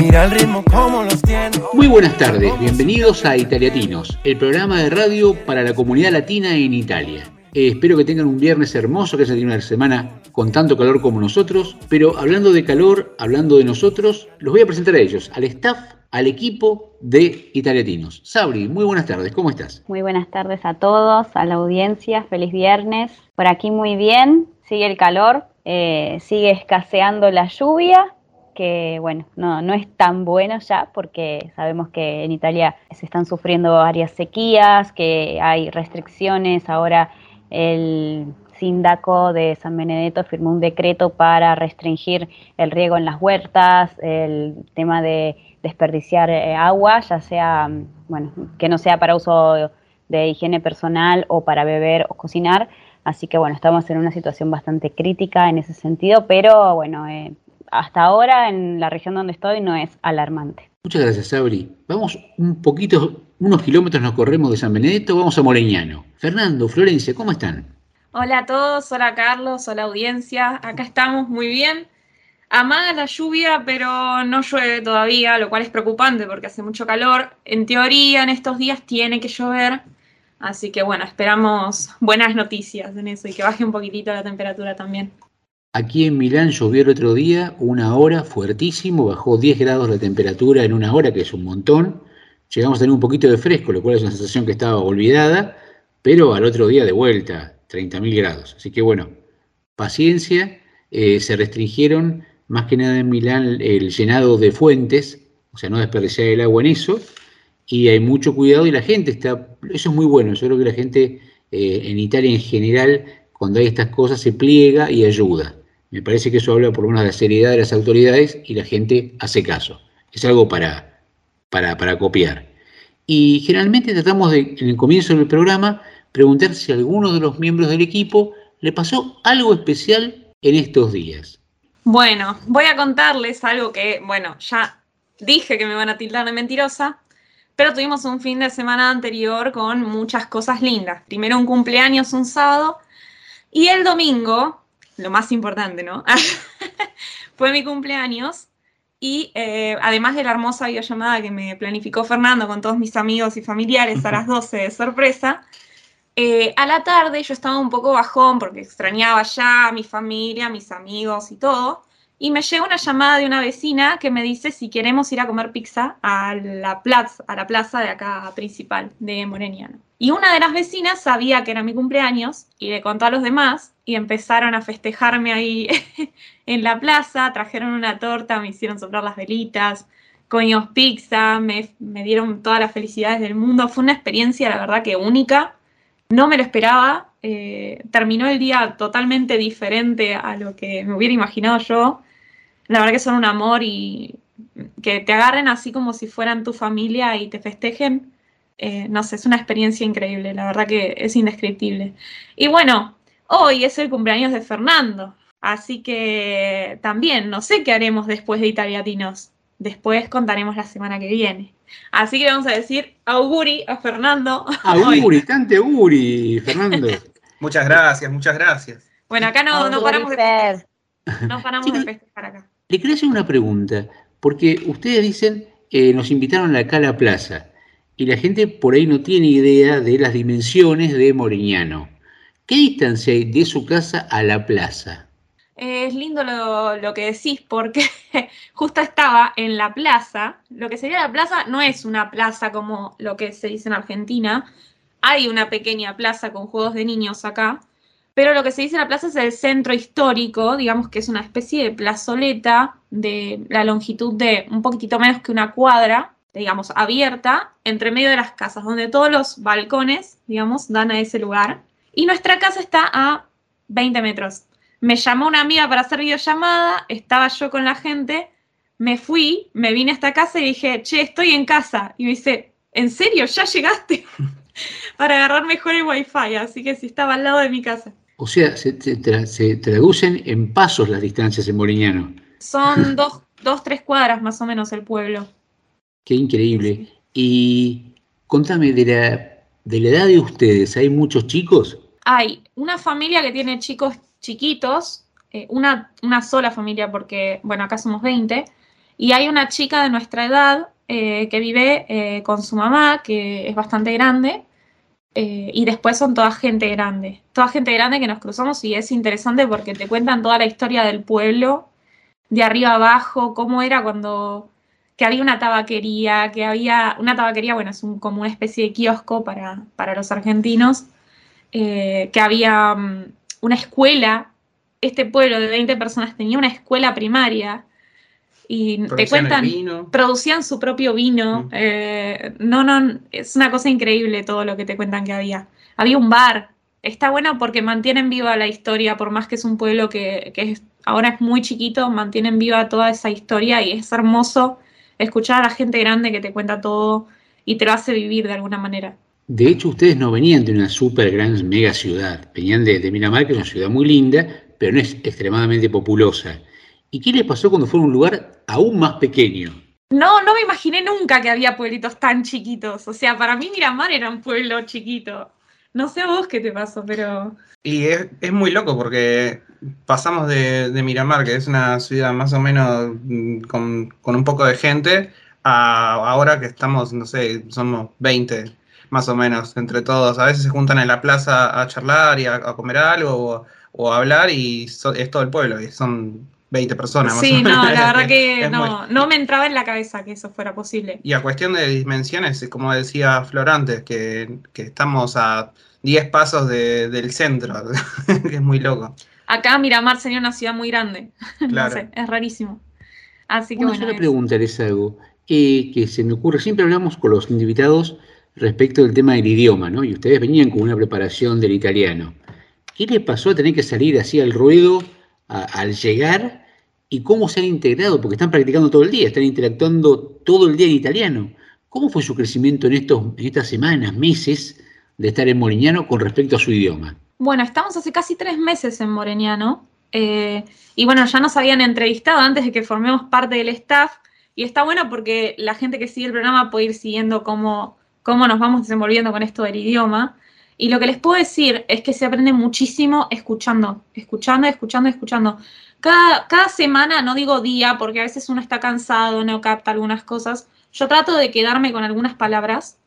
Mira el ritmo como los tiene. Muy buenas tardes, bienvenidos a Italiatinos, el programa de radio para la comunidad latina en Italia. Eh, espero que tengan un viernes hermoso, que se tenido una semana con tanto calor como nosotros. Pero hablando de calor, hablando de nosotros, los voy a presentar a ellos, al staff al equipo de Italiatinos. Sabri, muy buenas tardes, ¿cómo estás? Muy buenas tardes a todos, a la audiencia, feliz viernes. Por aquí muy bien, sigue el calor, eh, sigue escaseando la lluvia, que bueno, no, no es tan bueno ya porque sabemos que en Italia se están sufriendo varias sequías, que hay restricciones, ahora el Sindaco de San Benedetto firmó un decreto para restringir el riego en las huertas, el tema de desperdiciar eh, agua, ya sea, mm, bueno, que no sea para uso de higiene personal o para beber o cocinar. Así que bueno, estamos en una situación bastante crítica en ese sentido, pero bueno, eh, hasta ahora en la región donde estoy no es alarmante. Muchas gracias, Sabri. Vamos un poquito, unos kilómetros nos corremos de San Benedetto, vamos a Moreñano. Fernando, Florencia, ¿cómo están? Hola a todos, hola Carlos, hola audiencia. Acá estamos muy bien. Amaga la lluvia, pero no llueve todavía, lo cual es preocupante porque hace mucho calor. En teoría, en estos días tiene que llover. Así que bueno, esperamos buenas noticias en eso y que baje un poquitito la temperatura también. Aquí en Milán llovió el otro día, una hora fuertísimo, bajó 10 grados la temperatura en una hora, que es un montón. Llegamos a tener un poquito de fresco, lo cual es una sensación que estaba olvidada, pero al otro día de vuelta, 30.000 grados. Así que bueno, paciencia, eh, se restringieron más que nada en Milán el llenado de fuentes, o sea, no desperdiciar el agua en eso, y hay mucho cuidado y la gente está, eso es muy bueno, yo creo que la gente eh, en Italia en general, cuando hay estas cosas, se pliega y ayuda. Me parece que eso habla por lo menos de la seriedad de las autoridades y la gente hace caso. Es algo para, para, para copiar. Y generalmente tratamos de, en el comienzo del programa, preguntar si a alguno de los miembros del equipo le pasó algo especial en estos días. Bueno, voy a contarles algo que, bueno, ya dije que me van a tildar de mentirosa, pero tuvimos un fin de semana anterior con muchas cosas lindas. Primero un cumpleaños un sábado y el domingo, lo más importante, ¿no? Fue mi cumpleaños y eh, además de la hermosa videollamada que me planificó Fernando con todos mis amigos y familiares a las 12 de sorpresa, eh, a la tarde yo estaba un poco bajón porque extrañaba ya a mi familia, a mis amigos y todo. Y me llega una llamada de una vecina que me dice si queremos ir a comer pizza a la plaza, a la plaza de acá principal de Moreniano. Y una de las vecinas sabía que era mi cumpleaños y le contó a los demás y empezaron a festejarme ahí en la plaza, trajeron una torta, me hicieron soplar las velitas, comimos pizza, me, me dieron todas las felicidades del mundo. Fue una experiencia, la verdad, que única no me lo esperaba. Eh, terminó el día totalmente diferente a lo que me hubiera imaginado yo. La verdad que son un amor y que te agarren así como si fueran tu familia y te festejen. Eh, no sé, es una experiencia increíble, la verdad que es indescriptible. Y bueno, hoy es el cumpleaños de Fernando, así que también no sé qué haremos después de Italiatinos. Después contaremos la semana que viene. Así que vamos a decir auguri a Fernando. Auguri, cante auguri, Fernando. muchas gracias, muchas gracias. Bueno, acá no, no paramos de festejar. No paramos de festejar acá. Le quería hacer una pregunta, porque ustedes dicen, eh, nos invitaron acá a la plaza, y la gente por ahí no tiene idea de las dimensiones de Moriñano. ¿Qué distancia hay de su casa a la plaza? es lindo lo, que decís porque justo estaba en la plaza. Lo que sería la plaza no es una plaza como lo que se dice en Argentina. Hay una pequeña plaza con juegos de niños acá. Pero lo que se dice en la plaza es el centro histórico, digamos que es una especie de plazoleta de la longitud de un poquitito menos que una cuadra, digamos, abierta, entre medio de las casas, donde todos los balcones, digamos, dan a ese lugar. Y nuestra casa está a 20 metros me llamó una amiga para hacer videollamada, estaba yo con la gente, me fui, me vine a esta casa y dije, che, estoy en casa. Y me dice, ¿en serio? ¿Ya llegaste? para agarrar mejor el wifi, así que sí estaba al lado de mi casa. O sea, se, traducen en pasos las distancias en Moriñano. Son dos, dos, tres cuadras más o menos el pueblo. Qué increíble. Y contame, de la, de la edad de ustedes, ¿hay muchos chicos? Hay una familia que tiene chicos chiquitos, eh, una, sola familia porque, bueno, acá somos 20, y hay una chica de nuestra edad eh, que vive eh, con su mamá, que es bastante grande, y después son toda gente grande, toda gente grande que nos cruzamos y es interesante porque te cuentan toda la historia del pueblo, de arriba abajo, cómo era cuando que había una tabaquería, que había una tabaquería, bueno, es un, como una especie de kiosco para, para los argentinos, que había mm, una escuela, este pueblo de 20 personas tenía una escuela primaria, y te cuentan, producían su propio vino. Eh, no, no, es una cosa increíble todo lo que te cuentan que había. Había un bar. Está bueno porque mantienen viva la historia, por más que es un pueblo que, que ahora es muy chiquito, mantienen viva toda esa historia y es hermoso escuchar a la gente grande que te cuenta todo y te lo hace vivir de alguna manera. De hecho, ustedes no venían de una super gran mega ciudad, venían de, de Miramar, que es una ciudad muy linda, pero no es extremadamente populosa. ¿Y qué les pasó cuando fueron a un lugar aún más pequeño? No, no me imaginé nunca que había pueblitos tan chiquitos. O sea, para mí Miramar era un pueblo chiquito. No sé a vos qué te pasó, pero... Y es, muy loco porque pasamos de, Miramar, que es una ciudad más o menos mm, con, un poco de gente, a ahora que estamos, no sé, somos 20 más o menos entre todos. A veces se juntan en la plaza a charlar y a, comer algo o, a hablar y es todo el pueblo. Y son 20 personas. Sí, no, la verdad que no, no me entraba en la cabeza que eso fuera posible. Y a cuestión de dimensiones, como decía Florantes, que, que estamos a 10 pasos del centro, que es muy loco. Acá Miramar sería una ciudad muy grande, no sé, es rarísimo. Así que una bueno. Sola pregunta es algo eh, que se me ocurre, siempre hablamos con los invitados respecto del tema del idioma, ¿no? Y ustedes venían con una preparación del italiano. ¿Qué les pasó a tener que salir así al ruedo al llegar y cómo se han integrado, porque están practicando todo el día, están interactuando todo el día en italiano. ¿Cómo fue su crecimiento en, estos, estas semanas, meses de estar en Moriñano con respecto a su idioma? Bueno, estamos hace casi tres meses en Moriñano eh, y bueno, ya nos habían entrevistado antes de que formemos parte del staff y está bueno porque la gente que sigue el programa puede ir siguiendo cómo, cómo nos vamos desenvolviendo con esto del idioma. Y lo que les puedo decir es que se aprende muchísimo escuchando, escuchando, escuchando, escuchando. Cada, semana, no digo día, porque a veces uno está cansado, no capta algunas cosas, yo trato de quedarme con algunas palabras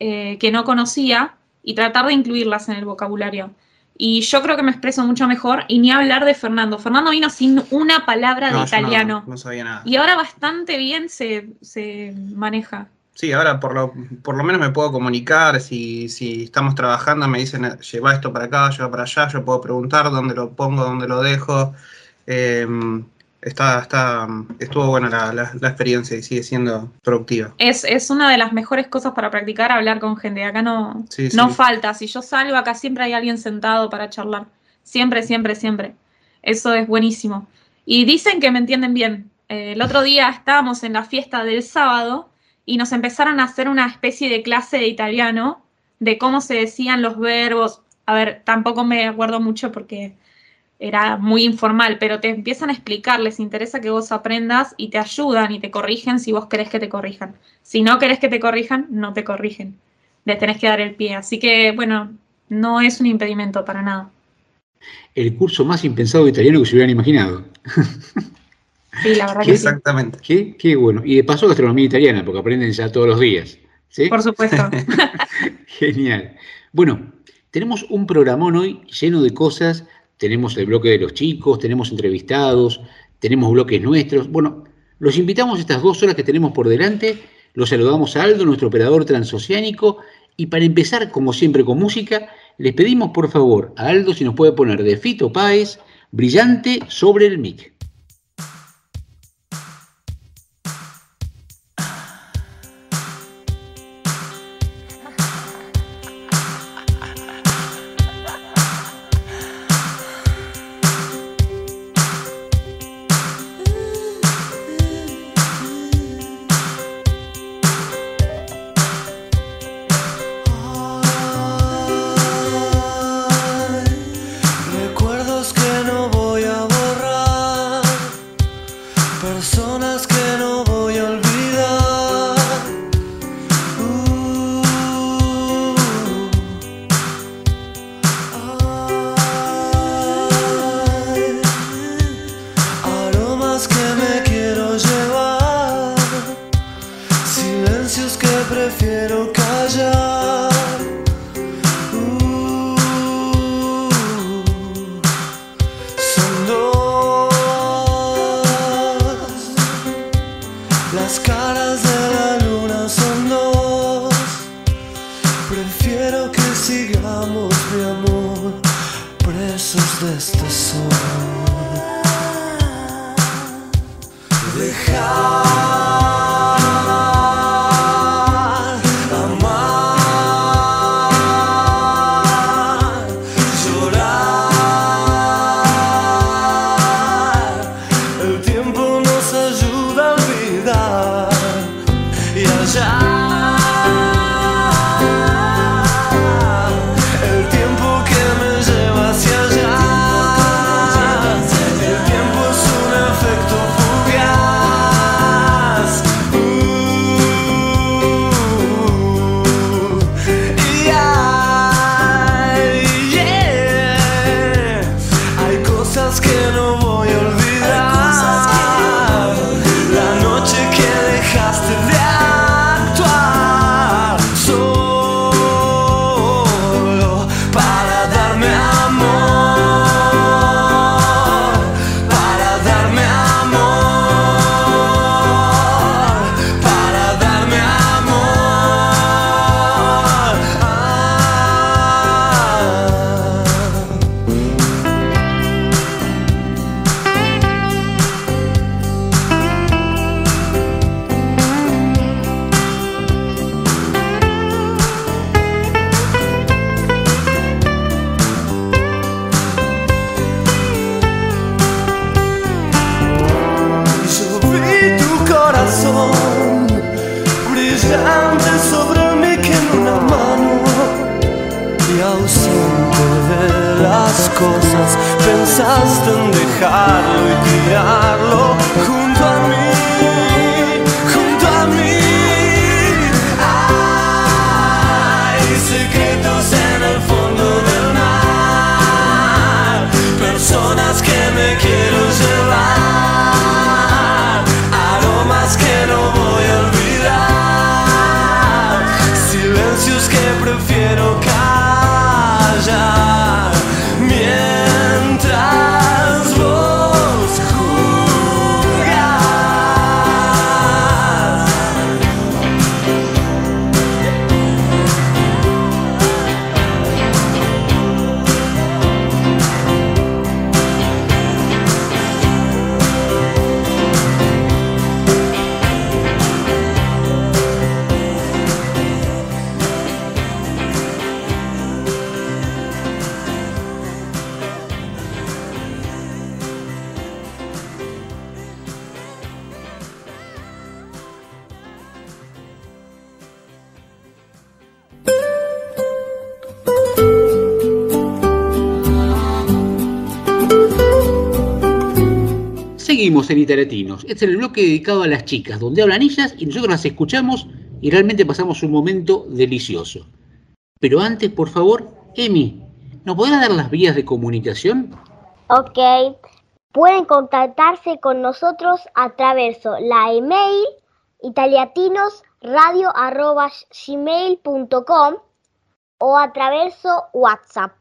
eh, que no conocía y tratar de incluirlas en el vocabulario. Y yo creo que me expreso mucho mejor y ni hablar de Fernando. Fernando vino sin una palabra de italiano. No, sabía nada. Y ahora bastante bien se, se maneja. Sí, ahora por lo, por lo menos me puedo comunicar, si, si estamos trabajando me dicen lleva esto para acá, lleva para allá, yo puedo preguntar dónde lo pongo, dónde lo dejo, Em, está, está, estuvo buena la, experiencia y sigue siendo productiva. Es, una de las mejores cosas para practicar, hablar con gente. Acá no, no falta. Si yo salgo, acá siempre hay alguien sentado para charlar. Siempre, siempre, siempre. Eso es buenísimo. Y dicen que me entienden bien. Eh, el otro día estábamos en la fiesta del sábado y nos empezaron a hacer una especie de clase de italiano de cómo se decían los verbos. A ver, tampoco me acuerdo mucho porque era muy informal, pero te empiezan a explicar, les interesa que vos aprendas y te ayudan y te corrigen si vos querés que te corrijan. Si no querés que te corrijan, no te corrigen. Les tenés que dar el pie. Así que, bueno, no es un impedimento para nada. El curso más impensado de italiano que se hubieran imaginado. Sí, la verdad que Exactamente. Qué, qué, bueno. Y de paso gastronomía italiana, porque aprenden ya todos los días. ¿sí? Por supuesto. Genial. Bueno, tenemos un programón hoy lleno de cosas tenemos el bloque de los chicos, tenemos entrevistados, tenemos bloques nuestros. Bueno, los invitamos estas dos horas que tenemos por delante. Los saludamos a Aldo, nuestro operador transoceánico. Y para empezar, como siempre con música, les pedimos por favor a Aldo si nos puede poner de Fito Páez, brillante sobre el mic. Seguimos en Iteratinos. Este es el bloque dedicado a las chicas, donde hablan ellas y nosotros las escuchamos y realmente pasamos un momento delicioso. Pero antes, por favor, Emi, ¿nos podrás dar las vías de comunicación? Ok. Pueden contactarse con nosotros a través de la email italiatinosradio.gmail.com o a través de WhatsApp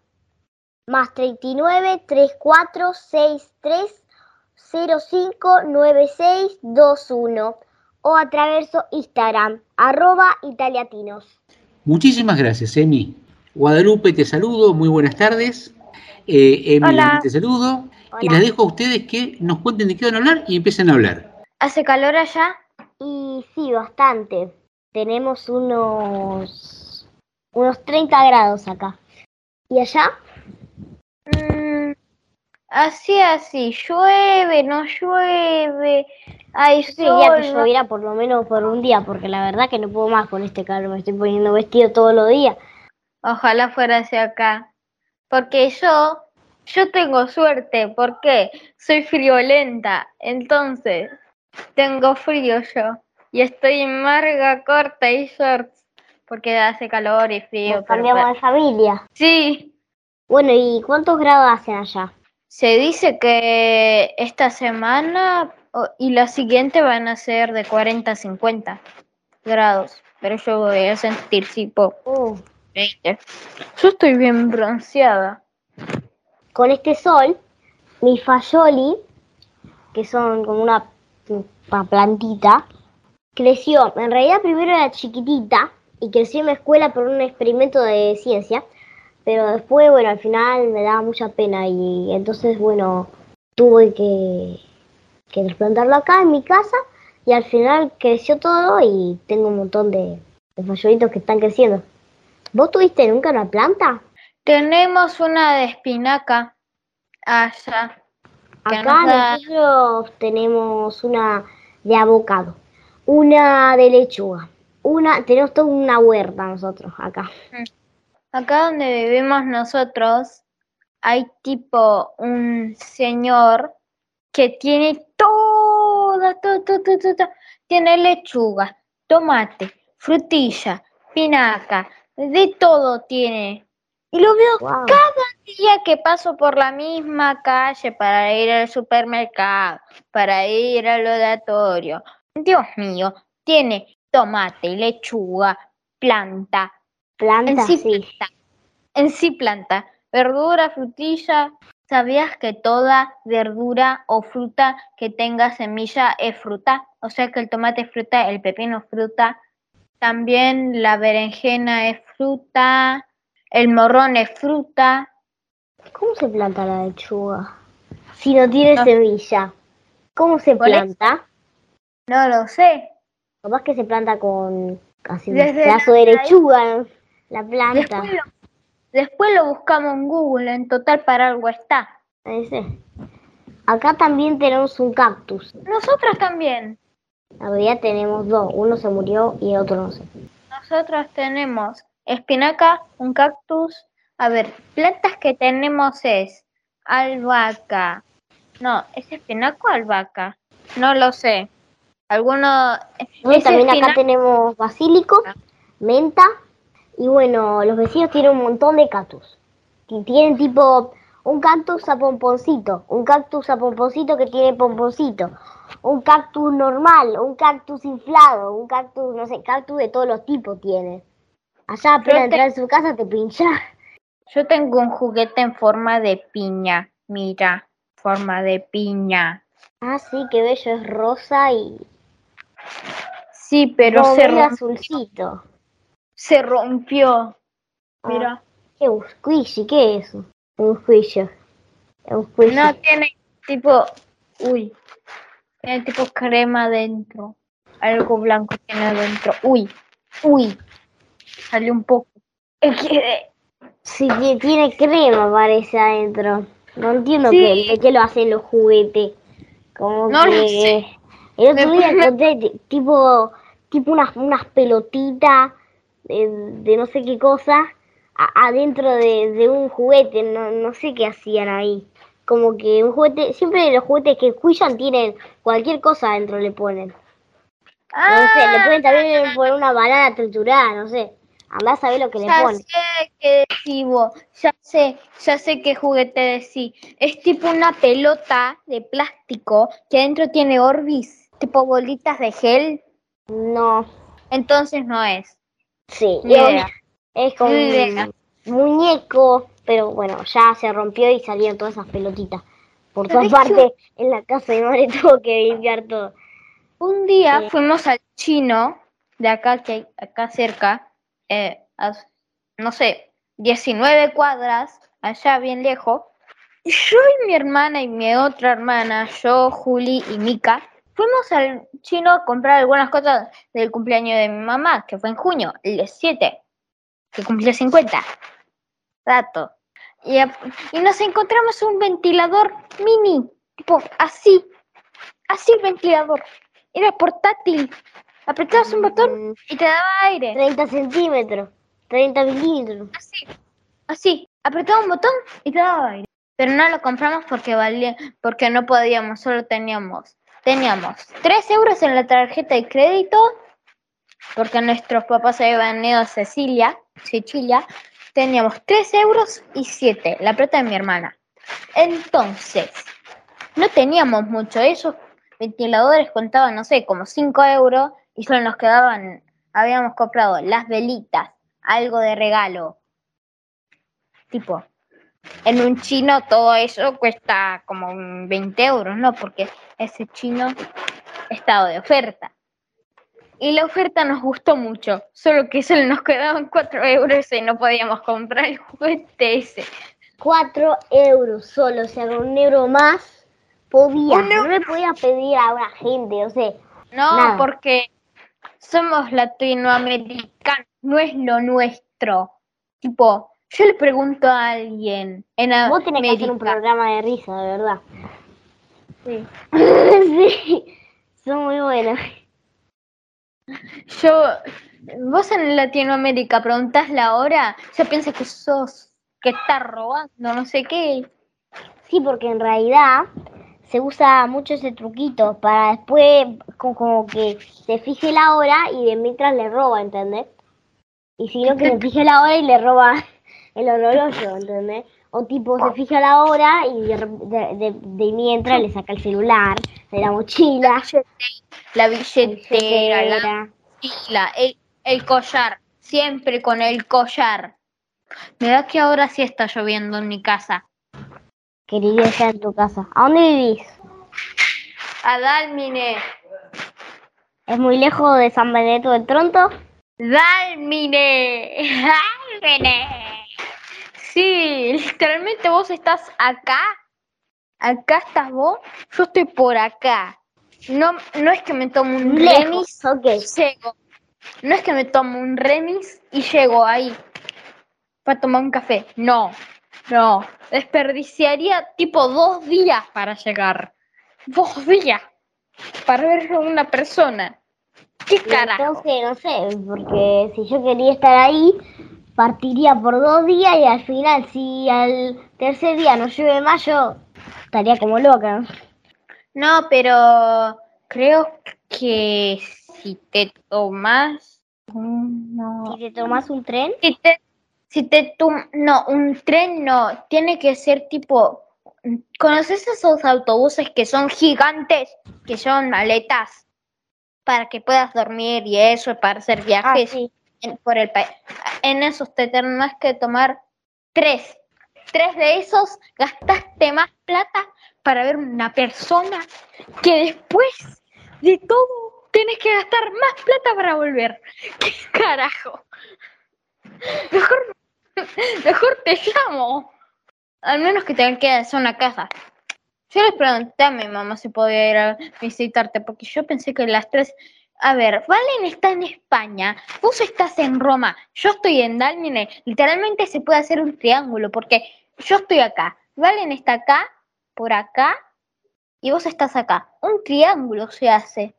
más 39 34 63 05 96 21 o a través de Instagram arroba italiatinos. Muchísimas gracias, Emi. Guadalupe, te saludo, muy buenas tardes. Eh, Emi, Hola. te saludo. Y les dejo a ustedes que nos cuenten de qué van a hablar y empiecen a hablar. ¿Hace calor allá? Y sí, bastante. Tenemos unos unos 30 grados acá. ¿Y allá? Mm, así, así. Llueve, no llueve. Hay Yo quería que sol. lloviera por lo menos por un día, porque la verdad que no puedo más con este calor. Me estoy poniendo vestido todos los días. Ojalá fuera hacia acá. Porque yo, yo tengo suerte. ¿Por qué? Soy friolenta. Entonces, tengo frío yo. Y estoy en marga corta y shorts. Porque hace calor y frío. Nos pero- cambiamos de familia. Sí, Bueno, ¿y cuántos grados hacen allá? Se dice que esta semana y la siguiente van a ser de 40 a 50 grados, pero yo voy a sentir tipo Uh, 20. Yo estoy bien bronceada. con este sol, mi fayoli, que son como una, una plantita, creció. En realidad primero era chiquitita y crecí en mi escuela por un experimento de ciencia, pero después, bueno, al final me daba mucha pena y entonces, bueno, tuve que, que trasplantarlo acá en mi casa y al final creció todo y tengo un montón de, de fallolitos que están creciendo. ¿Vos tuviste nunca una planta? Tenemos una de espinaca allá. Acá da- nosotros tenemos una de abocado, una de lechuga, una, tenemos toda una huerta nosotros acá. Acá donde vivimos nosotros hay tipo un señor que tiene toda, todo, todo, todo. Tiene lechuga, tomate, frutilla, pinaca, de todo tiene. Y lo veo Wow. día que paso por la misma calle para ir al supermercado, para ir al oratorio. Dios mío, tiene tomate, lechuga, planta, Planta, en sí, sí. planta. En sí planta. Verdura, frutilla. ¿Sabías que toda verdura o fruta que tenga semilla es fruta? O sea que el tomate es fruta, el pepino es fruta. También la berenjena es fruta. El morrón es fruta. ¿Cómo se planta la lechuga? Si no tiene No. semilla. ¿Cómo se planta? No lo sé. Capaz que se planta con casi un pedazo de lechuga. La planta. Después lo, después lo buscamos en Google. En total para algo está. Ese. Acá también tenemos un cactus. Nosotros también. Realidad tenemos dos. Uno se murió y el otro no sé. Nosotros tenemos espinaca, un cactus. A ver, plantas que tenemos es albahaca. No, ¿es espinaca o albahaca? No lo sé. Alguno. ¿es también acá tenemos basílico, menta y bueno, los vecinos tienen un montón de cactus. Y tienen tipo un cactus a pomponcito, un cactus a pomponcito que tiene pomponcito, un cactus normal, un cactus inflado, un cactus, no sé, cactus de todos los tipos tienen. Allá apenas entras en su casa te pincha. Yo tengo un juguete en forma de piña. Mira, forma de piña. Ah, sí, qué bello, es rosa y Sí, pero no, se, azulcito. Se rompió. Mira. Qué un squishy, ¿qué es eso? Un squishy. Un squishy. No tiene tipo. Uy. Tiene tipo crema dentro. Algo blanco tiene adentro. Uy. Uy. Salió un poco. Es que- Sí, ti- tiene crema parece adentro. No entiendo Sí. qué, de qué lo hacen los juguetes. Como No lo que sé. el otro día encontré ti- tipo, tipo unas, unas pelotitas de, de no sé qué cosa a- adentro de, de un juguete. No, no sé qué hacían ahí. Como que un juguete, siempre los juguetes que escuchan tienen cualquier cosa adentro le ponen. No sé, le pueden también poner una banana triturada, no sé. Andá a saber lo que le Ya ponen. sé qué decís vos, ya sé, ya sé qué juguete decís. Es tipo una pelota de plástico que adentro tiene Orbis, tipo bolitas de gel. No, Entonces no es. Sí, Ni es- como un muñeco, pero bueno, ya se rompió y salieron todas esas pelotitas. Por todas partes, en la casa de madre tuvo que limpiar todo. Un día Sí. fuimos al chino, de acá, que hay acá cerca, eh, a, no sé, 19 cuadras, allá bien lejos. Y Yo y mi hermana y mi otra hermana, yo, Juli y Mika, fuimos al chino a comprar algunas cosas del cumpleaños de mi mamá, que fue en junio, el 7, que cumplió 50. Dato. Y, y nos encontramos un ventilador mini, tipo así, así el ventilador. Era portátil. Apretabas un botón Mm, y te daba aire. 30 centímetros, 30 milímetros. Así. Así. Apretaba un botón y te daba aire. Pero no lo compramos porque valía, porque no podíamos, solo teníamos. Teníamos 3 euros en la tarjeta de crédito, porque nuestros papás se habían ido a Cecilia, Sicilia. Teníamos 3 euros y 7, la plata de mi hermana. Entonces, no teníamos mucho. Esos ventiladores contaban, no sé, como 5 euros y solo nos quedaban, habíamos comprado las velitas, algo de regalo. Tipo, en un chino todo eso cuesta como un 20 euros, ¿no? Porque ese chino estaba de oferta. y la oferta nos gustó mucho, solo que solo nos quedaban 4 euros y no podíamos comprar el juguete ese. 4 euros solo, o sea, con un euro más podía. No le podía pedir a una gente, o sea, No, Nada. porque somos latinoamericanos, no es lo nuestro. Tipo, yo le pregunto a alguien en vos tenés que hacer un programa de risa, de verdad. Sí. sí, son muy buenos. Yo, vos en Latinoamérica preguntás la hora, ya piensas que sos, que estás robando, no sé qué. Sí, porque en realidad se usa mucho ese truquito para después co- como que se fije la hora y de mientras le roba, ¿entendés? Y si no, que se fije la hora y le roba el horologio, ¿entendés? O tipo, se fija la hora y de, de- de- mientras le saca el celular de la mochila. La la billetera, la mochila, el, el collar, siempre con el collar. Me da que ahora sí está lloviendo en mi casa. Quería estar en tu casa. ¿A dónde vivís? A Dalmine, ¿Es muy lejos de San Benedetto del Tronto? Dalmine, Dalmine. Sí, literalmente vos estás acá, acá estás vos, yo estoy por acá. No, no es que me tomo un remis llego. No es que me tomo un remis y llego ahí para tomar un café. No, no. Desperdiciaría tipo dos días para llegar. Dos días para ver a una persona. ¿Qué carajo? Entonces, no sé, porque si yo quería estar ahí, partiría por dos días y al final, si al tercer día no llueve más, yo estaría como loca. No, pero creo que si te tomas. No. Si te tomas un tren, Si te, si te no, un tren no, tiene que ser tipo, ¿conoces esos autobuses que son gigantes, que son maletas para que puedas dormir y eso, para hacer ah, viajes sí. En- por el país? En esos te tenés que tomar tres. Tres de esos gastaste más plata para ver una persona que después de todo tienes que gastar más plata para volver. ¿Qué carajo? Mejor, mejor te llamo. Al menos que te quedes en una casa. Yo les pregunté a mi mamá si podía ir a visitarte, porque yo pensé que las tres. A ver, Valen está en España, vos estás en Roma, yo estoy en Dalmine. Literalmente se puede hacer un triángulo, porque yo estoy acá, Valen está acá, por acá, y vos estás acá. Un triángulo se hace,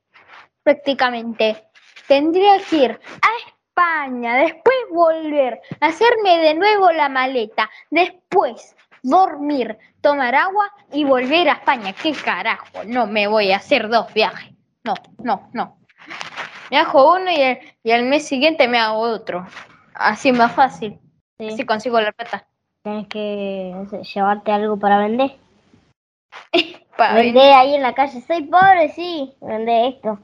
prácticamente. Tendría que ir a España, después volver, hacerme de nuevo la maleta, después dormir, tomar agua y volver a España. ¿Qué carajo? No me voy a hacer dos viajes. No, no, no. Me hago uno y el, y el mes siguiente me hago otro. Así más fácil. Sí. Así consigo la plata. Tienes que no sé, llevarte algo para vender. Pa- Vender ahí en la calle. Soy pobre, sí. Vende esto.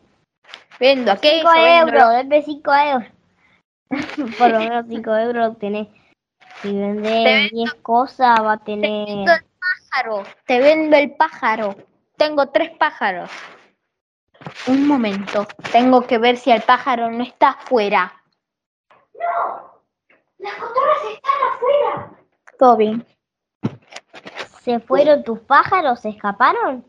Vendo aquello, 5 vendo euros, dame 5 euros. Por lo menos 5 euros tenés. Si Te vendo- 10 cosas, va a Te tener. vendo el pájaro. Te vendo el pájaro. Tengo tres pájaros. Un momento. Tengo que ver si el pájaro no está afuera. No. Las cotorras están afuera. Todo bien. ¿Se fueron tus pájaros? ¿Se escaparon?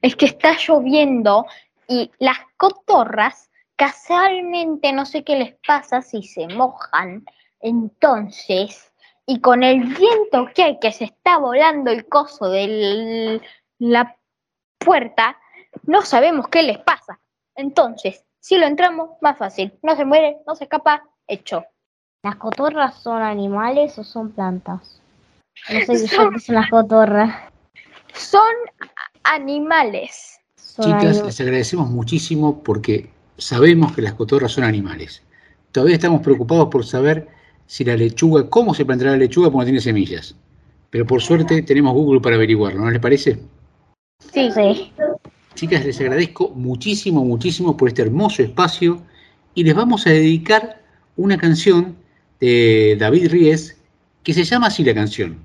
Es que está lloviendo y las cotorras casualmente no sé qué les pasa si se mojan. Entonces, y con el viento que hay, que se está volando el coso de la puerta, no sabemos qué les pasa. Entonces, si lo entramos, más fácil. No se muere, no se escapa, hecho. ¿Las cotorras son animales o son plantas? No sé qué Son- qué son las cotorras. Son animales. Son Chicas, animales. les agradecemos muchísimo porque sabemos que las cotorras son animales. Todavía estamos preocupados por saber si la lechuga, cómo se plantará la lechuga porque no tiene semillas. Pero por suerte tenemos Google para averiguarlo, ¿no les parece? Sí. Sí. Chicas, les agradezco muchísimo, muchísimo por este hermoso espacio y les vamos a dedicar una canción de David Ries que se llama así la canción.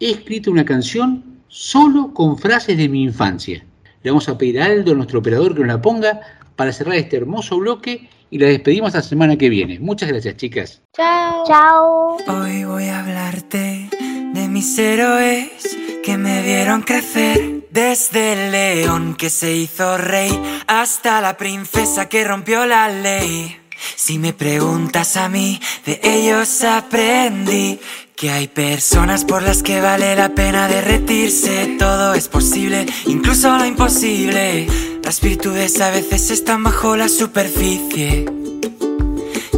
He escrito una canción solo con frases de mi infancia. Le vamos a pedir a Aldo, nuestro operador, que nos la ponga para cerrar este hermoso bloque y la despedimos la semana que viene. Muchas gracias, chicas. Chao. Chao. Hoy voy a hablarte de mis héroes que me vieron crecer. Desde el león que se hizo rey hasta la princesa que rompió la ley. Si me preguntas a mí, de ellos aprendí que hay personas por las que vale la pena derretirse. Todo es posible, incluso lo imposible. Las virtudes a veces están bajo la superficie.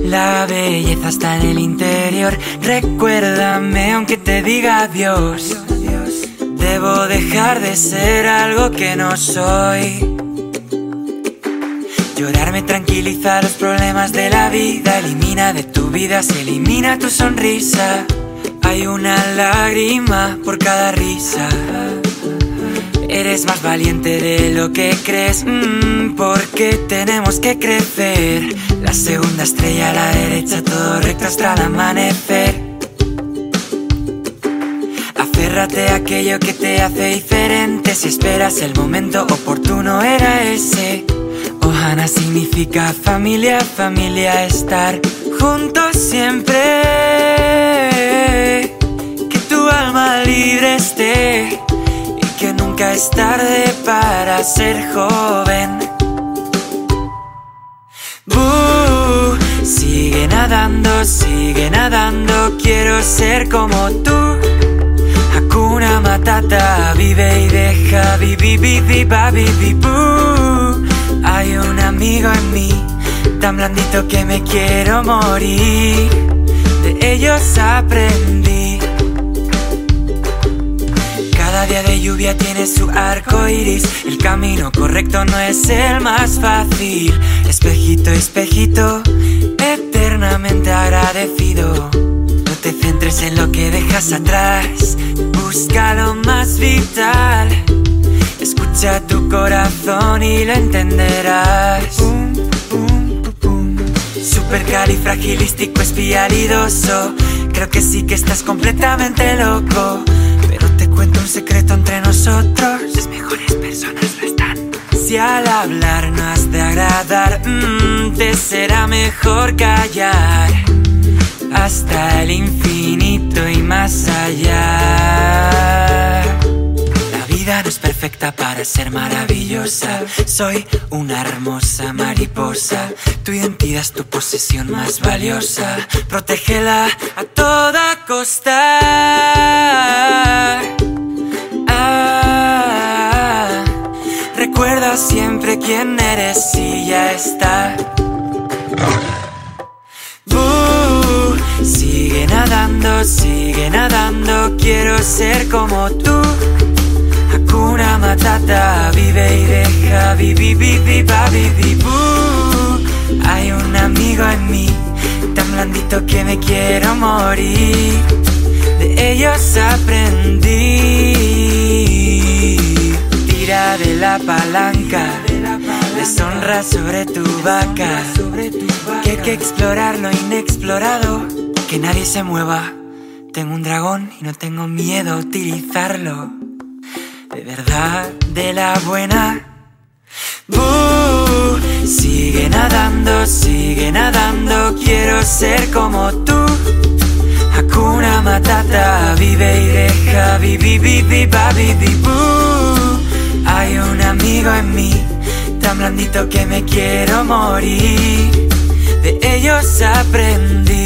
La belleza está en el interior. Recuérdame aunque te diga adiós. Debo dejar de ser algo que no soy. Llorar me tranquiliza los problemas de la vida. Elimina de tu vida, se elimina tu sonrisa. Hay una lágrima por cada risa. Eres más valiente de lo que crees, mm, porque tenemos que crecer. La segunda estrella a la derecha, todo recto hasta el amanecer. Aférrate a aquello que te hace diferente. Si esperas el momento oportuno, era ese. Ohana significa familia, familia, estar juntos siempre. Que tu alma libre esté y que nunca es tarde para ser joven. Bú, sigue nadando, sigue nadando, quiero ser como tú. Hakuna Matata, vive y deja, vivi, vivi, ba, vivi, bú. Hay un amigo en mí, tan blandito que me quiero morir. De ellos aprendí. Cada día de lluvia tiene su arco iris. El camino correcto no es el más fácil. Espejito, espejito, eternamente agradecido. Te centres en lo que dejas atrás. Busca lo más vital. Escucha tu corazón y lo entenderás. Supercalifragilístico espialidoso. Creo que sí que estás completamente loco. Pero te cuento un secreto entre nosotros. Las mejores personas lo están. Si al hablar no has de agradar, mm, te será mejor callar. Hasta el infinito y más allá. La vida no es perfecta para ser maravillosa. Soy una hermosa mariposa. Tu identidad es tu posesión más valiosa. Protégela a toda costa. Ah, recuerda siempre quién eres y ya está. Sigue nadando, sigue nadando, quiero ser como tú. Hakuna Matata, vive y deja, vivi, vivi, vivi. Hay un amigo en mí, tan blandito que me quiero morir. De ellos aprendí. Tira de la palanca, deshonra sobre tu vaca. Que hay que explorar lo inexplorado, que nadie se mueva. Tengo un dragón y no tengo miedo a utilizarlo. De verdad, de la buena. Bú, sigue nadando, sigue nadando, quiero ser como tú. Hakuna Matata, vive y deja, vivi, vivi, ba, vivi, bú. Hay un amigo en mí, tan blandito que me quiero morir. De ellos aprendí.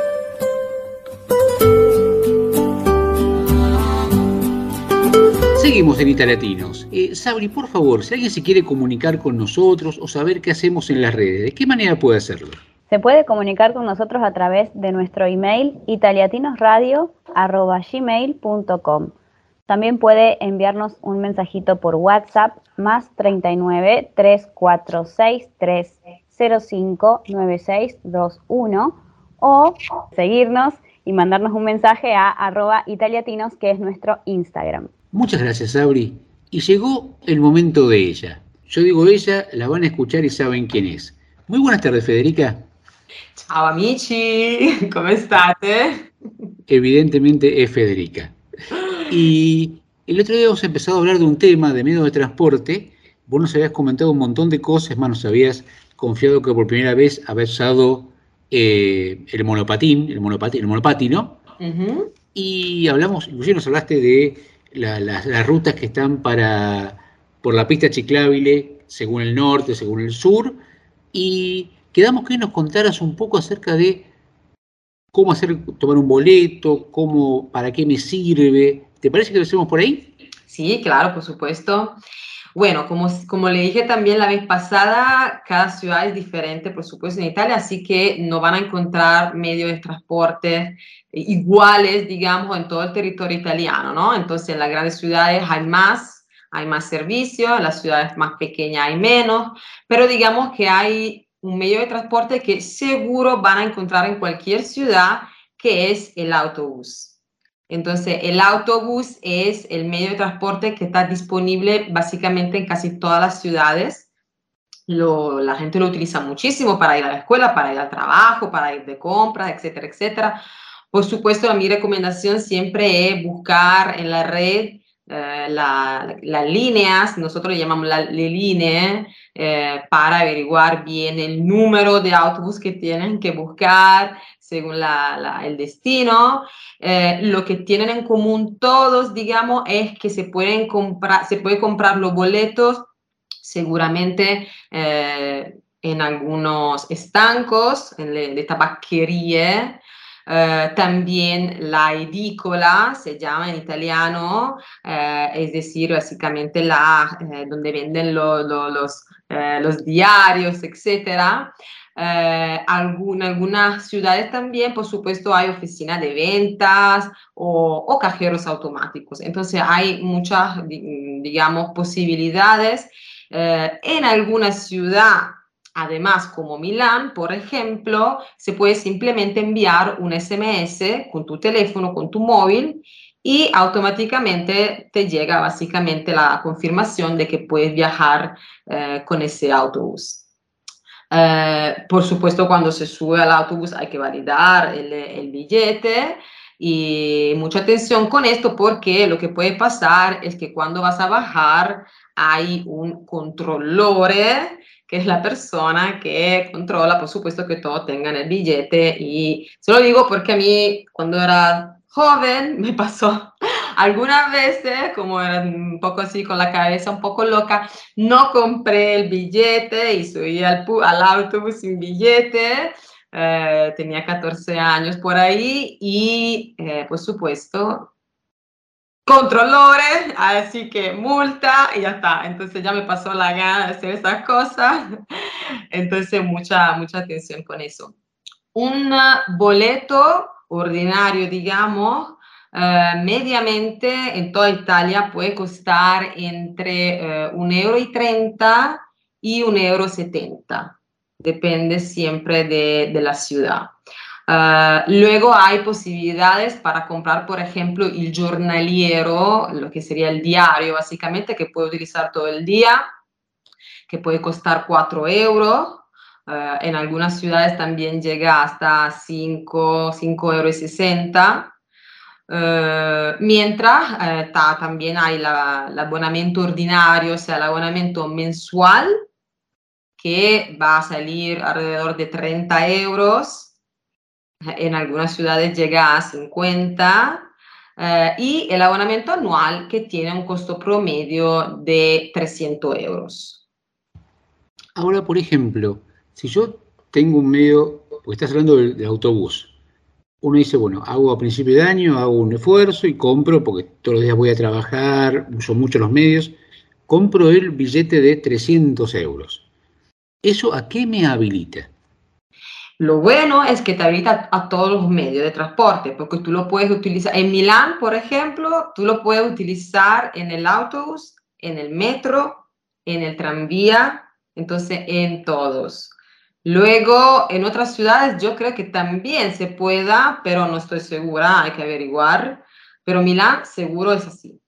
Seguimos en Italiatinos. Eh, Sabri, por favor, si alguien se quiere comunicar con nosotros o saber qué hacemos en las redes, ¿de qué manera puede hacerlo? Se puede comunicar con nosotros a través de nuestro email italiatinosradio.gmail.com. También puede enviarnos un mensajito por WhatsApp más 39 346 305 9621 o seguirnos y mandarnos un mensaje a arroba italiatinos, que es nuestro Instagram. Muchas gracias, Sabri. Y llegó el momento de ella. Yo digo ella, la van a escuchar y saben quién es. Muy buenas tardes, Federica. Ciao amici, come state? Evidentemente es Federica. Y el otro día hemos empezado a hablar de un tema de medios de transporte. Vos nos habías comentado un montón de cosas, más nos habías confiado que por primera vez habías usado eh, el monopatín, el monopatín, el monopatino. Y hablamos, inclusive nos hablaste de las rutas que están para por la pista ciclable, según el norte, según el sur, y quedamos que nos contaras un poco acerca de cómo hacer, tomar un boleto, cómo, para qué me sirve. ¿Te parece que lo hacemos por ahí? Sí, claro, por supuesto. Bueno, como, como le dije también la vez pasada, cada ciudad es diferente, por supuesto, en Italia, así que no van a encontrar medios de transporte iguales, digamos, en todo el territorio italiano, ¿no? Entonces, en las grandes ciudades hay más, hay más servicios, en las ciudades más pequeñas hay menos, pero digamos que hay un medio de transporte que seguro van a encontrar en cualquier ciudad, que es el autobús. Entonces, el autobús es el medio de transporte que está disponible básicamente en casi todas las ciudades. la gente lo utiliza muchísimo para ir a la escuela, para ir al trabajo, para ir de compras, etcétera, etcétera. Por supuesto, mi recomendación siempre es buscar en la red eh, las líneas, nosotros le llamamos la, línea, eh, para averiguar bien el número de autobús que tienen que buscar según el destino. Eh, lo que tienen en común todos, digamos, es que se pueden comprar, se puede comprar los boletos seguramente en algunos estancos de, de tabaquería eh, también la edicola se llama en italiano, eh, es decir, básicamente la, eh, donde venden los, los diarios, etc. en algunas ciudades también, por supuesto, hay oficinas de ventas o, o cajeros automáticos. Entonces hay muchas, digamos, posibilidades. en alguna ciudad Además, como Milán, por ejemplo, se puede simplemente enviar un SMS con tu teléfono, con tu móvil y automáticamente te llega básicamente la confirmación de que puedes viajar eh, con ese autobús. Eh, por supuesto, cuando se sube al autobús hay que validar el, el billete y mucha atención con esto porque lo que puede pasar es que cuando vas a bajar hay un controlore que es la persona que controla, por supuesto, que todos tengan el billete. Y se lo digo porque a mí, cuando era joven, me pasó algunas veces, como era un poco así con la cabeza un poco loca, no compré el billete y subí al, autobús sin billete. Eh, tenía 14 años por ahí y, eh, por supuesto, controlores, así que multa y ya está. Entonces ya me pasó la gana de hacer esas cosas. Entonces mucha, mucha atención con eso. Un boleto ordinario, digamos, eh, mediamente en toda Italia puede costar entre uh, euro y 30 y un euro 70. Depende siempre de, de la ciudad. Ah, luego hay posibilidades para comprar, por ejemplo, el jornaliero, lo que sería el diario básicamente, que puede utilizar todo el día, que puede costar 4 euros. En algunas ciudades también llega hasta 5, 5 euros y 60. Uh, mientras eh, también hay la, el abonamiento ordinario, o sea, el abonamiento mensual, que va a salir alrededor de 30 euros en algunas ciudades llega a 50 eh, y el abonamiento anual que tiene un costo promedio de 300 euros. Ahora, por ejemplo, si yo tengo un medio, porque estás hablando del, autobús, uno dice, bueno, hago a principio de año, hago un esfuerzo y compro, porque todos los días voy a trabajar, uso mucho los medios, compro el billete de 300 euros. ¿Eso a qué me habilita? Lo bueno es que te habilita a todos los medios de transporte, porque tú lo puedes utilizar. En Milán, por ejemplo, tú lo puedes utilizar en el autobús, en el metro, en el tranvía, entonces en todos. Luego, en otras ciudades yo creo que también se pueda, pero no estoy segura, hay que averiguar. Pero Milán seguro es así.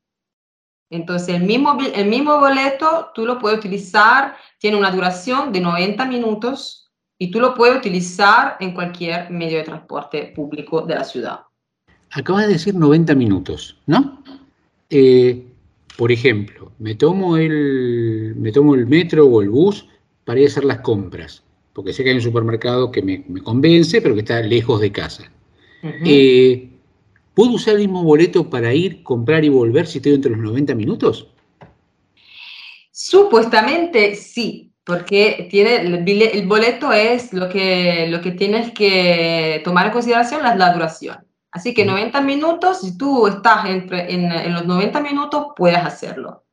Entonces, el mismo, el mismo boleto tú lo puedes utilizar, tiene una duración de 90 minutos y tú lo puedes utilizar en cualquier medio de transporte público de la ciudad. Acabas de decir 90 minutos, ¿no? Eh, por ejemplo, me tomo, el, me tomo el metro o el bus para ir a hacer las compras, porque sé que hay un supermercado que me, convence, pero que está lejos de casa. ¿Puedo usar el mismo boleto para ir, comprar y volver si estoy dentro de los 90 minutos? Supuestamente sí, porque tiene el, boleto es lo que, lo que tienes que tomar en consideración la, la duración. Así que 90 minutos, si tú estás entre, en, los 90 minutos, puedes hacerlo.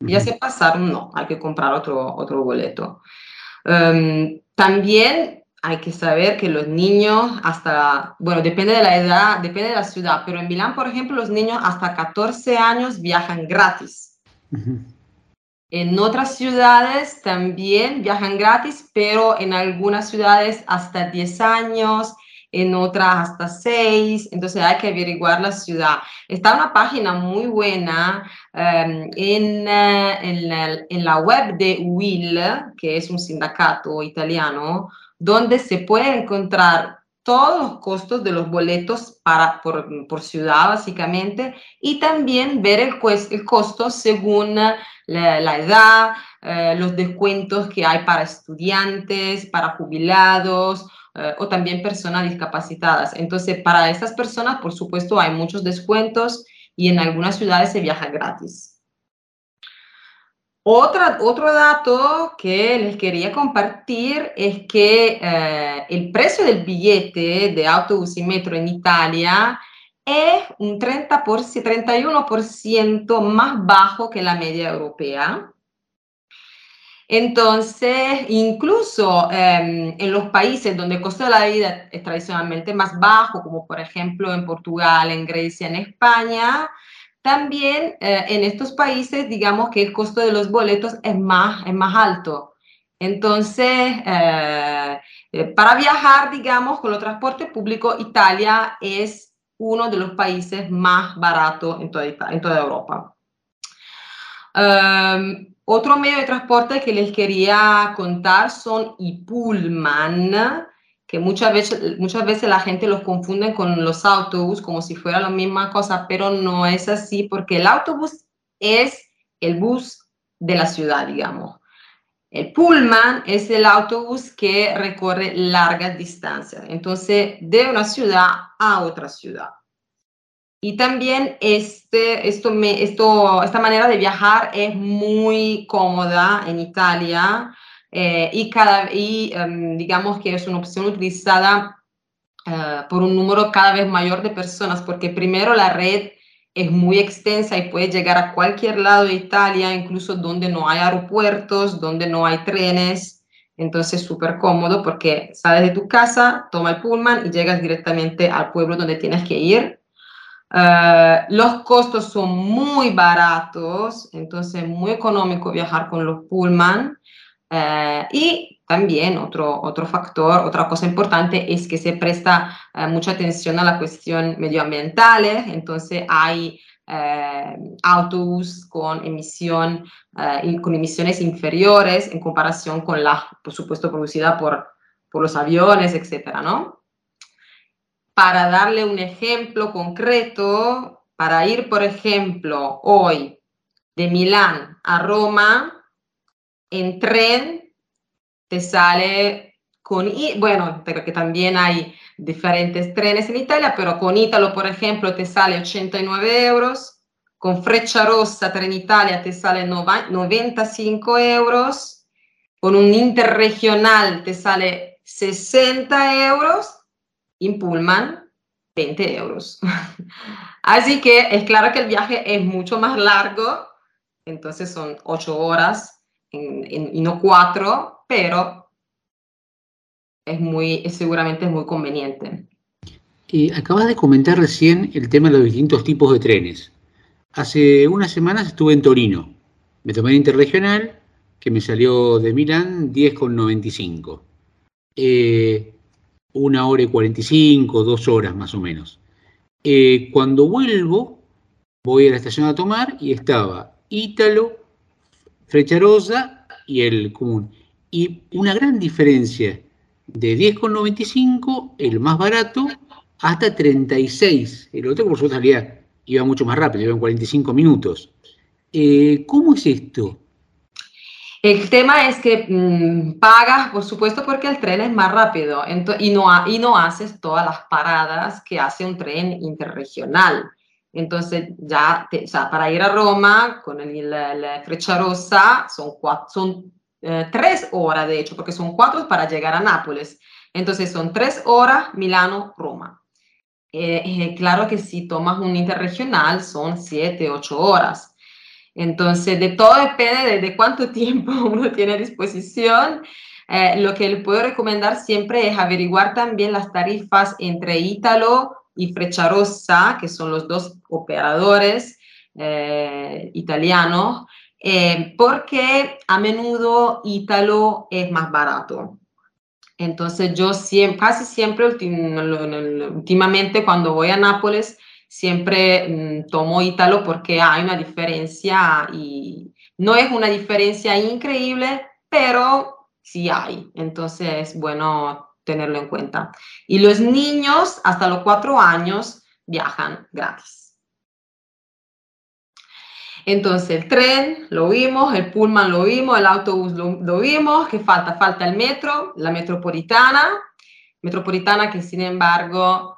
Ya se pasaron, no, hay que comprar otro, otro boleto. Em, también hay que saber que los niños hasta, bueno, depende de la edad, depende de la ciudad, pero en Milán, por ejemplo, los niños hasta 14 años viajan gratis. En otras ciudades también viajan gratis, pero en algunas ciudades hasta 10 años, en otras hasta 6, entonces hay que averiguar la ciudad. Está una página muy buena em, en, eh, en, la, en la web de WIL, que es un sindicato italiano, donde se puede encontrar todos los costos de los boletos para, por, por ciudad, básicamente, y también ver el, el costo según la, la edad, eh, los descuentos que hay para estudiantes, para jubilados eh, o también personas discapacitadas. Entonces, para estas personas, por supuesto, hay muchos descuentos y en algunas ciudades se viaja gratis. Otra, otro dato que les quería compartir es que eh, el precio del billete de autobús y metro en Italia es un 30 por, 31% más bajo que la media europea. Entonces, incluso em, en los países donde el costo de la vida es tradicionalmente más bajo, como por ejemplo en Portugal, en Grecia, en España, también eh, en estos países, digamos que el costo de los boletos es más, es más alto. Entonces, eh, eh, para viajar, digamos, con el transporte público, Italia es uno de los países más baratos en toda, Europa. Um, otro medio de transporte que les quería contar son y pullman, que muchas veces, muchas veces la gente los confunde con los autobús como si fuera la misma cosa, pero no es así porque el autobús es el bus de la ciudad, digamos. El pullman es el autobús que recorre largas distancias, entonces de una ciudad a otra ciudad. Y también este, esto me, esto, esta manera de viajar es muy cómoda en Italia eh, y, cada, y em, digamos que es una opción utilizada eh, por un número cada vez mayor de personas, porque primero la red es muy extensa y puede llegar a cualquier lado de Italia, incluso donde no hay aeropuertos, donde no hay trenes. Entonces, súper cómodo porque sales de tu casa, toma el pullman y llegas directamente al pueblo donde tienes que ir. Eh, los costos son muy baratos, entonces muy económico viajar con los pullman. Eh, y también otro, otro factor, otra cosa importante es que se presta eh, mucha atención a la cuestión medioambientales, entonces hay autobús con, emisión, con emisiones inferiores en comparación con la, por supuesto, producida por, por los aviones, etcétera, ¿no? Para darle un ejemplo concreto, para ir, por ejemplo, hoy de Milán a Roma, en tren te sale con, bueno, pero que también hay diferentes trenes en Italia, pero con Ítalo, por ejemplo, te sale 89 euros, con Freccia Rossa Trenitalia te sale 95 euros, con un interregional te sale 60 euros, en Pullman 20 euros. Así que es claro que el viaje es mucho más largo, entonces son 8 horas y no cuatro, pero es muy, seguramente es muy conveniente. Y acabas de comentar recién el tema de los distintos tipos de trenes. Hace unas semanas estuve en Torino. Me tomé el interregional que me salió de Milán 10,95. eh, una hora y 45, dos horas más o menos. Eh, cuando vuelvo, voy a la estación a tomar y estaba Ítalo, Frecharosa y el común. Y una gran diferencia de 10,95, el más barato, hasta 36. El otro, por su salía, iba mucho más rápido, iba en 45 minutos. Eh, ¿Cómo es esto? El tema es que mm, pagas, por supuesto, porque el tren es más rápido y, no, y no haces todas las paradas que hace un tren interregional. Entonces, ya, o sea, para ir a Roma con el, la, Rosa son, cuatro, son eh, tres horas, de hecho, porque son cuatro para llegar a Nápoles. Entonces, son tres horas Milano-Roma. Eh, eh, claro que si tomas un interregional son siete, ocho horas. Entonces, de todo depende de, cuánto tiempo uno tiene a disposición. Eh, lo que le puedo recomendar siempre es averiguar también las tarifas entre Ítalo y Frecciarossa, que son los dos operadores eh, italianos, eh, porque a menudo Ítalo es más barato. Entonces yo siempre, casi siempre últimamente cuando voy a Nápoles siempre mm, tomo Ítalo porque hay una diferencia y no es una diferencia increíble, pero sí hay. Entonces es bueno tenerlo en cuenta. Y los niños hasta los cuatro años viajan gratis. Entonces el tren lo vimos, el pullman lo vimos, el autobús lo, lo vimos, que falta, falta el metro, la metropolitana, metropolitana que sin embargo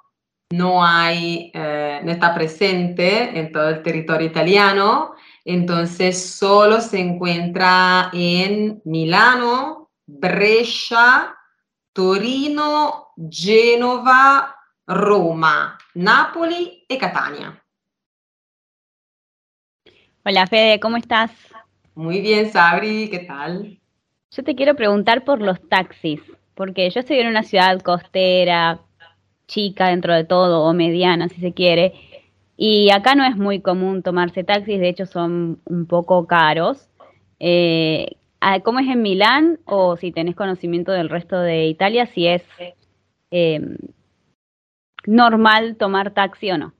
no hay, eh, no está presente en todo el territorio italiano, entonces solo se encuentra en Milano, Brescia, Torino, Genova, Roma, Napoli y Catania. Hola Fede, ¿cómo estás? Muy bien, Sabri, ¿qué tal? Yo te quiero preguntar por los taxis, porque yo estoy en una ciudad costera, chica dentro de todo o mediana si se quiere. Y acá no es muy común tomarse taxis, de hecho son un poco caros. Eh, ah, ¿Cómo es en Milán o si tenés conocimiento del resto de Italia, si es em, normal tomar taxi o no?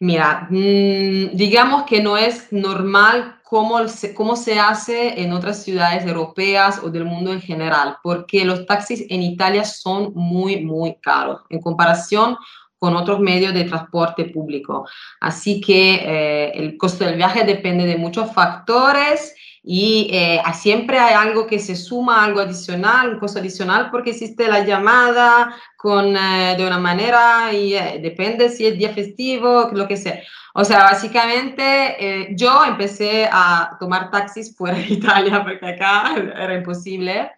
Mira, mm, digamos que no es normal cómo se, cómo se hace en otras ciudades europeas o del mundo en general, porque los taxis en Italia son muy, muy caros en comparación con otros medios de transporte público. Así que eh, el costo del viaje depende de muchos factores y eh, siempre hay algo que se suma, algo adicional, un costo adicional, porque existe la llamada con, eh, de una manera y depende si es día festivo, lo que sea. O sea, básicamente eh, yo empecé a tomar taxis fuera de Italia porque acá era imposible.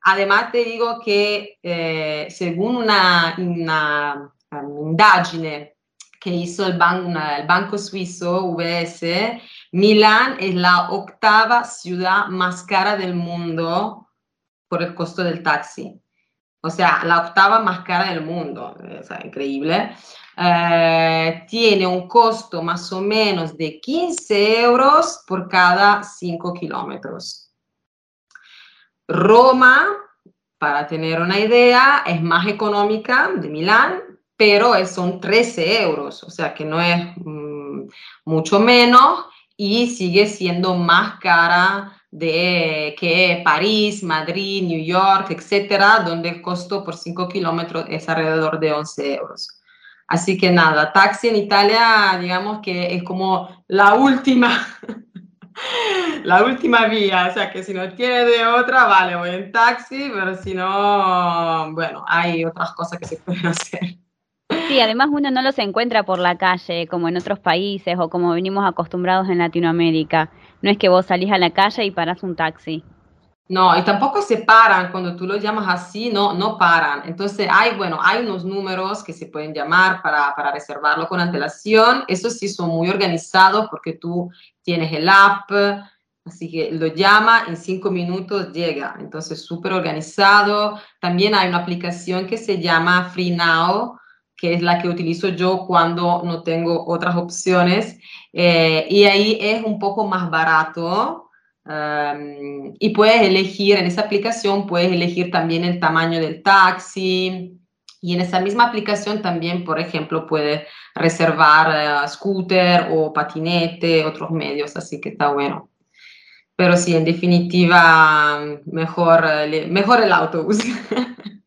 Además te digo que eh, según una, una, indagine que hizo el, el banco suizo UBS, Milán es la octava ciudad más cara del mundo por el costo del taxi. O sea, la octava más cara del mundo. O increíble. Eh, tiene un costo más o menos de 15 euros por cada 5 kilómetros. Roma, para tener una idea, es más económica de Milán, pero son 13 euros, o sea que no es mm, mucho menos y sigue siendo más cara de que París, Madrid, New York, etcétera, donde el costo por 5 kilómetros es alrededor de 11 euros. Así que nada, taxi en Italia, digamos que es como la última, la última vía, o sea que si no tiene de otra, vale, voy en taxi, pero si no, bueno, hay otras cosas que se pueden hacer. Sí, además uno no los encuentra por la calle como en otros países o como venimos acostumbrados en Latinoamérica. No es que vos salís a la calle y parás un taxi. No, y tampoco se paran cuando tú los llamas así, no, no paran. Entonces hay, bueno, hay unos números que se pueden llamar para, para reservarlo con antelación. Eso sí son muy organizados porque tú tienes el app, así que lo llama, en cinco minutos llega. Entonces súper organizado. También hay una aplicación que se llama Free Now, que es la que utilizo yo cuando no tengo otras opciones. Eh, y ahí es un poco más barato Um, y puedes elegir, en esa aplicación puedes elegir también el tamaño del taxi. Y en esa misma aplicación también, por ejemplo, puedes reservar uh, scooter o patinete, otros medios, así que está bueno. Pero sí, en definitiva, mejor, mejor el autobús.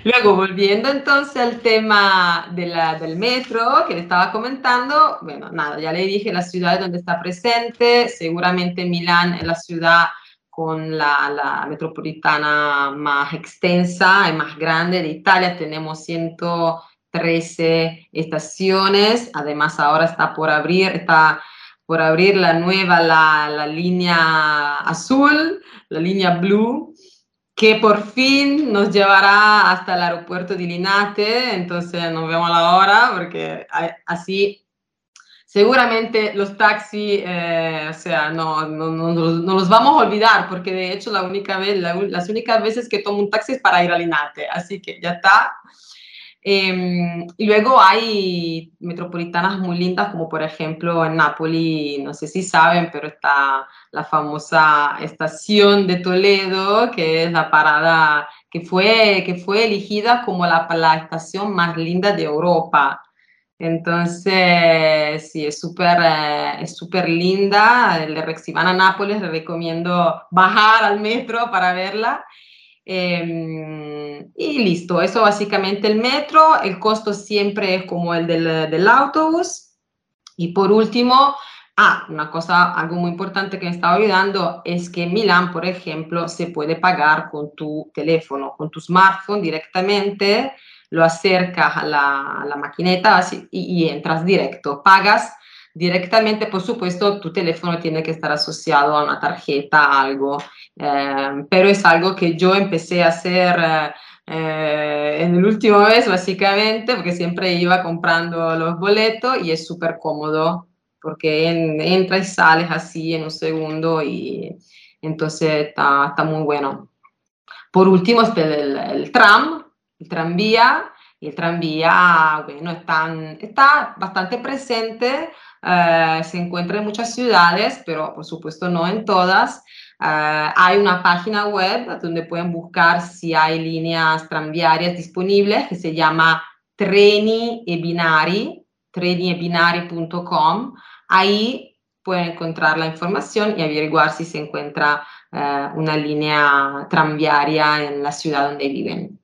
Luego, volviendo entonces al tema de la, del metro que le estaba comentando, bueno, nada, ya le dije la ciudad donde está presente, seguramente Milán es la ciudad con la, la, metropolitana más extensa y más grande de Italia, tenemos 113 estaciones, además ahora está por abrir, está por abrir la nueva, la, la línea azul, la línea blue, que por fin nos llevará hasta el aeropuerto de Linate, entonces nos vemos a la hora porque así seguramente los taxis, eh, o sea, no, no, no, no, los vamos a olvidar porque de hecho la única vez, las únicas veces que tomo un taxi es para ir a Linate, así que ya está. Eh, y luego hay metropolitanas muy lindas, como por ejemplo en Nápoles, no sé si saben, pero está la famosa estación de Toledo, que es la parada que fue, que fue elegida como la, la estación más linda de Europa. Entonces, sí, es súper eh, es súper linda. Si van a Nápoles, les recomiendo bajar al metro para verla. Em, y listo, eso básicamente el metro, el costo siempre es como el del, del autobús. Y por último, ah, una cosa, algo muy importante que me estaba olvidando es que en Milán, por ejemplo, se puede pagar con tu teléfono, con tu smartphone directamente, lo acercas a la, la maquineta y, y entras directo, pagas directamente, por supuesto, tu teléfono tiene que estar asociado a una tarjeta, algo, eh, pero es algo que yo empecé a hacer eh, en el último mes, básicamente, porque siempre iba comprando los boletos y es súper cómodo, porque entra y sales así en un segundo y entonces está, está muy bueno. Por último, está el, el tram, el tranvía, el tranvía, bueno, está bastante presente, eh, se encuentra en muchas ciudades, pero por supuesto no en todas. Uh, hay una página web donde pueden buscar si hay líneas tranviarias disponibles que se llama Treni e Binari, treniebinari.com. Ahí pueden encontrar la información y averiguar si se encuentra uh, una línea tranviaria en la ciudad donde viven.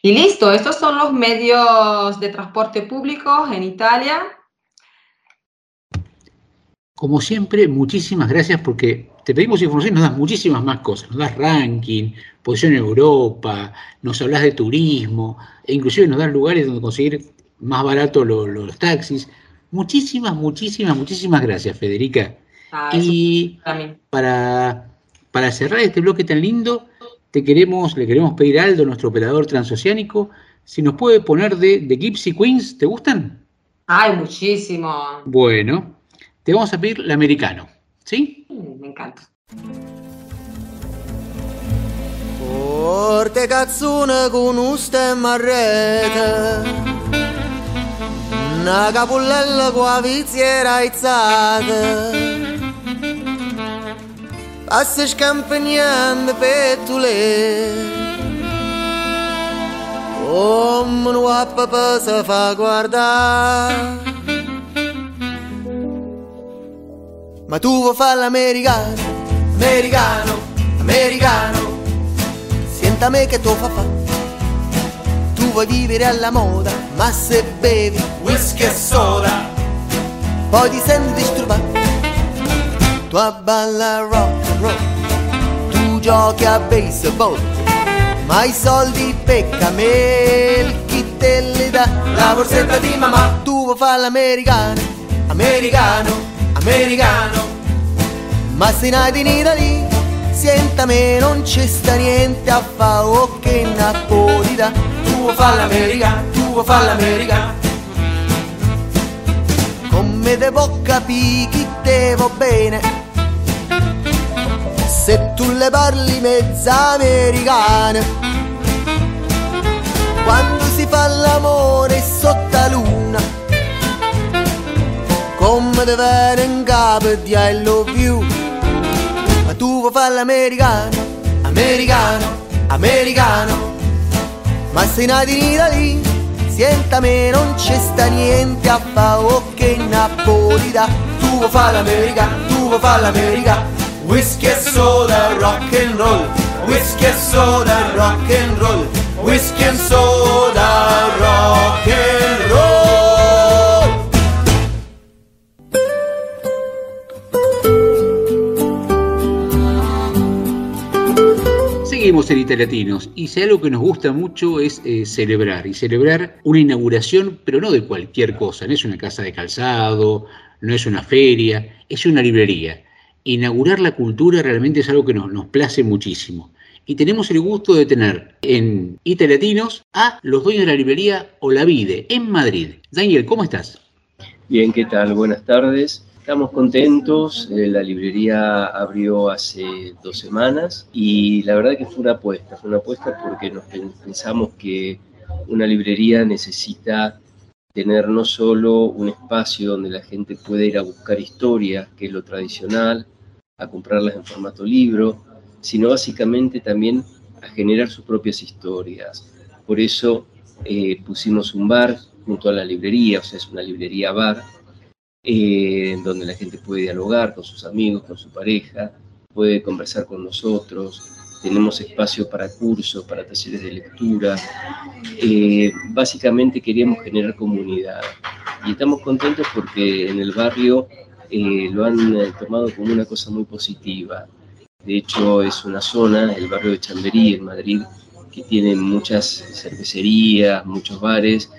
Y listo, estos son los medios de transporte público en Italia. Como siempre, muchísimas gracias porque te pedimos información, nos das muchísimas más cosas, nos das ranking, posición en Europa, nos hablas de turismo, e inclusive nos das lugares donde conseguir más barato los taxis. Muchísimas, muchísimas, muchísimas gracias, Federica. Ah, y para, para cerrar este bloque tan lindo, te queremos, le queremos pedir a Aldo, nuestro operador transoceánico, si nos puede poner de, de Gypsy Queens, ¿te gustan? Ay, muchísimo. Bueno, te vamos a pedir l'americano, ¿sí? Me encanta. Forte cazzone con un stemma a rete Una capullella con la viziera aizzata Passa scampagnando pettule Come un papà si fa guardare Ma tu vuoi fare l'americano, americano, americano. Senta me che tu fa fa Tu vuoi vivere alla moda, ma se bevi whisky e soda Poi ti senti disturbato Tu balla rock and roll Tu giochi a baseball Ma i soldi pecca me chi te li dà. La borsetta di mamma. Tu vuoi fare l'americano, americano americano Ma se nati in Italia Senta me non c'è sta niente a fa o che napolita Tu vuoi fare l'America, tu vuoi fare l'America. Come può capire chi te va bene. Se tu le parli mezza americana Quando si fa l'amore sotto la luna come te viene in capo di I love you. Ma tu vuoi fare l'americano, americano, americano. Ma sei nato in Italia, sientami non c'è sta niente a fa ok napolita Tu vuoi fare l'americano, tu vuoi fare l'americano Whisky e soda, rock and roll. Whisky e soda, rock and roll. Whisky and soda, rock and roll Seguimos en Italiatinos y si algo que nos gusta mucho es eh, celebrar y celebrar una inauguración, pero no de cualquier cosa, no es una casa de calzado, no es una feria, es una librería. Inaugurar la cultura realmente es algo que nos, nos place muchísimo. Y tenemos el gusto de tener en Italiatinos a los dueños de la librería Olavide en Madrid. Daniel, ¿cómo estás? Bien, ¿qué tal? Buenas tardes. Estamos contentos, eh, la librería abrió hace dos semanas y la verdad que fue una apuesta, fue una apuesta porque pensamos que una librería necesita tener no solo un espacio donde la gente pueda ir a buscar historias, que es lo tradicional, a comprarlas en formato libro, sino básicamente también a generar sus propias historias. Por eso eh, pusimos un bar junto a la librería, o sea, es una librería bar, eh, donde la gente puede dialogar con sus amigos, con su pareja, puede conversar con nosotros, tenemos espacio para cursos, para talleres de lectura. Eh, básicamente queríamos generar comunidad y estamos contentos porque en el barrio eh, lo han tomado como una cosa muy positiva. De hecho, es una zona, el barrio de Chamberí, en Madrid, que tiene muchas cervecerías, muchos bares,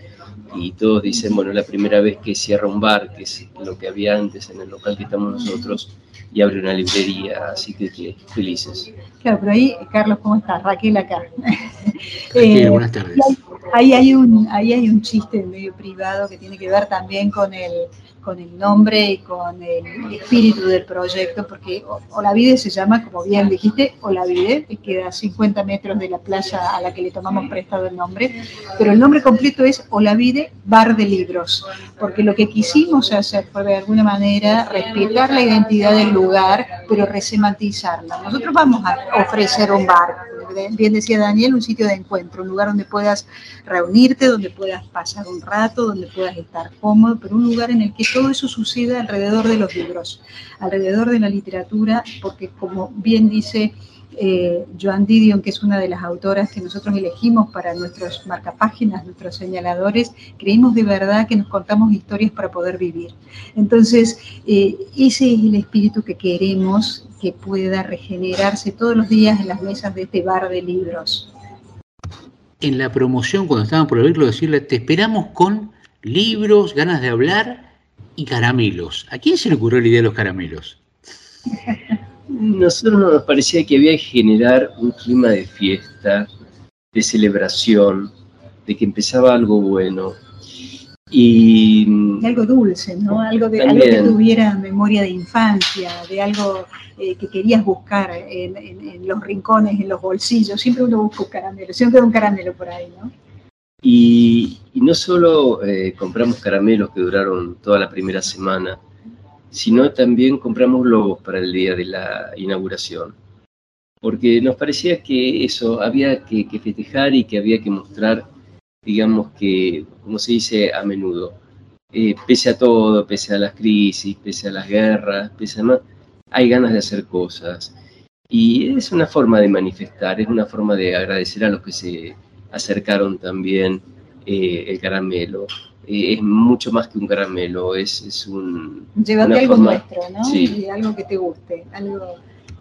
y todos dicen, bueno, la primera vez que cierra un bar, que es lo que había antes en el local que estamos nosotros, y abre una librería, así que, felices. Claro, pero ahí, Carlos, ¿cómo estás? Raquel acá. Raquel, eh, buenas tardes. Ahí hay, un, ahí hay un chiste medio privado que tiene que ver también con el, con el nombre y con el espíritu del proyecto, porque Olavide se llama, como bien dijiste, Olavide, que queda a 50 metros de la playa a la que le tomamos prestado el nombre, pero el nombre completo es Olavide Bar de Libros, porque lo que quisimos hacer fue de alguna manera respetar la identidad del lugar, pero resemantizarla. Nosotros vamos a ofrecer un bar, bien decía Daniel, un sitio de encuentro, un lugar donde puedas reunirte, donde puedas pasar un rato, donde puedas estar cómodo, pero un lugar en el que todo eso suceda alrededor de los libros, alrededor de la literatura, porque como bien dice eh, Joan Didion, que es una de las autoras que nosotros elegimos para nuestros marcapáginas, nuestros señaladores, creímos de verdad que nos contamos historias para poder vivir. Entonces, eh, ese es el espíritu que queremos que pueda regenerarse todos los días en las mesas de este bar de libros. En la promoción, cuando estaban por oírlo, decirle, te esperamos con libros, ganas de hablar y caramelos. ¿A quién se le ocurrió la idea de los caramelos? nosotros nos parecía que había que generar un clima de fiesta, de celebración, de que empezaba algo bueno. Y, algo dulce, ¿no? Algo, de, algo que tuviera memoria de infancia, de algo eh, que querías buscar en, los rincones, en los bolsillos. Siempre uno busca un caramelo, siempre un caramelo por ahí, ¿no? Y, no solo eh, compramos caramelos que duraron toda la primera semana, sino también compramos globos para el día de la inauguración, porque nos parecía que eso había que, festejar y que había que mostrar, digamos que, como se dice a menudo, eh, pese a todo, pese a las crisis, pese a las guerras, pese a más, hay ganas de hacer cosas. Y es una forma de manifestar, es una forma de agradecer a los que se acercaron también eh, el caramelo, eh, es mucho más que un caramelo, es, es un... Llévate algo nuestro, ¿no? Sí. algo que te guste, algo,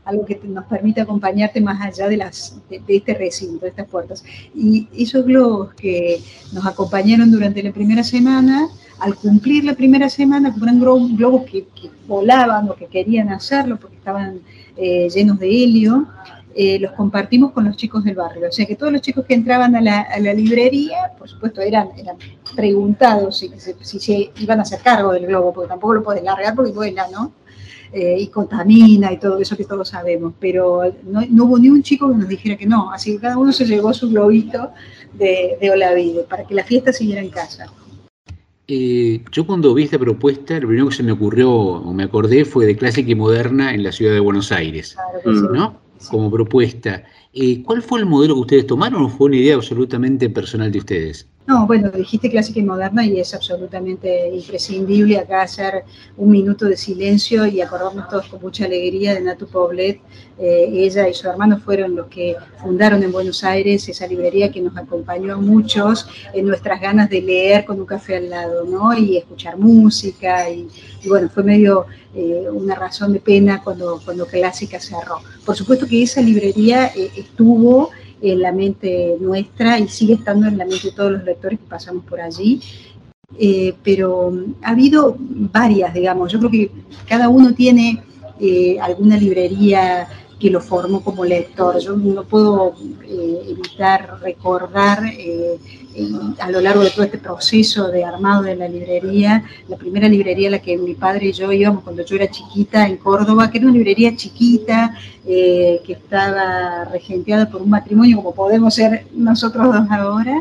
algo que nos permita acompañarte más allá de, las, de, este recinto, de estas puertas. Y esos globos que nos acompañaron durante la primera semana, al cumplir la primera semana, eran globos que, que volaban o que querían hacerlo porque estaban eh, llenos de helio, eh, los compartimos con los chicos del barrio. O sea que todos los chicos que entraban a la, librería, por supuesto, eran, eran preguntados si, si, se iban a hacer cargo del globo, porque tampoco lo puedes largar porque vuela, ¿no? Eh, y contamina y todo eso que todos sabemos, pero no, hubo ni un chico que nos dijera que no, así que cada uno se llevó su globito de, de Olavide para que la fiesta siguiera en casa. Eh, yo cuando vi esta propuesta, lo primero que se me ocurrió o me acordé fue de clásica y moderna en la ciudad de Buenos Aires, ¿no? Como propuesta. Eh, ¿Cuál fue el modelo que ustedes tomaron o fue una idea absolutamente personal de ustedes? No, bueno, dijiste clásica y moderna y es absolutamente imprescindible acá hacer un minuto de silencio y acordarnos todos con mucha alegría de Natu Poblet. Eh, ella y su hermano fueron los que fundaron en Buenos Aires esa librería que nos acompañó a muchos en nuestras ganas de leer con un café al lado, ¿no? Y escuchar música y, bueno, fue medio eh, una razón de pena cuando, cuando Clásica cerró. Por supuesto que esa librería eh, estuvo en la mente nuestra y sigue estando en la mente de todos los lectores que pasamos por allí. Eh, pero ha habido varias, digamos, yo creo que cada uno tiene eh, alguna librería que lo formó como lector. Yo no puedo eh, evitar recordar a lo largo de todo este proceso de armado de la librería, la primera librería a la que mi padre y yo íbamos cuando yo era chiquita en Córdoba, que era una librería chiquita, eh, que estaba regenteada por un matrimonio como podemos ser nosotros dos ahora,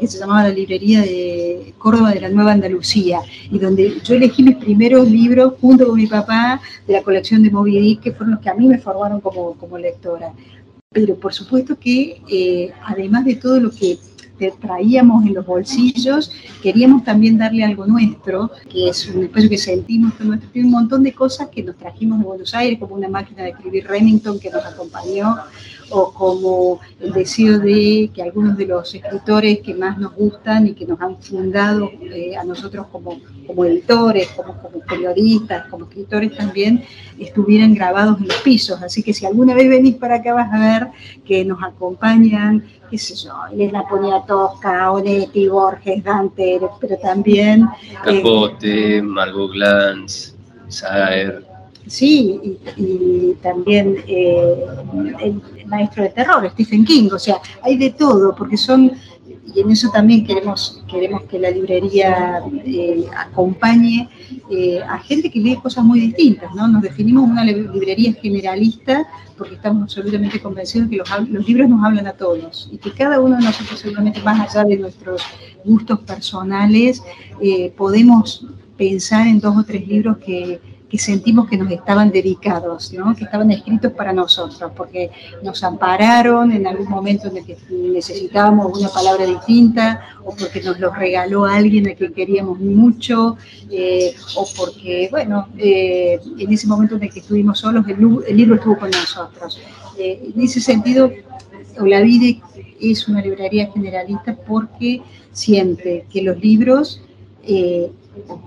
que se llamaba la librería de Córdoba de la Nueva Andalucía, y donde yo elegí mis primeros libros junto con mi papá de la colección de Moby Dick, que fueron los que a mí me formaron como, como lectora. Pero por supuesto que eh, además de todo lo que traíamos en los bolsillos, queríamos también darle algo nuestro, que es un espacio que sentimos nuestro, un montón de cosas que nos trajimos de Buenos Aires, como una máquina de escribir Remington que nos acompañó, o como el deseo de que algunos de los escritores que más nos gustan y que nos han fundado eh, a nosotros como, como editores, como, como, periodistas, como escritores también, estuvieran grabados en los pisos. Así que si alguna vez venís para acá vas a ver que nos acompañan, qué sé yo, Elena Poniatowska, Onetti, Borges, Dante, pero también... Eh, Capote, Margot Glantz, Saer. Sí, y, también eh, maestro de terror, Stephen King, o sea, hay de todo, porque son, y en eso también queremos, queremos que la librería eh, acompañe eh, a gente que lee cosas muy distintas, ¿no? Nos definimos una librería generalista porque estamos absolutamente convencidos de que los, los libros nos hablan a todos y que cada uno de nosotros, seguramente más allá de nuestros gustos personales, podemos pensar en dos o tres libros que que sentimos que nos estaban dedicados, que estaban escritos para nosotros, porque nos ampararon en algún momento en el que necesitábamos una palabra distinta, o porque nos lo regaló alguien a quien queríamos mucho, eh, o porque, bueno, eh, en ese momento en el que estuvimos solos, el, libro estuvo con nosotros. Eh, en ese sentido, Olavide es una librería generalista porque siente que los libros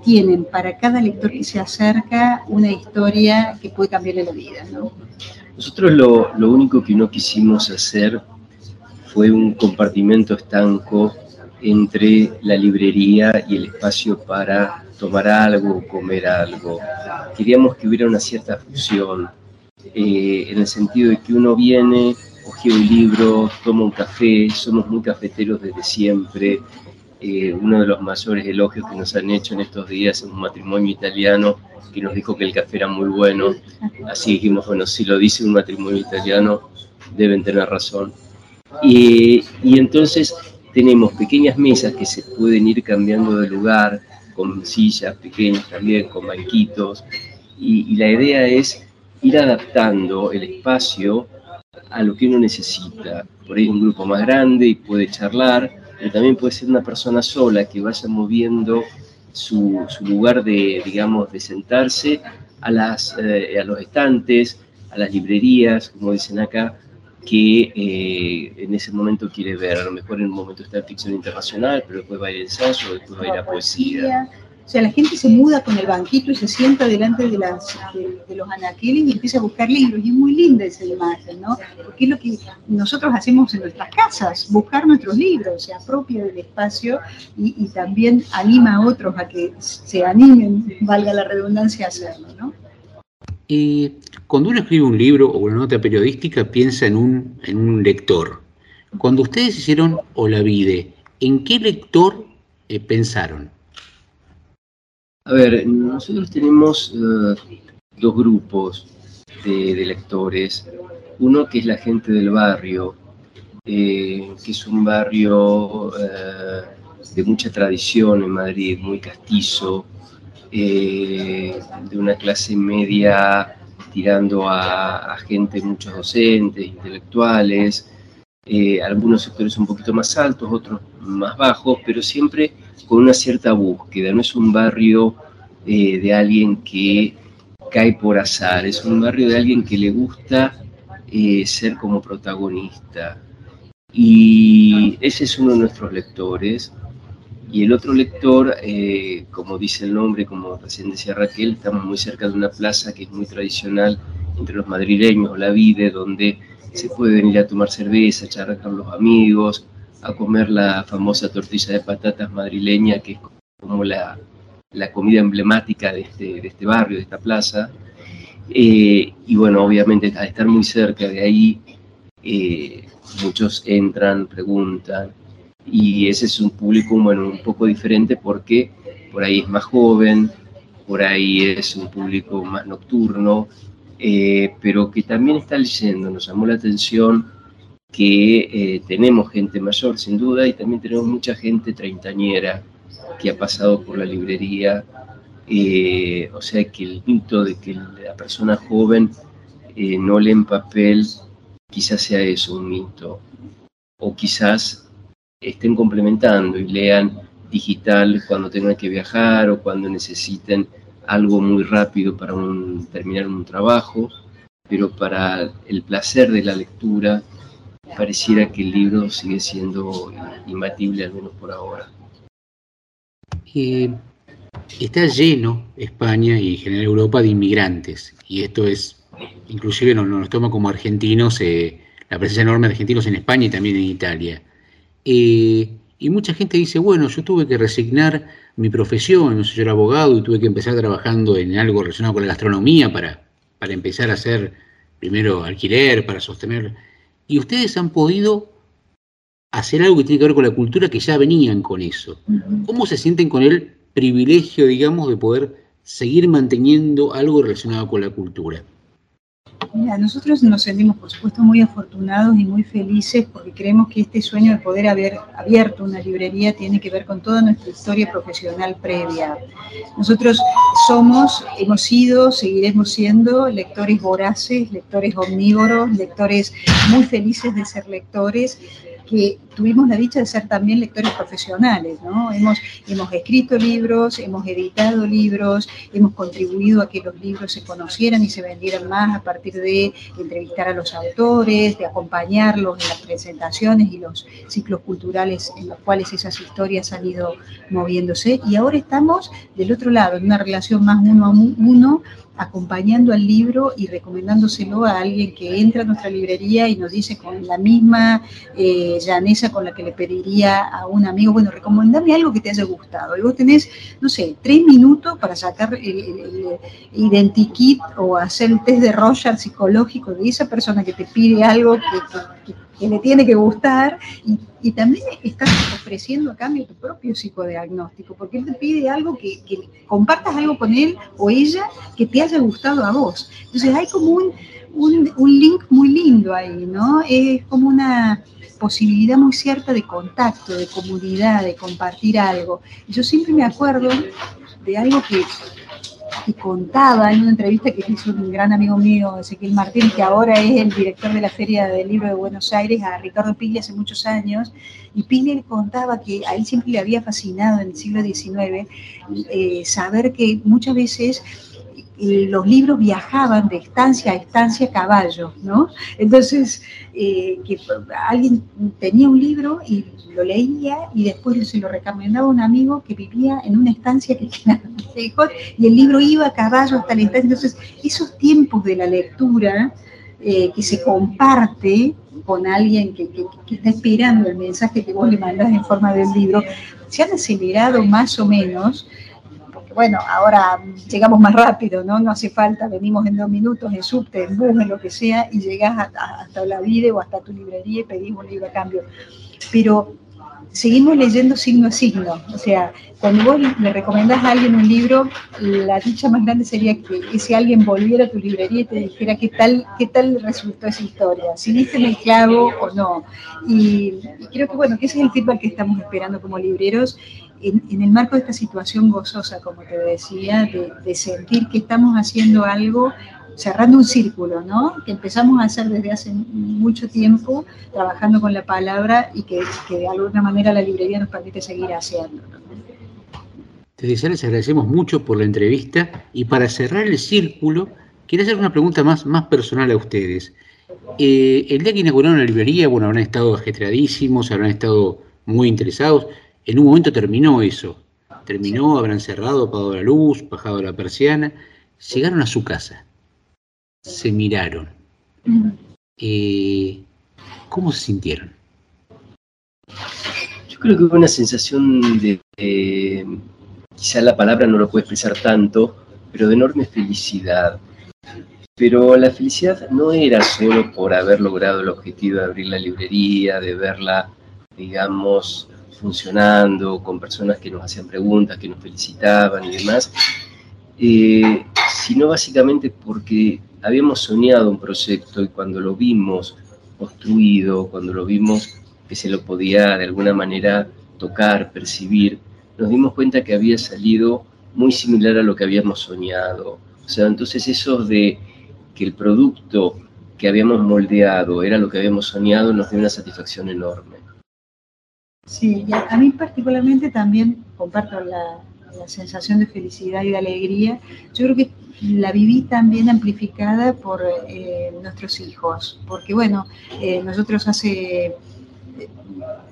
tienen para cada lector que se acerca una historia que puede cambiarle la vida. ¿no? Nosotros lo, lo único que no quisimos hacer fue un compartimento estanco entre la librería y el espacio para tomar algo, comer algo. Queríamos que hubiera una cierta fusión, eh, en el sentido de que uno viene, coge un libro, toma un café, somos muy cafeteros desde siempre, eh, uno de los mayores elogios que nos han hecho en estos días es un matrimonio italiano que nos dijo que el café era muy bueno. Así dijimos, bueno, si lo dice un matrimonio italiano, deben tener razón. Y, entonces tenemos pequeñas mesas que se pueden ir cambiando de lugar, con sillas pequeñas también, con banquitos. Y, y la idea es ir adaptando el espacio a lo que uno necesita. Por ahí un grupo más grande y puede charlar, pero también puede ser una persona sola que vaya moviendo su, lugar de, digamos, de sentarse a, las, eh, a los estantes, a las librerías, como dicen acá, que eh, en ese momento quiere ver. A lo mejor en un momento está en ficción internacional, pero después va a ir ensayo, después va a ir a poesía. O sea, la gente se muda con el banquito y se sienta delante de, los anaqueles y empieza a buscar libros. Y es muy linda esa imagen, ¿no? Porque es lo que nosotros hacemos en nuestras casas, buscar nuestros libros, se apropia del espacio y, también anima a otros a que se animen, valga la redundancia, a hacerlo, ¿no? Y cuando uno escribe un libro o una nota periodística, piensa en un, en un lector. Cuando ustedes hicieron Olavide, ¿en qué lector eh, pensaron? A ver, nosotros tenemos eh, dos grupos de, lectores. Uno que es la gente del barrio, eh, que es un barrio eh, de mucha tradición en Madrid, muy castizo, de una clase media tirando a, gente, muchos docentes, intelectuales, algunos sectores un poquito más altos, otros más bajos, pero siempre con una cierta búsqueda. No es un barrio eh, de alguien que cae por azar, es un barrio de alguien que le gusta ser como protagonista. Y ese es uno de nuestros lectores. Y el otro lector, eh, como dice el nombre, como recién decía Raquel, estamos muy cerca de una plaza que es muy tradicional entre los madrileños, la Vide, donde se puede venir a tomar cerveza, charlar con los amigos, a comer la famosa tortilla de patatas madrileña, que es como la, la comida emblemática de este, de este barrio, de esta plaza. Eh, y bueno, obviamente al estar muy cerca de ahí, eh, muchos entran, preguntan, y ese es un público bueno, un poco diferente porque por ahí es más joven, por ahí es un público más nocturno, eh, pero que también está leyendo. Nos llamó la atención que eh, tenemos gente mayor, sin duda, y también tenemos mucha gente treintañera que ha pasado por la librería. Eh, o sea que el mito de que la persona joven no lee en papel, quizás sea eso, un mito. O quizás estén complementando y lean digital cuando tengan que viajar o cuando necesiten algo muy rápido para terminar un trabajo, pero para el placer de la lectura pareciera que el libro sigue siendo imbatible, al menos por ahora. está lleno España y en general Europa de inmigrantes, y esto es, inclusive nos, nos toma como argentinos eh, la presencia enorme de argentinos en España y también en Italia. Eh, y mucha gente dice, bueno, yo tuve que resignar mi profesión, no sé, yo era abogado y tuve que empezar trabajando en algo relacionado con la gastronomía para, para empezar a hacer primero alquiler, para sostener. Y ustedes han podido hacer algo que tiene que ver con la cultura que ya venían con eso. ¿Cómo se sienten con el privilegio, digamos, de poder seguir manteniendo algo relacionado con la cultura? Nosotros nos sentimos, por supuesto, muy afortunados y muy felices porque creemos que este sueño de poder haber abierto una librería tiene que ver con toda nuestra historia profesional previa. Nosotros somos, hemos sido, seguiremos siendo lectores voraces, lectores omnívoros, lectores muy felices de ser lectores que tuvimos la dicha de ser también lectores profesionales, ¿no? Hemos, hemos escrito libros, hemos editado libros, hemos contribuido a que los libros se conocieran y se vendieran más a partir de entrevistar a los autores, de acompañarlos en las presentaciones y los ciclos culturales en los cuales esas historias han ido moviéndose. Y ahora estamos del otro lado, en una relación más uno a uno acompañando al libro y recomendándoselo a alguien que entra a nuestra librería y nos dice con la misma eh, llaneza con la que le pediría a un amigo, bueno, recomendame algo que te haya gustado. Y vos tenés, no sé, tres minutos para sacar el, identikit o hacer el test de Roger psicológico de esa persona que te pide algo que que le tiene que gustar y, también estás ofreciendo a cambio tu propio psicodiagnóstico, porque él te pide algo que, compartas algo con él o ella que te haya gustado a vos. Entonces hay como un, un, link muy lindo ahí, ¿no? Es como una posibilidad muy cierta de contacto, de comunidad, de compartir algo. Yo siempre me acuerdo de algo que y contaba en una entrevista que hizo un gran amigo mío, Ezequiel Martín, que ahora es el director de la Feria del Libro de Buenos Aires, a Ricardo Piglia hace muchos años, y Piglia le contaba que a él siempre le había fascinado en el siglo XIX eh, saber que muchas veces los libros viajaban de estancia a estancia a caballo, ¿no? Entonces, eh, que alguien tenía un libro y lo leía y después se lo recomendaba a un amigo que vivía en una estancia que lejos y el libro iba a caballo hasta la estancia. Entonces, esos tiempos de la lectura eh, que se comparte con alguien que, que, está esperando el mensaje que vos le mandás en forma del libro, se han acelerado más o menos bueno, ahora llegamos más rápido, ¿no? No hace falta, venimos en dos minutos en subte, en bus, en lo que sea, y llegás hasta, la vida o hasta tu librería y pedís un libro a cambio. Pero seguimos leyendo signo a signo. O sea, cuando vos le recomendás a alguien un libro, la dicha más grande sería que ese alguien volviera a tu librería y te dijera qué tal, qué tal resultó esa historia, si viste el clavo o no. Y, creo que bueno, que ese es el feedback que estamos esperando como libreros en, el marco de esta situación gozosa, como te decía, de, sentir que estamos haciendo algo cerrando un círculo, ¿no? Que empezamos a hacer desde hace mucho tiempo, trabajando con la palabra y que, de alguna manera la librería nos permite seguir haciendo. Desde les agradecemos mucho por la entrevista y para cerrar el círculo, quiero hacer una pregunta más, más personal a ustedes. Eh, el día que inauguraron la librería, bueno, habrán estado ajetreadísimos, habrán estado muy interesados. En un momento terminó eso. Terminó, habrán cerrado, apagado la luz, bajado la persiana. Llegaron a su casa se miraron. Eh, ¿Cómo se sintieron? Yo creo que hubo una sensación de, quizá la palabra no lo puede expresar tanto, pero de enorme felicidad. Pero la felicidad no era solo por haber logrado el objetivo de abrir la librería, de verla, digamos, funcionando, con personas que nos hacían preguntas, que nos felicitaban y demás, eh, sino básicamente porque habíamos soñado un proyecto y cuando lo vimos construido, cuando lo vimos que se lo podía de alguna manera tocar, percibir, nos dimos cuenta que había salido muy similar a lo que habíamos soñado. O sea, entonces eso de que el producto que habíamos moldeado era lo que habíamos soñado nos dio una satisfacción enorme. Sí, y a, mí particularmente también comparto la, sensación de felicidad y de alegría. Yo creo que la viví también amplificada por eh, nuestros hijos, porque bueno, eh, nosotros hace eh,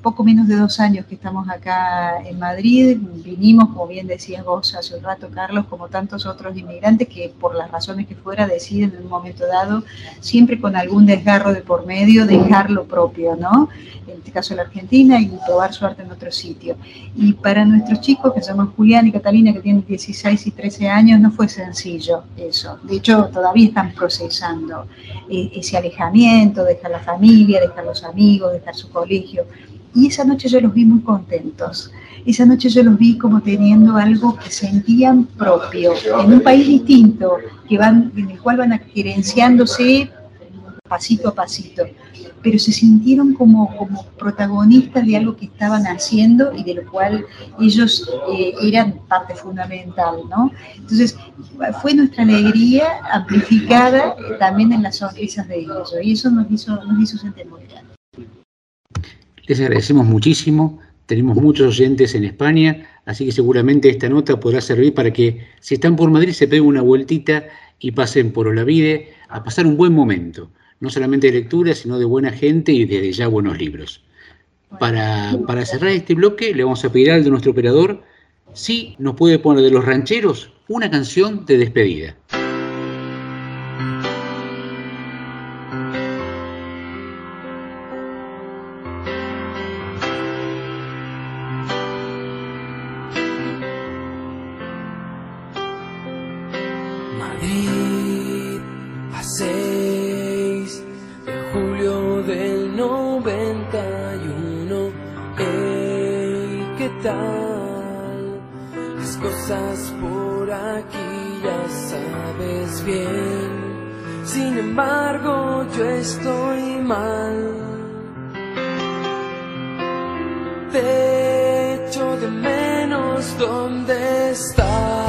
poco menos de dos años que estamos acá en Madrid, vinimos, como bien decías vos hace un rato, Carlos, como tantos otros inmigrantes que por las razones que fuera deciden en un momento dado, siempre con algún desgarro de por medio, dejar lo propio, ¿no? En este caso la Argentina y probar suerte en otro sitio. Y para nuestros chicos, que somos Julián y Catalina, que tienen 16 y 13 años, no fue sencillo eso. De hecho, todavía están procesando eh, ese alejamiento, dejar la familia, dejar los amigos, dejar su colegio. Y esa noche yo los vi muy contentos. Esa noche yo los vi como teniendo algo que sentían propio, en un país distinto, que van, en el cual van gerenciándose pasito a pasito, pero se sintieron como, como protagonistas de algo que estaban haciendo y de lo cual ellos eh, eran parte fundamental, ¿no? Entonces, fue nuestra alegría amplificada también en las sonrisas de ellos, y eso nos hizo, nos hizo sentir muy bien. Les agradecemos muchísimo. Tenemos muchos oyentes en España, así que seguramente esta nota podrá servir para que si están por Madrid se peguen una vueltita y pasen por Olavide a pasar un buen momento, no solamente de lectura, sino de buena gente y desde ya buenos libros. Para, para cerrar este bloque, le vamos a pedir al de nuestro operador si nos puede poner de los rancheros una canción de despedida. las cosas por aquí ya sabes bien. Sin embargo yo estoy mal. Te echo de menos dónde estás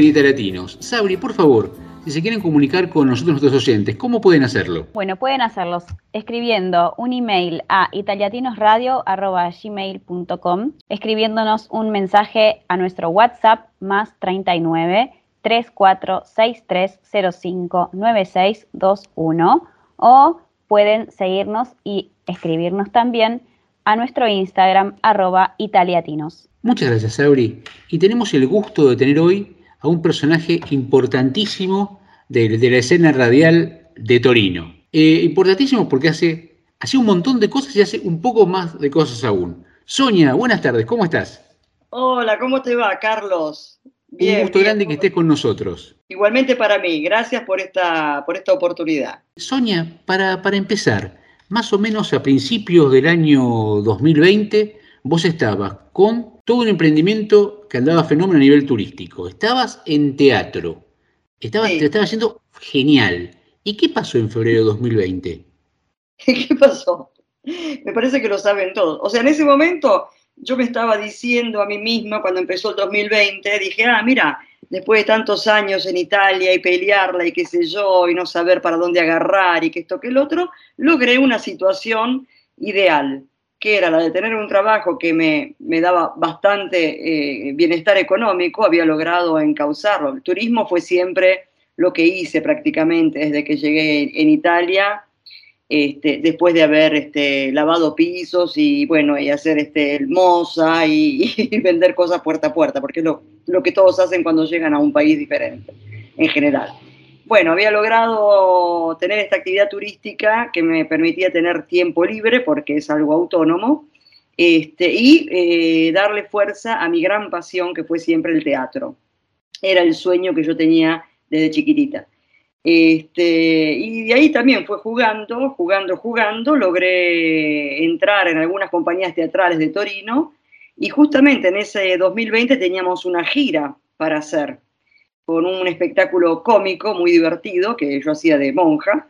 en Italiatinos. Sabri, por favor, si se quieren comunicar con nosotros nuestros oyentes, ¿cómo pueden hacerlo? Bueno, pueden hacerlos escribiendo un email a italiatinosradio.gmail.com, escribiéndonos un mensaje a nuestro WhatsApp más 39 346305 9621 o pueden seguirnos y escribirnos también a nuestro Instagram arroba italiatinos. Muchas gracias, Sabri. Y tenemos el gusto de tener hoy a un personaje importantísimo de, de la escena radial de Torino. Eh, importantísimo porque hace, hace un montón de cosas y hace un poco más de cosas aún. Sonia, buenas tardes, ¿cómo estás? Hola, ¿cómo te va, Carlos? un gusto grande que estés con nosotros. Igualmente para mí, gracias por esta, por esta oportunidad. Sonia, para, para empezar, más o menos a principios del año 2020, vos estabas con todo un emprendimiento que andaba fenómeno a nivel turístico. Estabas en teatro. Estabas, Te estaba haciendo genial. ¿Y qué pasó en febrero de 2020? ¿Qué pasó? Me parece que lo saben todos. O sea, en ese momento yo me estaba diciendo a mí misma, cuando empezó el 2020, dije, ah, mira, después de tantos años en Italia y pelearla y qué sé yo, y no saber para dónde agarrar y que esto que el otro, logré una situación ideal, que era la de tener un trabajo que me, me daba bastante eh, bienestar económico, había logrado encauzarlo. El turismo fue siempre lo que hice prácticamente desde que llegué en Italia, este, después de haber este, lavado pisos y bueno, y hacer este, el moza y, y, vender cosas puerta a puerta, porque es lo, lo que todos hacen cuando llegan a un país diferente, en general. Bueno, había logrado tener esta actividad turística que me permitía tener tiempo libre, porque es algo autónomo, este, y eh, darle fuerza a mi gran pasión, que fue siempre el teatro. era el sueño que yo tenía desde chiquitita. Este, y de ahí también fue jugando, jugando, jugando, logré entrar en algunas compañías teatrales de Torino y justamente en ese 2020 teníamos una gira para hacer con un espectáculo cómico muy divertido que yo hacía de monja.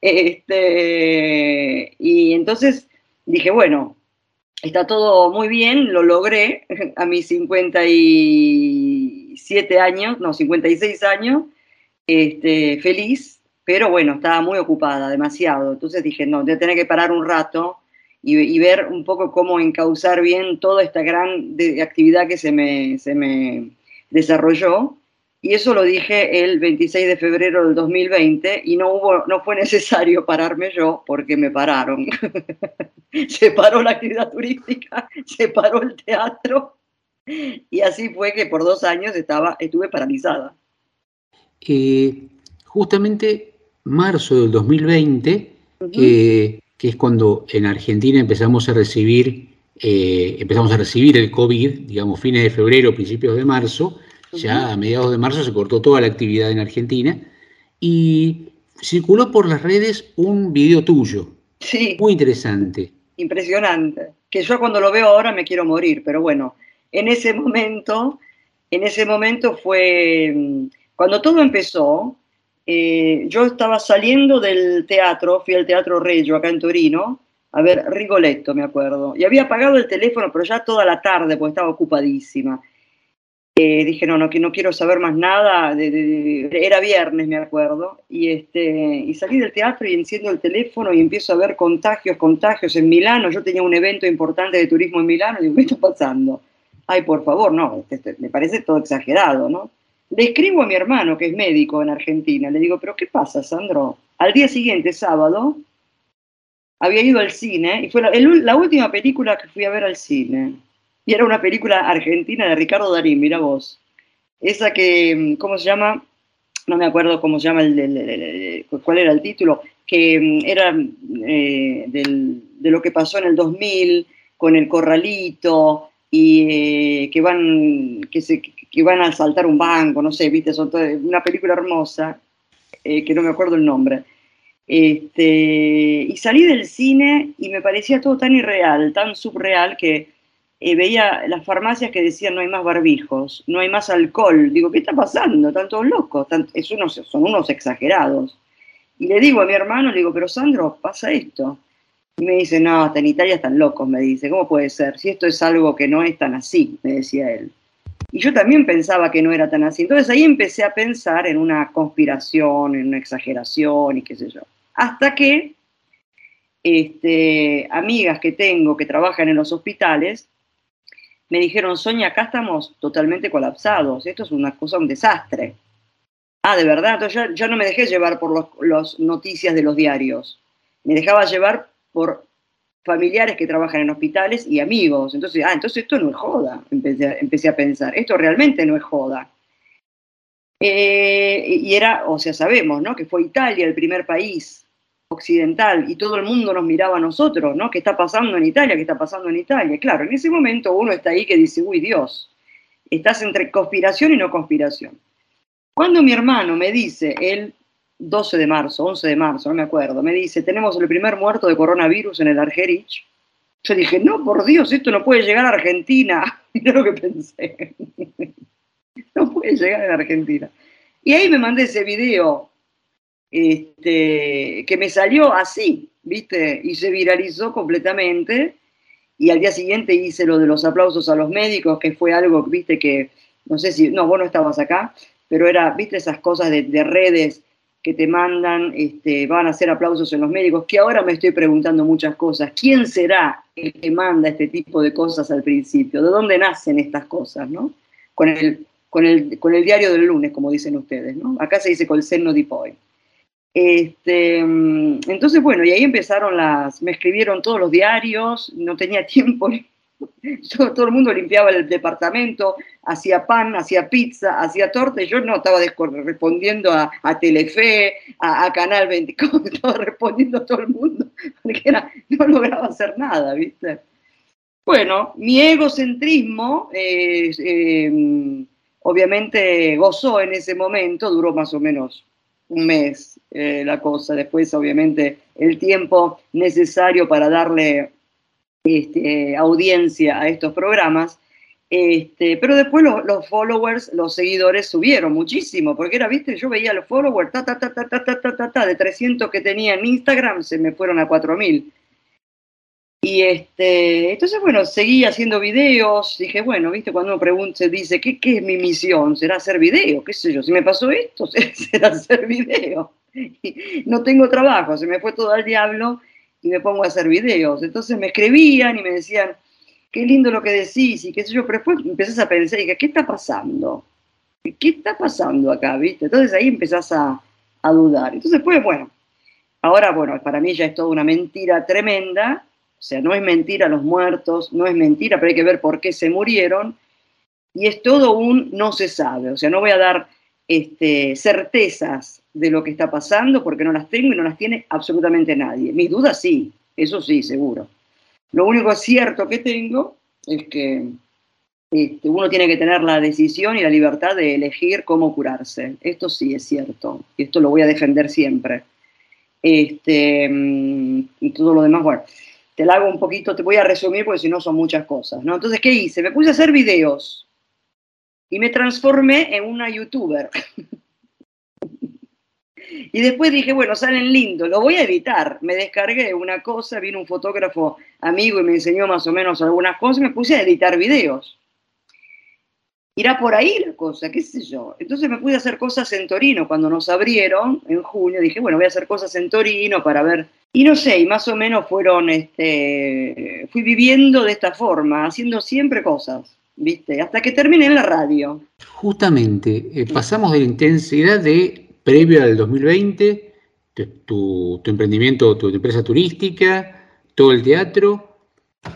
Este, y entonces dije, bueno, está todo muy bien, lo logré a mis 57 años, no, 56 años, este, feliz, pero bueno, estaba muy ocupada, demasiado. Entonces dije, no, voy a tener que parar un rato y, ver un poco cómo encauzar bien toda esta gran actividad que se me, se me desarrolló. Y eso lo dije el 26 de febrero del 2020 y no, hubo, no fue necesario pararme yo porque me pararon. se paró la actividad turística, se paró el teatro y así fue que por dos años estaba, estuve paralizada. Eh, justamente marzo del 2020, eh, que es cuando en Argentina empezamos a recibir, eh, empezamos a recibir el COVID, digamos, fines de febrero, principios de marzo, ya a mediados de marzo se cortó toda la actividad en Argentina y circuló por las redes un video tuyo. Sí. Muy interesante. Impresionante. Que yo cuando lo veo ahora me quiero morir, pero bueno, en ese momento, en ese momento fue mm, cuando todo empezó, eh, yo estaba saliendo del teatro, fui al Teatro Regio acá en Torino, a ver Rigoletto, me acuerdo, y había apagado el teléfono, pero ya toda la tarde, porque estaba ocupadísima. Eh, dije, no, no, que no quiero saber más nada, era viernes, me acuerdo, y, este, y salí del teatro y enciendo el teléfono y empiezo a ver contagios, contagios en Milano, yo tenía un evento importante de turismo en Milano, y digo, ¿qué está pasando? Ay, por favor, no, este, este, me parece todo exagerado, ¿no? Le escribo a mi hermano, que es médico en Argentina, le digo, pero ¿qué pasa, Sandro? Al día siguiente, sábado, había ido al cine y fue la, última película que fui a ver al cine. Y era una película argentina de Ricardo Darín, mira vos. Esa que, ¿cómo se llama? No me acuerdo cómo se llama, el, cuál era el título, que mm, era eh, de lo que pasó en el 2000 con el corralito y eh, que van, que se, que van a saltar un banco, no sé, viste, una película hermosa, eh, que no me acuerdo el nombre. Este, y salí del cine y me parecía todo tan irreal, tan subreal, que eh, veía las farmacias que decían no hay más barbijos, no hay más alcohol. Digo, ¿qué está pasando? Están todos locos, es unos, son unos exagerados. Y le digo a mi hermano, le digo, pero Sandro, pasa esto. Y me dice, no, hasta en Italia están locos, me dice, ¿cómo puede ser? Si esto es algo que no es tan así, me decía él. Y yo también pensaba que no era tan así. Entonces ahí empecé a pensar en una conspiración, en una exageración y qué sé yo. Hasta que este, amigas que tengo que trabajan en los hospitales me dijeron, Sonia, acá estamos totalmente colapsados, esto es una cosa, un desastre. Ah, de verdad, entonces ya, no me dejé llevar por las noticias de los diarios, me dejaba llevar por familiares que trabajan en hospitales y amigos. Entonces, ah, entonces esto no es joda, empecé, a pensar, esto realmente no es joda. Eh, y era, o sea, sabemos, ¿no? Que fue Italia el primer país y todo el mundo nos miraba a nosotros, ¿no? ¿Qué está pasando en Italia? ¿Qué está pasando en Italia? Claro, en ese momento uno está ahí que dice, uy Dios, estás entre conspiración y no conspiración. Cuando mi hermano me dice, él 12 de marzo, 11 de marzo, no me acuerdo, me dice, tenemos el primer muerto de coronavirus en el Argerich. Yo dije, no, por Dios, esto no puede llegar a Argentina. Mira lo que pensé. no puede llegar a Argentina. Y ahí me mandé ese video este, que me salió así, ¿viste? Y se viralizó completamente. Y al día siguiente hice lo de los aplausos a los médicos, que fue algo, ¿viste? Que, no sé si, no, vos no estabas acá, pero era, ¿viste? Esas cosas de, de redes que te mandan, este, van a hacer aplausos en los médicos, que ahora me estoy preguntando muchas cosas. ¿Quién será el que manda este tipo de cosas al principio? ¿De dónde nacen estas cosas? Con el, diario del lunes, como dicen ustedes. Acá se dice con el seno di poi. Este, entonces, bueno, y ahí empezaron las, me escribieron todos los diarios, no tenía tiempo todo, el mundo limpiaba el departamento, hacía pan, hacía pizza, hacía torta, yo no estaba respondiendo a, Telefe, a, Canal 24, estaba respondiendo a todo el mundo, porque no lograba hacer nada, ¿viste? Bueno, mi egocentrismo eh, obviamente gozó en ese momento, duró más o menos un mes eh, la cosa, después obviamente el tiempo necesario para darle este, audiencia a estos programas, este, pero después los, los, followers, los seguidores subieron muchísimo, porque era, viste, yo veía los followers, ta, ta, ta, ta, ta, ta, ta, ta, de 300 que tenía en Instagram, se me fueron a 4000. Y este, entonces, bueno, seguí haciendo videos, dije, bueno, viste, cuando uno pregunta, se dice, ¿qué, ¿qué es mi misión? ¿Será hacer video? ¿Qué sé yo? Si me pasó esto, será hacer video. No tengo trabajo, se me fue todo al diablo y me pongo a hacer videos. Entonces me escribían y me decían, qué lindo lo que decís y qué sé yo, pero después empezás a pensar ¿qué está pasando? ¿Qué está pasando acá, viste? Entonces ahí empezás a, a dudar. Entonces, pues bueno, ahora, bueno, para mí ya es toda una mentira tremenda, o sea, no es mentira los muertos, no es mentira, pero hay que ver por qué se murieron, y es todo un no se sabe, o sea, no voy a dar este, certezas de lo que está pasando porque no las tengo y no las tiene absolutamente nadie. Mis dudas sí, eso sí, seguro. Lo único cierto que tengo es que este, uno tiene que tener la decisión y la libertad de elegir cómo curarse. Esto sí es cierto, y esto lo voy a defender siempre. Este, mm, y todo lo demás, bueno, te lo hago un poquito, te voy a resumir porque si no son muchas cosas, ¿no? Entonces, ¿qué hice? Me puse a hacer videos y me transformé en una youtuber. y después dije, bueno, salen lindos, lo voy a editar. Me descargué una cosa, vino un fotógrafo amigo y me enseñó más o menos algunas cosas, me puse a editar videos. Irá por ahí la cosa, qué sé yo. Entonces me pude hacer cosas en Torino. Cuando nos abrieron en junio, dije, bueno, voy a hacer cosas en Torino para ver y no sé, y más o menos fueron, este, fui viviendo de esta forma, haciendo siempre cosas, ¿viste? Hasta que terminé en la radio. Justamente, eh, pasamos de la intensidad de previo al 2020, tu, tu, emprendimiento, tu, empresa turística, todo el teatro,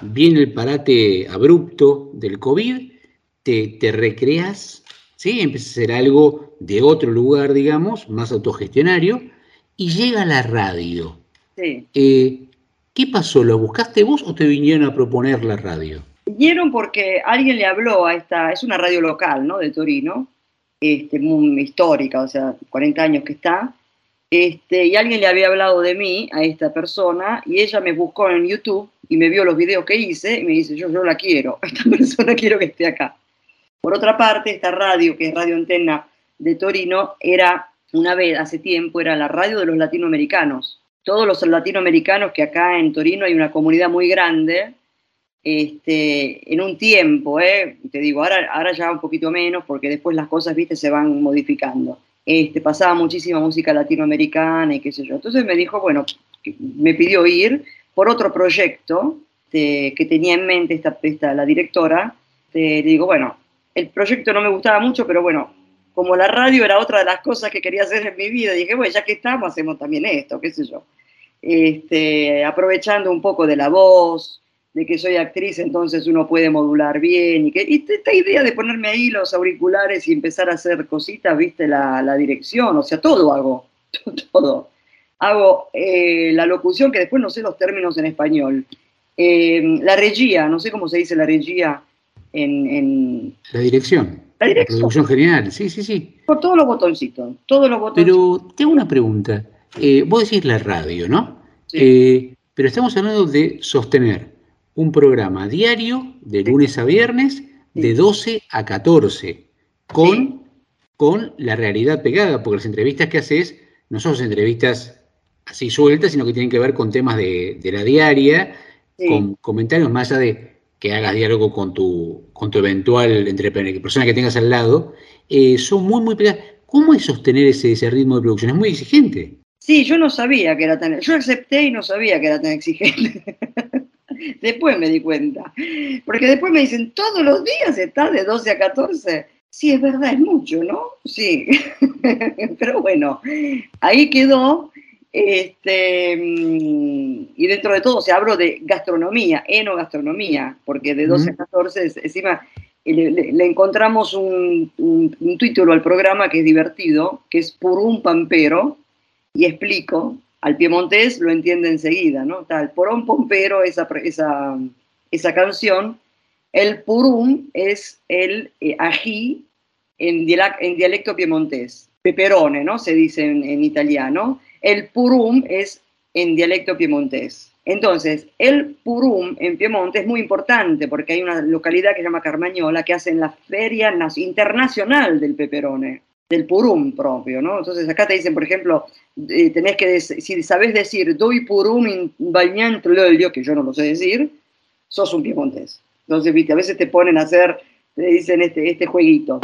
viene el parate abrupto del COVID, te, te recreas, ¿sí? Empieza a ser algo de otro lugar, digamos, más autogestionario, y llega la radio. Eh, ¿Qué pasó? ¿Lo buscaste vos o te vinieron a proponer la radio? Vinieron porque alguien le habló a esta, es una radio local, ¿no? De Torino, este, muy histórica, o sea, 40 años que está, este, y alguien le había hablado de mí a esta persona y ella me buscó en YouTube y me vio los videos que hice y me dice, yo, yo la quiero, esta persona quiero que esté acá. Por otra parte, esta radio, que es Radio Antena de Torino, era una vez, hace tiempo, era la radio de los latinoamericanos todos los latinoamericanos que acá en Torino hay una comunidad muy grande, este, en un tiempo, eh, te digo, ahora, ahora ya un poquito menos porque después las cosas, viste, se van modificando. Este, pasaba muchísima música latinoamericana y qué sé yo. Entonces me dijo, bueno, me pidió ir por otro proyecto este, que tenía en mente esta, esta la directora. Te digo, bueno, el proyecto no me gustaba mucho, pero bueno, como la radio era otra de las cosas que quería hacer en mi vida, dije, bueno, ya que estamos, hacemos también esto, qué sé yo. Este, aprovechando un poco de la voz, de que soy actriz, entonces uno puede modular bien. Y, que, esta idea de ponerme ahí los auriculares y empezar a hacer cositas, viste, la, la dirección, o sea, todo hago, todo. Hago eh, la locución, que después no sé los términos en español. Eh, la regía, no sé cómo se dice la regía en... en... La dirección. La producción general, sí, sí, sí. Por todos los botoncitos, todos los botoncitos. Pero tengo una pregunta. Eh, vos decís la radio, ¿no? Sí. Eh, pero estamos hablando de sostener un programa diario de lunes a viernes de 12 a 14 con, con la realidad pegada, porque las entrevistas que haces no son entrevistas así sueltas, sino que tienen que ver con temas de, de la diaria, con comentarios más allá de que hagas diálogo con tu, con tu eventual persona que tengas al lado, eh, son muy, muy pegadas. ¿Cómo es sostener ese, ese ritmo de producción? Es muy exigente. Sí, yo no sabía que era tan... Yo acepté y no sabía que era tan exigente. después me di cuenta. Porque después me dicen, todos los días estás de 12 a 14. Sí, es verdad, es mucho, ¿no? Sí. Pero bueno, ahí quedó este, mm, y dentro de todo, se hablo de gastronomía, enogastronomía, porque de 12 a 14, encima le, encontramos un, título al programa que es divertido, que es Por un Pampero, y explico, al piemontés lo entiende enseguida, ¿no? Tal, Por un Pampero, esa, esa, esa canción, el purum es el eh, ají en, dialecto piemontés. Peperone, ¿no? Se dice en, italiano. El purum es en dialecto piemontés. Entonces, el Purum en Piemonte es muy importante porque hay una localidad que se llama Carmañola que hacen la Feria Internacional del Peperone, del Purum propio, ¿no? Entonces, acá te dicen, por ejemplo, eh, tenés que, si sabes decir doy Purum in Bagnantolio, que yo no lo sé decir, sos un piemontés. Entonces, viste, a veces te ponen a hacer, te dicen este, este jueguito.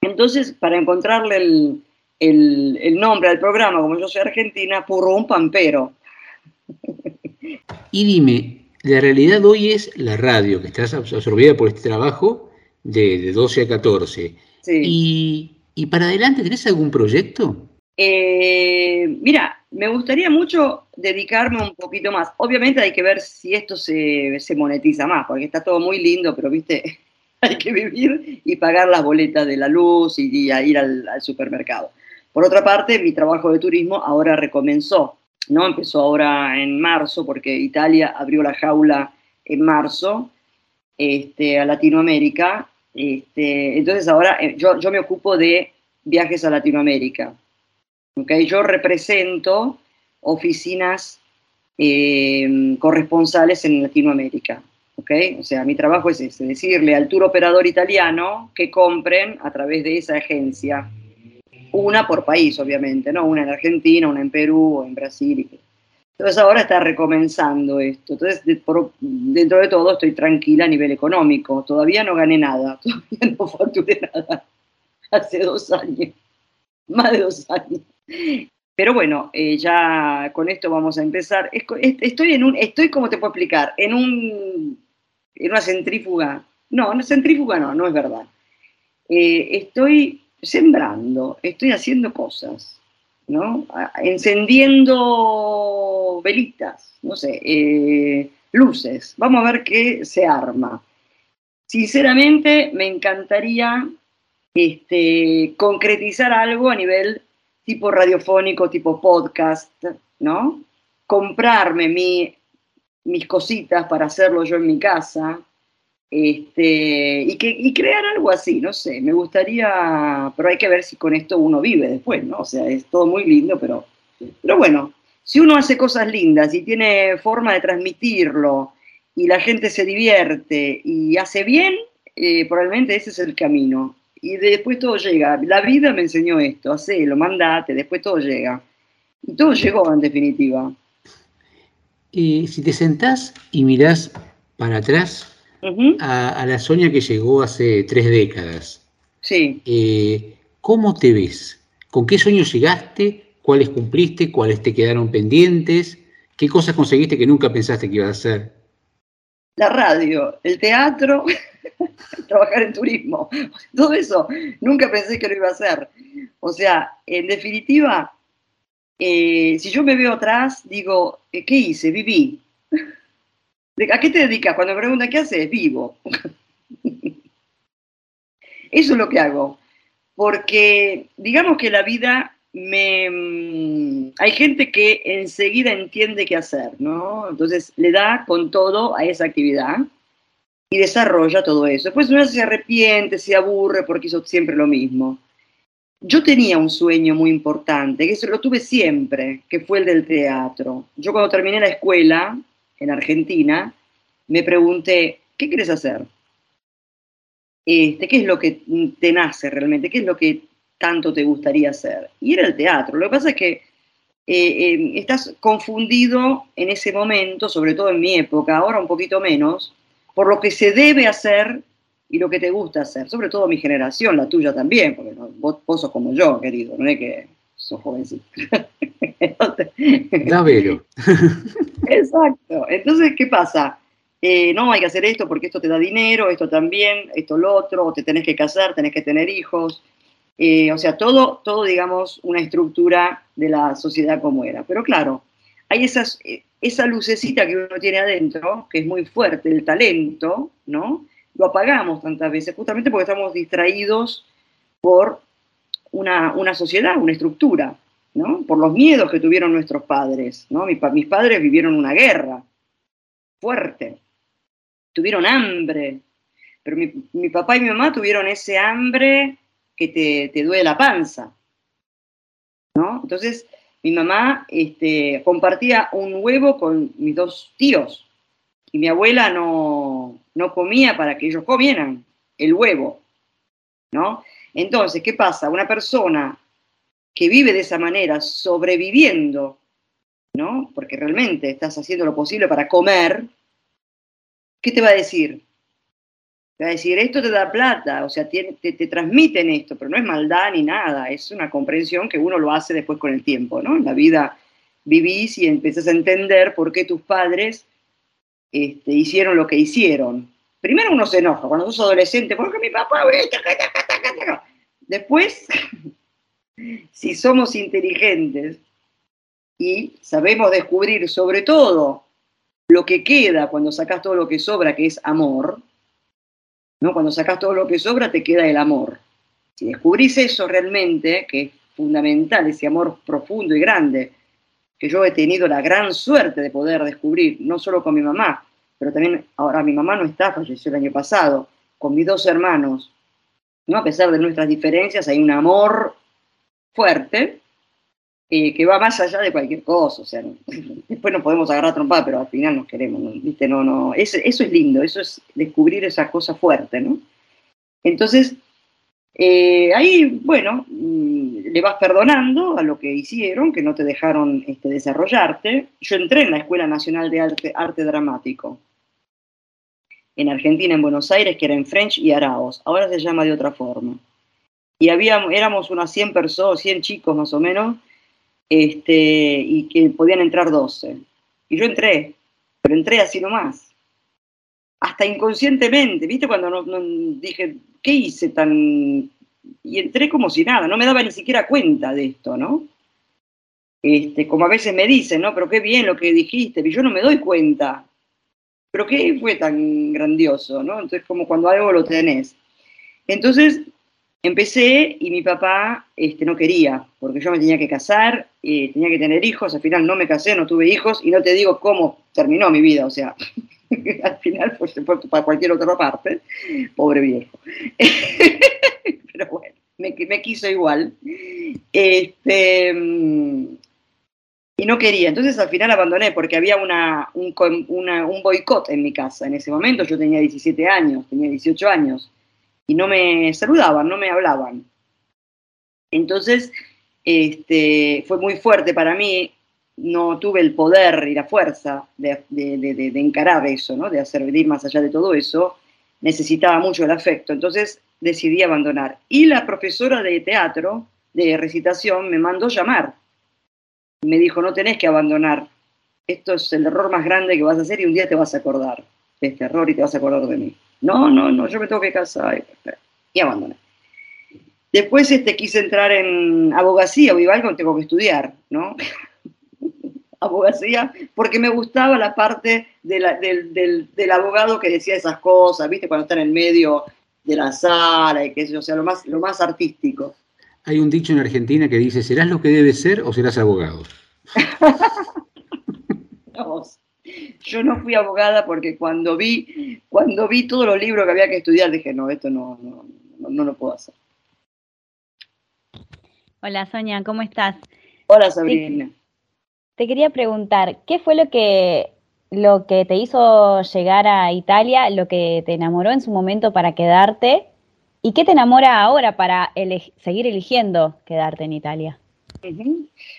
Entonces, para encontrarle el, el, nombre al programa, como yo soy argentina, Purum Pampero. Y dime, la realidad hoy es la radio, que estás absorbida por este trabajo de, 12 a 14. Sí. Y, para adelante, ¿tenés algún proyecto? Eh, mira, me gustaría mucho dedicarme un poquito más. Obviamente hay que ver si esto se, monetiza más, porque está todo muy lindo, pero viste, hay que vivir y pagar las boletas de la luz y, ir al, supermercado. Por otra parte, mi trabajo de turismo ahora recomenzó, ¿no? Empezó ahora en marzo, porque Italia abrió la jaula en marzo este, a Latinoamérica. Este, entonces ahora eh, yo, yo me ocupo de viajes a Latinoamérica. ¿okay? Yo represento oficinas eh, corresponsales en Latinoamérica. ¿okay? O sea, mi trabajo es ese, decirle al tour operador italiano que compren a través de esa agencia. Una por país, obviamente, ¿no? Una en Argentina, una en Perú o en Brasil. Entonces ahora está recomenzando esto. Entonces, dentro de todo, estoy tranquila a nivel económico. Todavía no gané nada, todavía no facturé nada. Hace dos años, más de dos años. Pero bueno, eh, ya con esto vamos a empezar. Estoy en un, estoy, como te puedo explicar? En un, una centrífuga. No, no centrífuga no, no es verdad. Eh, estoy sembrando, estoy haciendo cosas, ¿no? Encendiendo velitas, no sé, eh, luces. Vamos a ver qué se arma. Sinceramente, me encantaría este, concretizar algo a nivel tipo radiofónico, tipo podcast, ¿no? Comprarme mi, mis cositas para hacerlo yo en mi casa, este, y, que, crear algo así, no sé, me gustaría, pero hay que ver si con esto uno vive después, ¿no? O sea, es todo muy lindo, pero, pero bueno, si uno hace cosas lindas y tiene forma de transmitirlo y la gente se divierte y hace bien, eh, probablemente ese es el camino y después todo llega. La vida me enseñó esto, hacelo, mandate, después todo llega. Y todo llegó en definitiva. Y si te sentás y mirás para atrás a, la Sonia que llegó hace tres décadas, sí. Eh, ¿cómo te ves? ¿Con qué sueños llegaste? ¿Cuáles cumpliste? ¿Cuáles te quedaron pendientes? ¿Qué cosas conseguiste que nunca pensaste que ibas a hacer? La radio, el teatro, trabajar en turismo. Todo eso nunca pensé que lo iba a hacer. O sea, en definitiva, eh, si yo me veo atrás, digo, eh, ¿qué hice? Viví. ¿A qué te dedicas? Cuando me preguntan qué haces, vivo. Eso es lo que hago. Porque digamos que la vida me... Mm, hay gente que enseguida entiende qué hacer, ¿no? Entonces le da con todo a esa actividad y desarrolla todo eso. Después uno se arrepiente, se aburre porque hizo siempre lo mismo. Yo tenía un sueño muy importante, que eso lo tuve siempre, que fue el del teatro. Yo cuando terminé la escuela en Argentina, me pregunté, ¿qué quieres hacer? Este, ¿Qué es lo que te nace realmente? ¿Qué es lo que tanto te gustaría hacer? Y era el teatro. Lo que pasa es que eh, eh, estás confundido en ese momento, sobre todo en mi época, ahora un poquito menos, por lo que se debe hacer y lo que te gusta hacer, sobre todo mi generación, la tuya también, porque vos, sos como yo, querido, no es que sos jovencito. Exacto. Entonces, ¿qué pasa? Eh, no, hay que hacer esto porque esto te da dinero, esto también, esto lo otro, te tenés que casar, tenés que tener hijos. Eh, o sea, todo, todo, digamos, una estructura de la sociedad como era. Pero claro, hay esas, eh, esa lucecita que uno tiene adentro, que es muy fuerte, el talento, ¿no? Lo apagamos tantas veces, justamente porque estamos distraídos por una, sociedad, una estructura, ¿no? Por los miedos que tuvieron nuestros padres, ¿no? Mis, mis padres vivieron una guerra fuerte, tuvieron hambre, pero mi, mi papá y mi mamá tuvieron ese hambre que te, te duele la panza. ¿No? Entonces, mi mamá este, compartía un huevo con mis dos tíos y mi abuela no, no comía para que ellos comieran el huevo, ¿no? Entonces, ¿qué pasa? Una persona que vive de esa manera, sobreviviendo, ¿no? Porque realmente estás haciendo lo posible para comer, ¿qué te va a decir? Te va a decir, esto te da plata, o sea, te, te, transmiten esto, pero no es maldad ni nada, es una comprensión que uno lo hace después con el tiempo, ¿no? En la vida vivís y empezás a entender por qué tus padres este, hicieron lo que hicieron. Primero uno se enoja, cuando sos adolescente, porque mi papá... Después, si somos inteligentes y sabemos descubrir sobre todo lo que queda cuando sacas todo lo que sobra, que es amor, ¿no? Cuando sacas todo lo que sobra, te queda el amor. Si descubrís eso realmente, que es fundamental, ese amor profundo y grande, que yo he tenido la gran suerte de poder descubrir, no solo con mi mamá, pero también ahora mi mamá no está, falleció el año pasado, con mis dos hermanos, ¿no? A pesar de nuestras diferencias, hay un amor fuerte eh, que va más allá de cualquier cosa, o sea, después nos podemos agarrar trompada, pero al final nos queremos, ¿no? No, eso es lindo, eso es descubrir esa cosa fuerte, ¿no? Entonces, eh, ahí, bueno, mm, le vas perdonando a lo que hicieron, que no te dejaron este, desarrollarte. Yo entré en la Escuela Nacional de Arte Dramático, en Argentina, en Buenos Aires, que era en French y Araos. Ahora se llama de otra forma. Y había, éramos unas 100 personas, 100 chicos más o menos, este, y que podían entrar 12. Y yo entré, pero entré así nomás. Hasta inconscientemente, ¿viste? Cuando no, dije, ¿qué hice tan...? Y entré como si nada, no me daba ni siquiera cuenta de esto, ¿no? Este, como a veces me dicen, ¿no? Pero qué bien lo que dijiste, y yo no me doy cuenta. Pero qué fue tan grandioso, ¿no? Entonces, como cuando algo lo tenés. Entonces, empecé y mi papá este, no quería, porque yo me tenía que casar, eh, tenía que tener hijos, al final no me casé, no tuve hijos, y no te digo cómo terminó mi vida, o sea, al final fue, fue para cualquier otra parte, pobre viejo. Pero bueno, me, me quiso igual. Este, mm, y no quería. Entonces al final abandoné porque había una, un, boicot en mi casa. En ese momento yo tenía 17 años, tenía 18 años y no me saludaban, no me hablaban. Entonces este, fue muy fuerte para mí, no tuve el poder y la fuerza de, de, encarar eso, ¿no? de hacer vivir más allá de todo eso. Necesitaba mucho el afecto, entonces decidí abandonar. Y la profesora de teatro, de recitación, me mandó llamar me dijo, no tenés que abandonar, esto es el error más grande que vas a hacer y un día te vas a acordar de este error y te vas a acordar de mí. No, no, no, yo me tengo que casar y abandoné. Después este, quise entrar en abogacía, o algo tengo que estudiar, ¿no? abogacía, porque me gustaba la parte del, del, abogado que decía esas cosas, ¿viste? Cuando está en el medio de la sala y que eso, o sea, lo más, lo más artístico. Hay un dicho en Argentina que dice, ¿serás lo que debes ser o serás abogado? Yo no fui abogada porque cuando vi, cuando vi todos los libros que había que estudiar, dije, no, esto no, no, no, lo puedo hacer. Hola Sonia, ¿cómo estás? Hola Sabrina. Te, te, quería preguntar, ¿qué fue lo que, lo que te hizo llegar a Italia, lo que te enamoró en su momento para quedarte ¿Y qué te enamora ahora para seguir eligiendo quedarte en Italia?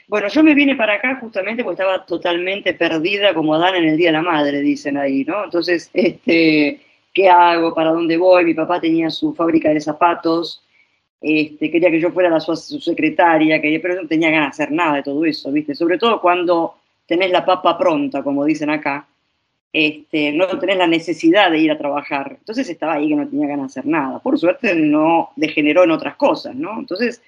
Bueno, yo me vine para acá justamente porque estaba totalmente perdida como Adán en el Día de la Madre, dicen ahí, ¿no? Entonces, este, ¿qué hago? ¿Para dónde voy? Mi papá tenía su fábrica de zapatos, este, quería que yo fuera la, su, secretaria, que, pero no tenía ganas de hacer nada de todo eso, ¿viste? Sobre todo cuando tenés la papa pronta, como dicen acá, este, no tenés la necesidad de ir a trabajar. Entonces estaba ahí que no tenía ganas de hacer nada. Por suerte no degeneró en otras cosas, ¿no? Entonces,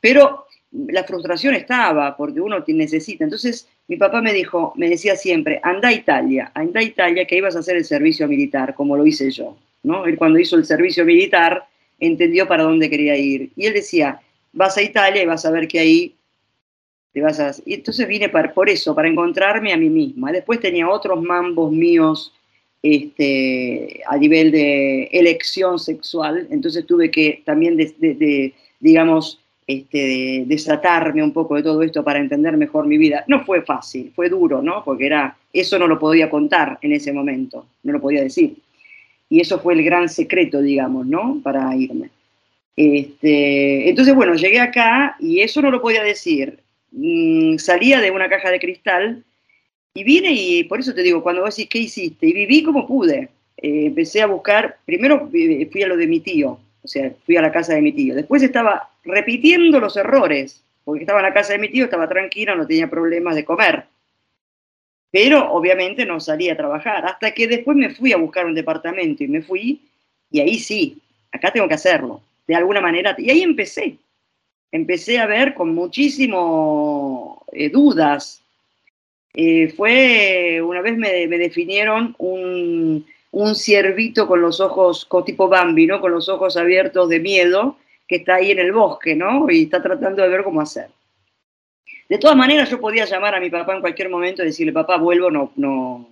pero la frustración estaba porque uno necesita. Entonces mi papá me dijo, me decía siempre, anda a Italia, anda a Italia que ibas a hacer el servicio militar, como lo hice yo, ¿no? Él cuando hizo el servicio militar entendió para dónde quería ir. Y él decía, vas a Italia y vas a ver que ahí y entonces vine por eso, para encontrarme a mí misma. Después tenía otros mambos míos este, a nivel de elección sexual, entonces tuve que también, de, digamos, este, desatarme un poco de todo esto para entender mejor mi vida. No fue fácil, fue duro, ¿no? Porque era, eso no lo podía contar en ese momento, no lo podía decir. Y eso fue el gran secreto, digamos, ¿no? Para irme. Este, entonces, bueno, llegué acá y eso no lo podía decir. Mm, salía de una caja de cristal y vine y por eso te digo, cuando vos decís, ¿qué hiciste? Y viví como pude. Eh, empecé a buscar, primero eh, fui a lo de mi tío, o sea, fui a la casa de mi tío. Después estaba repitiendo los errores, porque estaba en la casa de mi tío, estaba tranquila, no tenía problemas de comer. Pero obviamente no salí a trabajar, hasta que después me fui a buscar un departamento y me fui, y ahí sí, acá tengo que hacerlo, de alguna manera. Y ahí empecé. Empecé a ver con muchísimo eh, dudas. Eh, fue, una vez me, me definieron un, un ciervito con los ojos, con tipo Bambi, ¿no? Con los ojos abiertos de miedo, que está ahí en el bosque, ¿no? Y está tratando de ver cómo hacer. De todas maneras, yo podía llamar a mi papá en cualquier momento y decirle, papá, vuelvo, no, no,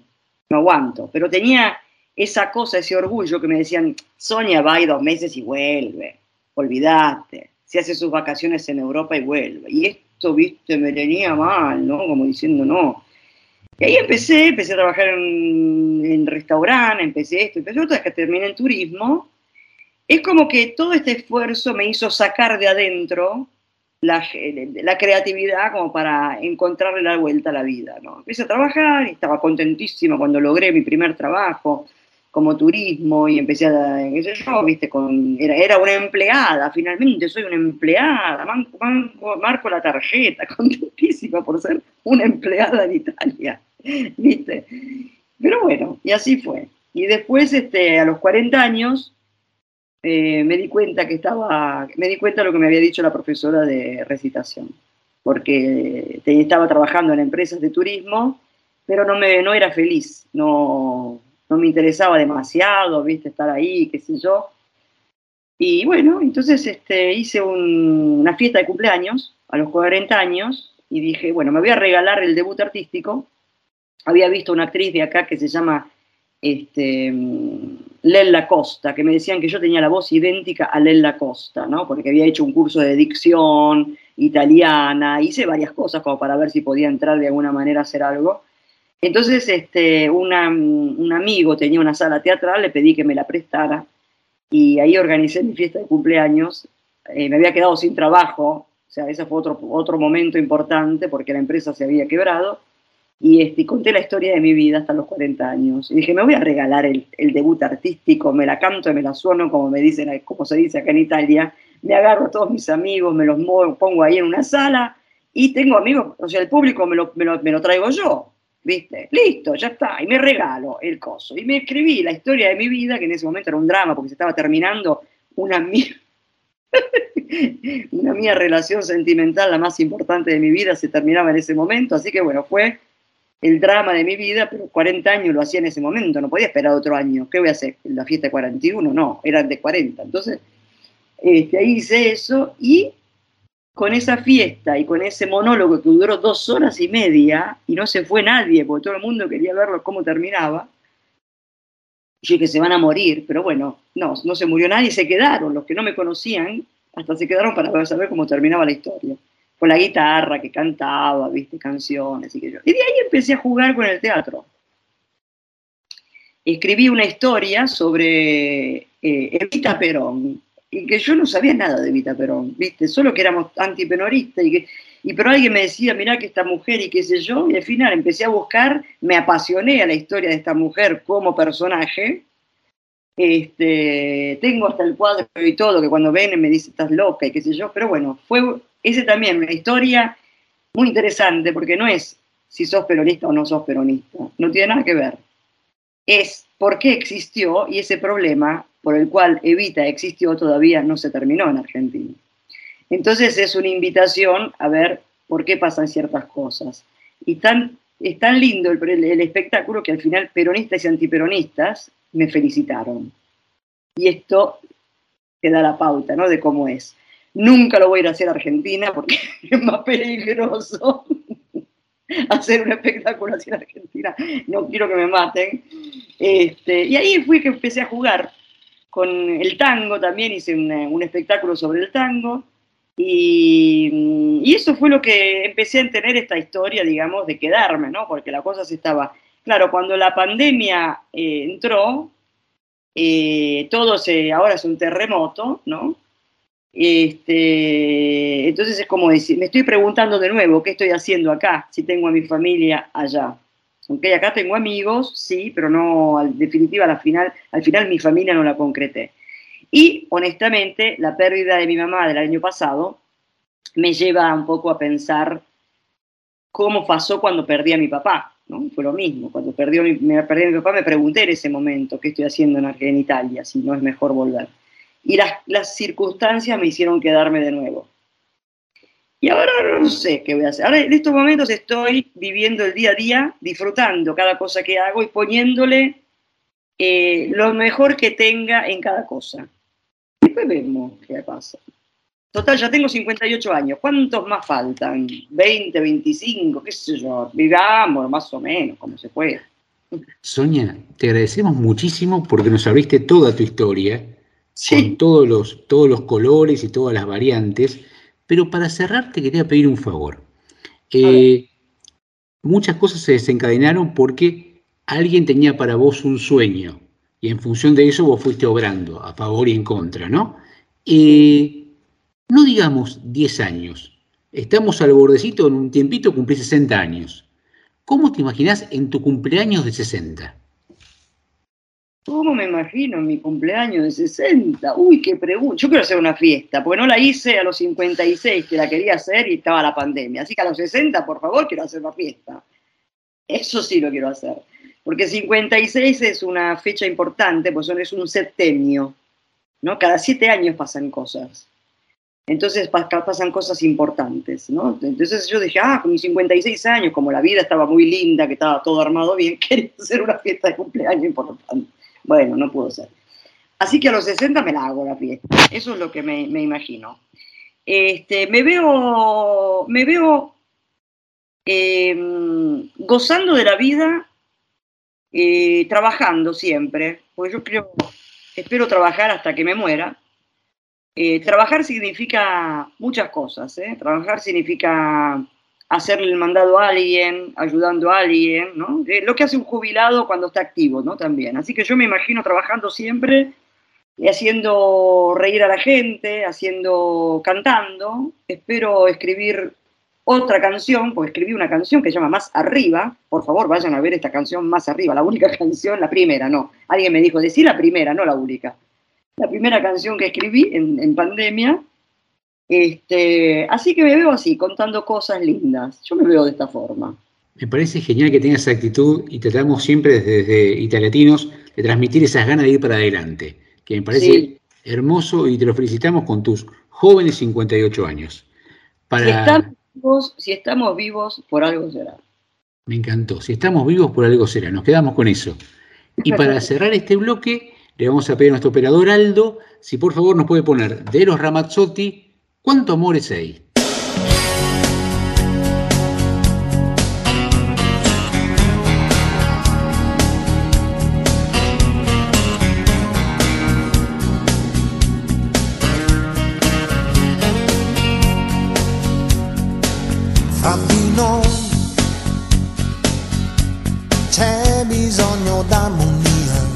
no aguanto. Pero tenía esa cosa, ese orgullo que me decían, Sonia va y dos meses y vuelve, olvídate, se hace sus vacaciones en Europa y vuelve. Y esto, viste, me tenía mal, ¿no? Como diciendo, no. Y ahí empecé, empecé a trabajar en, en restaurante, empecé esto, empecé otra que terminé en turismo. Es como que todo este esfuerzo me hizo sacar de adentro la, la creatividad como para encontrarle la vuelta a la vida. ¿no? Empecé a trabajar estaba contentísima cuando logré mi primer trabajo como turismo y empecé a, qué sé yo, viste, con, era, era una empleada, finalmente soy una empleada, marco la tarjeta, contentísima por ser una empleada en Italia, viste. Pero bueno, y así fue. Y después, este, a los 40 años, eh, me di cuenta que estaba, me di cuenta de lo que me había dicho la profesora de recitación, porque te- estaba trabajando en empresas de turismo, pero no, me, no era feliz, no, no me interesaba demasiado, viste, estar ahí, qué sé yo. Y bueno, entonces este, hice un- una fiesta de cumpleaños a los 40 años y dije, bueno, me voy a regalar el debut artístico. Había visto una actriz de acá que se llama este, Lella Costa, que me decían que yo tenía la voz idéntica a Lella Costa, ¿no? Porque había hecho un curso de dicción italiana, hice varias cosas como para ver si podía entrar de alguna manera a hacer algo. Entonces, este, un amigo tenía una sala teatral, le pedí que me la prestara y ahí organicé mi fiesta de cumpleaños. Eh, me había quedado sin trabajo, o sea, ese fue otro, otro momento importante porque la empresa se había quebrado. Y este, conté la historia de mi vida hasta los 40 años. Y dije, me voy a regalar el, debut artístico, me la canto y me la sueno, como, me dicen, como se dice acá en Italia. Me agarro a todos mis amigos, me los pongo ahí en una sala y tengo amigos, o sea, el público me lo, me lo, me lo traigo yo. ¿Viste? Listo, ya está. Y me regalo el coso. Y me escribí la historia de mi vida, que en ese momento era un drama porque se estaba terminando una mía, una mía relación sentimental, la más importante de mi vida, se terminaba en ese momento. Así que bueno, fue el drama de mi vida, pero 40 años lo hacía en ese momento, no podía esperar otro año. ¿Qué voy a hacer? ¿La fiesta de 41? No, eran de 40. Entonces, este, ahí hice eso y con esa fiesta y con ese monólogo que duró dos horas y media y no se fue nadie porque todo el mundo quería verlo cómo terminaba. Yo dije, se van a morir, pero bueno, no, no se murió nadie, se quedaron. Los que no me conocían, hasta se quedaron para saber cómo terminaba la historia. Con la guitarra que cantaba, viste, canciones y que yo. Y de ahí empecé a jugar con el teatro. Escribí una historia sobre eh, Evita Perón, y que yo no sabía nada de Evita Perón, ¿viste? Solo que éramos antipenoristas y que y pero alguien me decía, mirá que esta mujer y qué sé yo, y al final empecé a buscar, me apasioné a la historia de esta mujer como personaje. Este, tengo hasta el cuadro y todo, que cuando ven me dicen, estás loca y qué sé yo, pero bueno, fue ese también una historia muy interesante, porque no es si sos peronista o no sos peronista, no tiene nada que ver. Es por qué existió y ese problema por el cual Evita existió todavía no se terminó en Argentina. Entonces es una invitación a ver por qué pasan ciertas cosas. Y tan, es tan lindo el, espectáculo que al final peronistas y antiperonistas me felicitaron. Y esto te da la pauta ¿no? de cómo es. Nunca lo voy a ir a hacer a Argentina porque es más peligroso hacer un espectáculo así en Argentina. No quiero que me maten. Este, y ahí fui que empecé a jugar con el tango también, hice un, espectáculo sobre el tango. Y, y, eso fue lo que empecé a entender esta historia, digamos, de quedarme, ¿no? Porque la cosa se estaba... Claro, cuando la pandemia eh, entró, eh, todo se... Ahora es un terremoto, ¿no? Este, entonces es como decir, me estoy preguntando de nuevo, ¿qué estoy haciendo acá si tengo a mi familia allá? Aunque acá tengo amigos, sí, pero no, en definitiva, al final, al final mi familia no la concreté. Y honestamente, la pérdida de mi mamá del año pasado me lleva un poco a pensar cómo pasó cuando perdí a mi papá, ¿no? Fue lo mismo, cuando perdió mi, me perdí a mi papá me pregunté en ese momento qué estoy haciendo en, en Italia, si no es mejor volver. Y las, las circunstancias me hicieron quedarme de nuevo. Y ahora no sé qué voy a hacer. Ahora en estos momentos estoy viviendo el día a día, disfrutando cada cosa que hago y poniéndole eh, lo mejor que tenga en cada cosa. Después vemos qué pasa. Total, ya tengo 58 años. ¿Cuántos más faltan? ¿20, 25? ¿Qué sé yo? Vivamos más o menos, como se puede. Sonia, te agradecemos muchísimo porque nos abriste toda tu historia, sí. con todos los, todos los colores y todas las variantes. Pero para cerrar te quería pedir un favor. Eh, muchas cosas se desencadenaron porque alguien tenía para vos un sueño y en función de eso vos fuiste obrando a favor y en contra, ¿no? Eh, no digamos 10 años, estamos al bordecito, en un tiempito cumplí 60 años. ¿Cómo te imaginás en tu cumpleaños de 60? ¿Cómo me imagino mi cumpleaños de 60? Uy, qué pregunta. Yo quiero hacer una fiesta, porque no la hice a los 56, que la quería hacer y estaba la pandemia. Así que a los 60, por favor, quiero hacer una fiesta. Eso sí lo quiero hacer. Porque 56 es una fecha importante, pues es un septenio. ¿no? Cada siete años pasan cosas. Entonces pasan cosas importantes, ¿no? Entonces yo dije, ah, con mis 56 años, como la vida estaba muy linda, que estaba todo armado bien, quería hacer una fiesta de cumpleaños importante. Bueno, no pudo ser. Así que a los 60 me la hago la fiesta. Eso es lo que me, me imagino. Este, me veo, me veo eh, gozando de la vida, eh, trabajando siempre, porque yo creo, espero trabajar hasta que me muera. Eh, trabajar significa muchas cosas. ¿eh? Trabajar significa hacerle el mandado a alguien, ayudando a alguien, ¿no? Eh, lo que hace un jubilado cuando está activo, ¿no? También. Así que yo me imagino trabajando siempre y haciendo reír a la gente, haciendo, cantando. Espero escribir otra canción, porque escribí una canción que se llama Más Arriba. Por favor, vayan a ver esta canción Más Arriba, la única canción, la primera, no. Alguien me dijo, decir la primera, no la única. La primera canción que escribí en pandemia, este, así que me veo así, contando cosas lindas. Yo me veo de esta forma. Me parece genial que tengas esa actitud y tratamos siempre desde, desde Italiatinos de transmitir esas ganas de ir para adelante, que me parece sí. hermoso y te lo felicitamos con tus jóvenes 58 años. Para... Si, estamos vivos, si estamos vivos, por algo será. Me encantó. Si estamos vivos, por algo será. Nos quedamos con eso. Y para cerrar este bloque, le vamos a pedir a nuestro operador Aldo si por favor nos puede poner de los Ramazzotti ¿Cuánto amor es ahí? Fra di noi c'è bisogno d'armonia,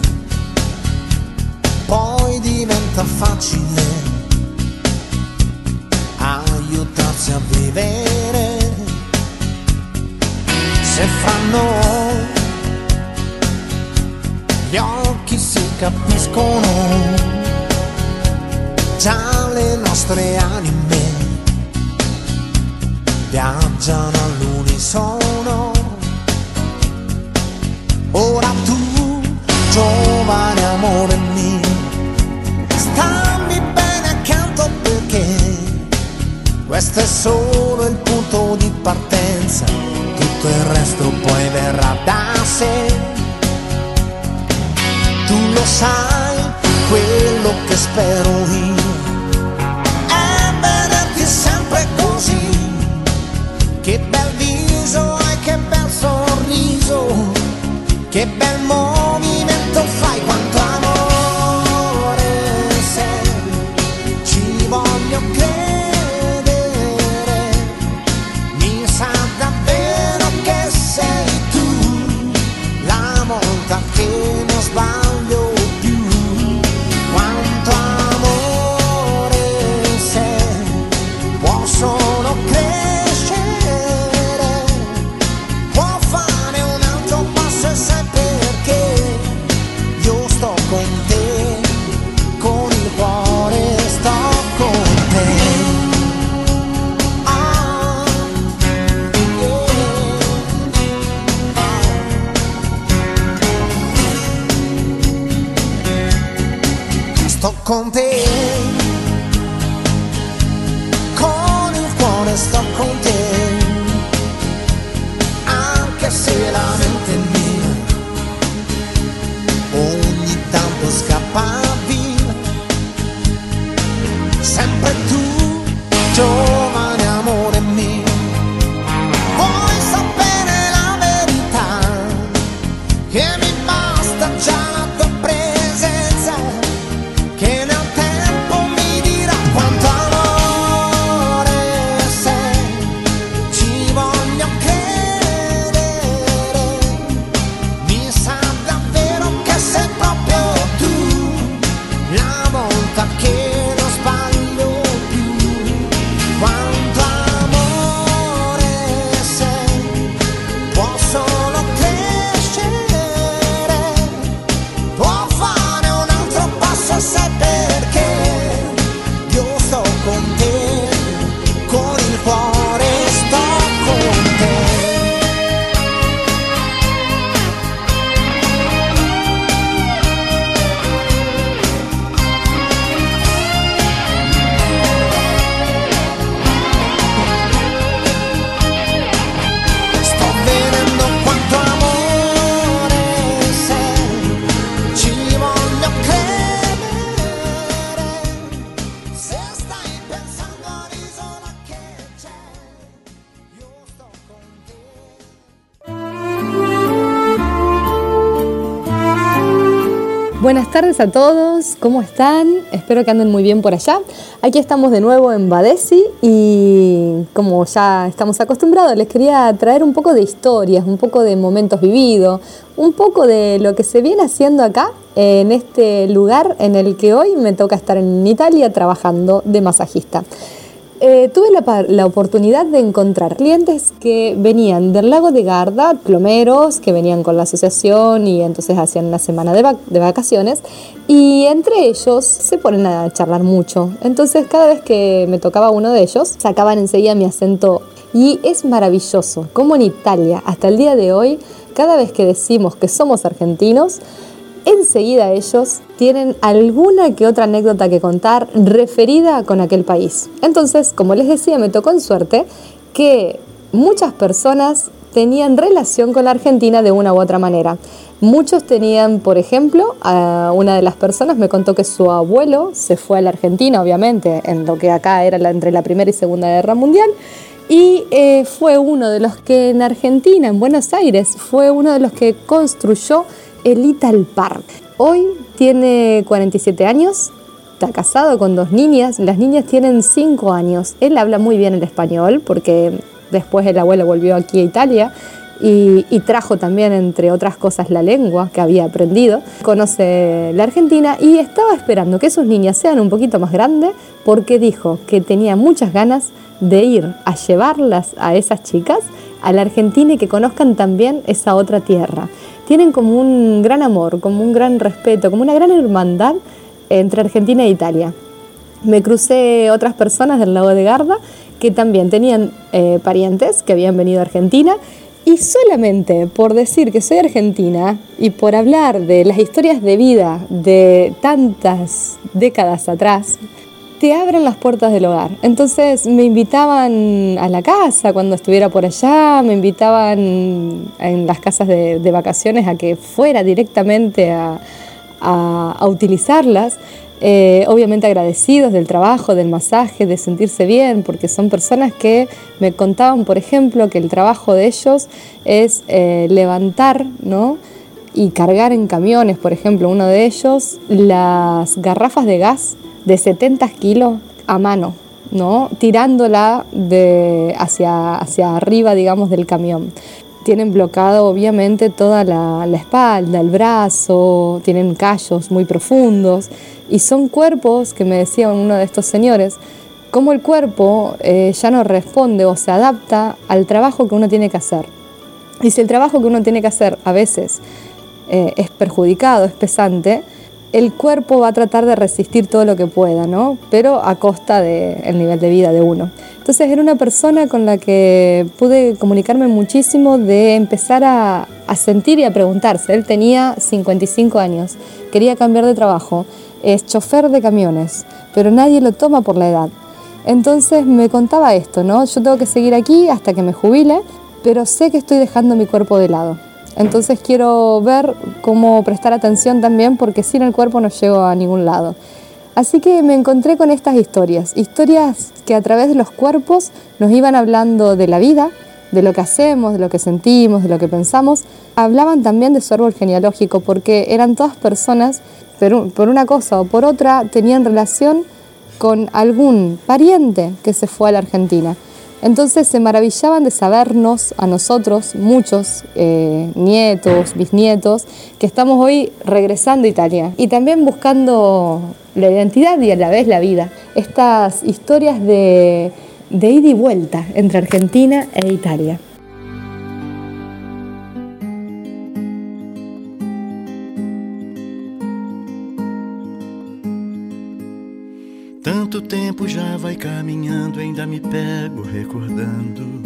poi diventa facile capiscono, già le nostre anime viaggiano all'unisono. Ora tu, giovane amore mio, stammi bene accanto perché questo è solo il punto di partenza, tutto il resto poi verrà da sé tu lo sai quello che spero io. Ebbene, sempre così, che bel viso e che bel sorriso, che bel movimento fai quanto amore sei, ci voglio credere, mi sa davvero che sei tu. La volta che Con tardes a todos, ¿cómo están? Espero que anden muy bien por allá. Aquí estamos de nuevo en Badesi y como ya estamos acostumbrados, les quería traer un poco de historias, un poco de momentos vividos, un poco de lo que se viene haciendo acá en este lugar en el que hoy me toca estar en Italia trabajando de masajista. Eh, tuve la, la oportunidad de encontrar clientes que venían del lago de Garda, plomeros que venían con la asociación y entonces hacían una semana de, vac- de vacaciones y entre ellos se ponen a charlar mucho. Entonces cada vez que me tocaba uno de ellos sacaban enseguida mi acento y es maravilloso como en Italia hasta el día de hoy cada vez que decimos que somos argentinos enseguida ellos tienen alguna que otra anécdota que contar referida con aquel país. Entonces, como les decía, me tocó en suerte que muchas personas tenían relación con la Argentina de una u otra manera. Muchos tenían, por ejemplo, a una de las personas me contó que su abuelo se fue a la Argentina, obviamente, en lo que acá era entre la Primera y Segunda Guerra Mundial, y eh, fue uno de los que en Argentina, en Buenos Aires, fue uno de los que construyó el Ital Park. Hoy tiene 47 años, está casado con dos niñas, las niñas tienen 5 años. Él habla muy bien el español porque después el abuelo volvió aquí a Italia y trajo también, entre otras cosas, la lengua que había aprendido. Conoce la Argentina y estaba esperando que sus niñas sean un poquito más grandes porque dijo que tenía muchas ganas de ir a llevarlas a esas chicas a la Argentina y que conozcan también esa otra tierra. Tienen como un gran amor, como un gran respeto, como una gran hermandad entre Argentina e Italia. Me crucé otras personas del lago de Garda que también tenían eh, parientes que habían venido a Argentina y solamente por decir que soy argentina y por hablar de las historias de vida de tantas décadas atrás, te abren las puertas del hogar. Entonces me invitaban a la casa cuando estuviera por allá, me invitaban en las casas de, vacaciones a que fuera directamente a utilizarlas. Eh, obviamente agradecidos del trabajo, del masaje, de sentirse bien, porque son personas que me contaban, por ejemplo, que el trabajo de ellos es eh, levantar, ¿no? Y cargar en camiones, por ejemplo, uno de ellos, las garrafas de gas de 70 kilos a mano, ¿no? tirándola de hacia, hacia arriba, digamos, del camión. Tienen bloqueado obviamente toda la, la espalda, el brazo, tienen callos muy profundos y son cuerpos que me decía uno de estos señores, cómo el cuerpo eh, ya no responde o se adapta al trabajo que uno tiene que hacer. Y si el trabajo que uno tiene que hacer a veces eh, es perjudicado, es pesante, el cuerpo va a tratar de resistir todo lo que pueda, ¿no? Pero a costa del nivel de vida de uno. Entonces era una persona con la que pude comunicarme muchísimo de empezar a, a sentir y a preguntarse. Él tenía 55 años, quería cambiar de trabajo. es chofer de camiones, pero nadie lo toma por la edad. Entonces me contaba esto, ¿no? Yo tengo que seguir aquí hasta que me jubile, pero sé que estoy dejando mi cuerpo de lado. Entonces quiero ver cómo prestar atención también porque sin el cuerpo no llego a ningún lado. Así que me encontré con estas historias, historias que a través de los cuerpos nos iban hablando de la vida, de lo que hacemos, de lo que sentimos, de lo que pensamos. Hablaban también de su árbol genealógico porque eran todas personas, por una cosa o por otra, tenían relación con algún pariente que se fue a la Argentina. Entonces se maravillaban de sabernos a nosotros, muchos eh, nietos, bisnietos, que estamos hoy regresando a Italia y también buscando la identidad y a la vez la vida. Estas historias de, de ida y vuelta entre Argentina e Italia. Tempo já vai caminhando, ainda me pego recordando.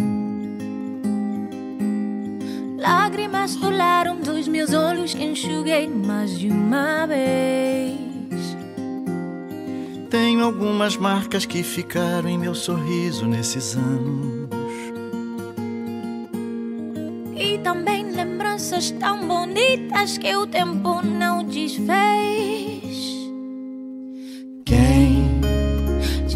Lágrimas rolaram dos meus olhos, enxuguei mais de uma vez. Tenho algumas marcas que ficaram em meu sorriso nesses anos. E também lembranças tão bonitas que o tempo não desfez.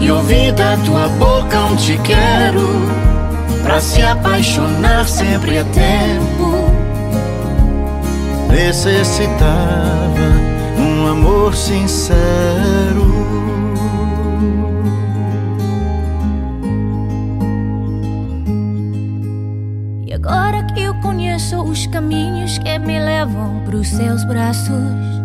e ouvi da tua boca um te quero. Pra se apaixonar sempre é tempo. Necessitava um amor sincero. E agora que eu conheço os caminhos que me levam pros seus braços.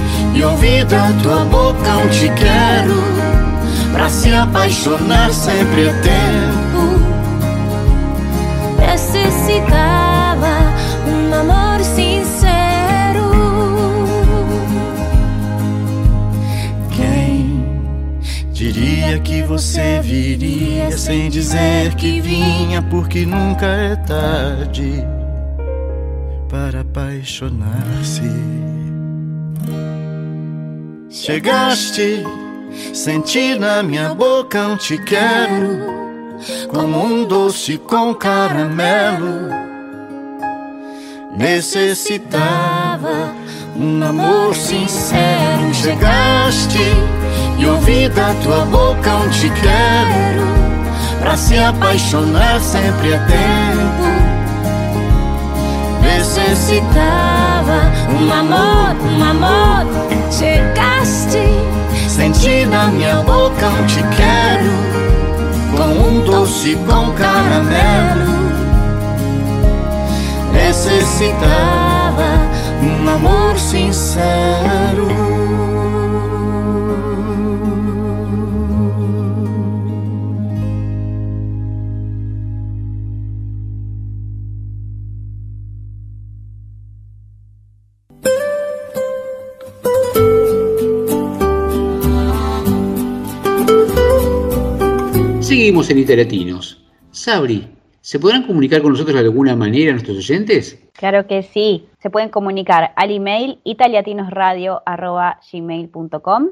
e ouvi da tua boca um te quero. Pra se apaixonar sempre é tempo. Necessitava um amor sincero. Diria que você viria sem dizer que vinha, porque nunca é tarde para apaixonar-se. Chegaste, senti na minha boca um te quero, como um doce com caramelo. Necessitava um amor sincero. Chegaste e ouvi da tua boca um te quero. Pra se apaixonar sempre é tempo. Necessitava um amor, um amor. Chegaste, senti na minha boca um te quero. Com um doce com caramelo. Necessitava um amor sincero. Seguimos en Literatinos. Sabri, ¿Se podrán comunicar con nosotros de alguna manera nuestros oyentes? Claro que sí. Se pueden comunicar al email italiatinosradio.gmail.com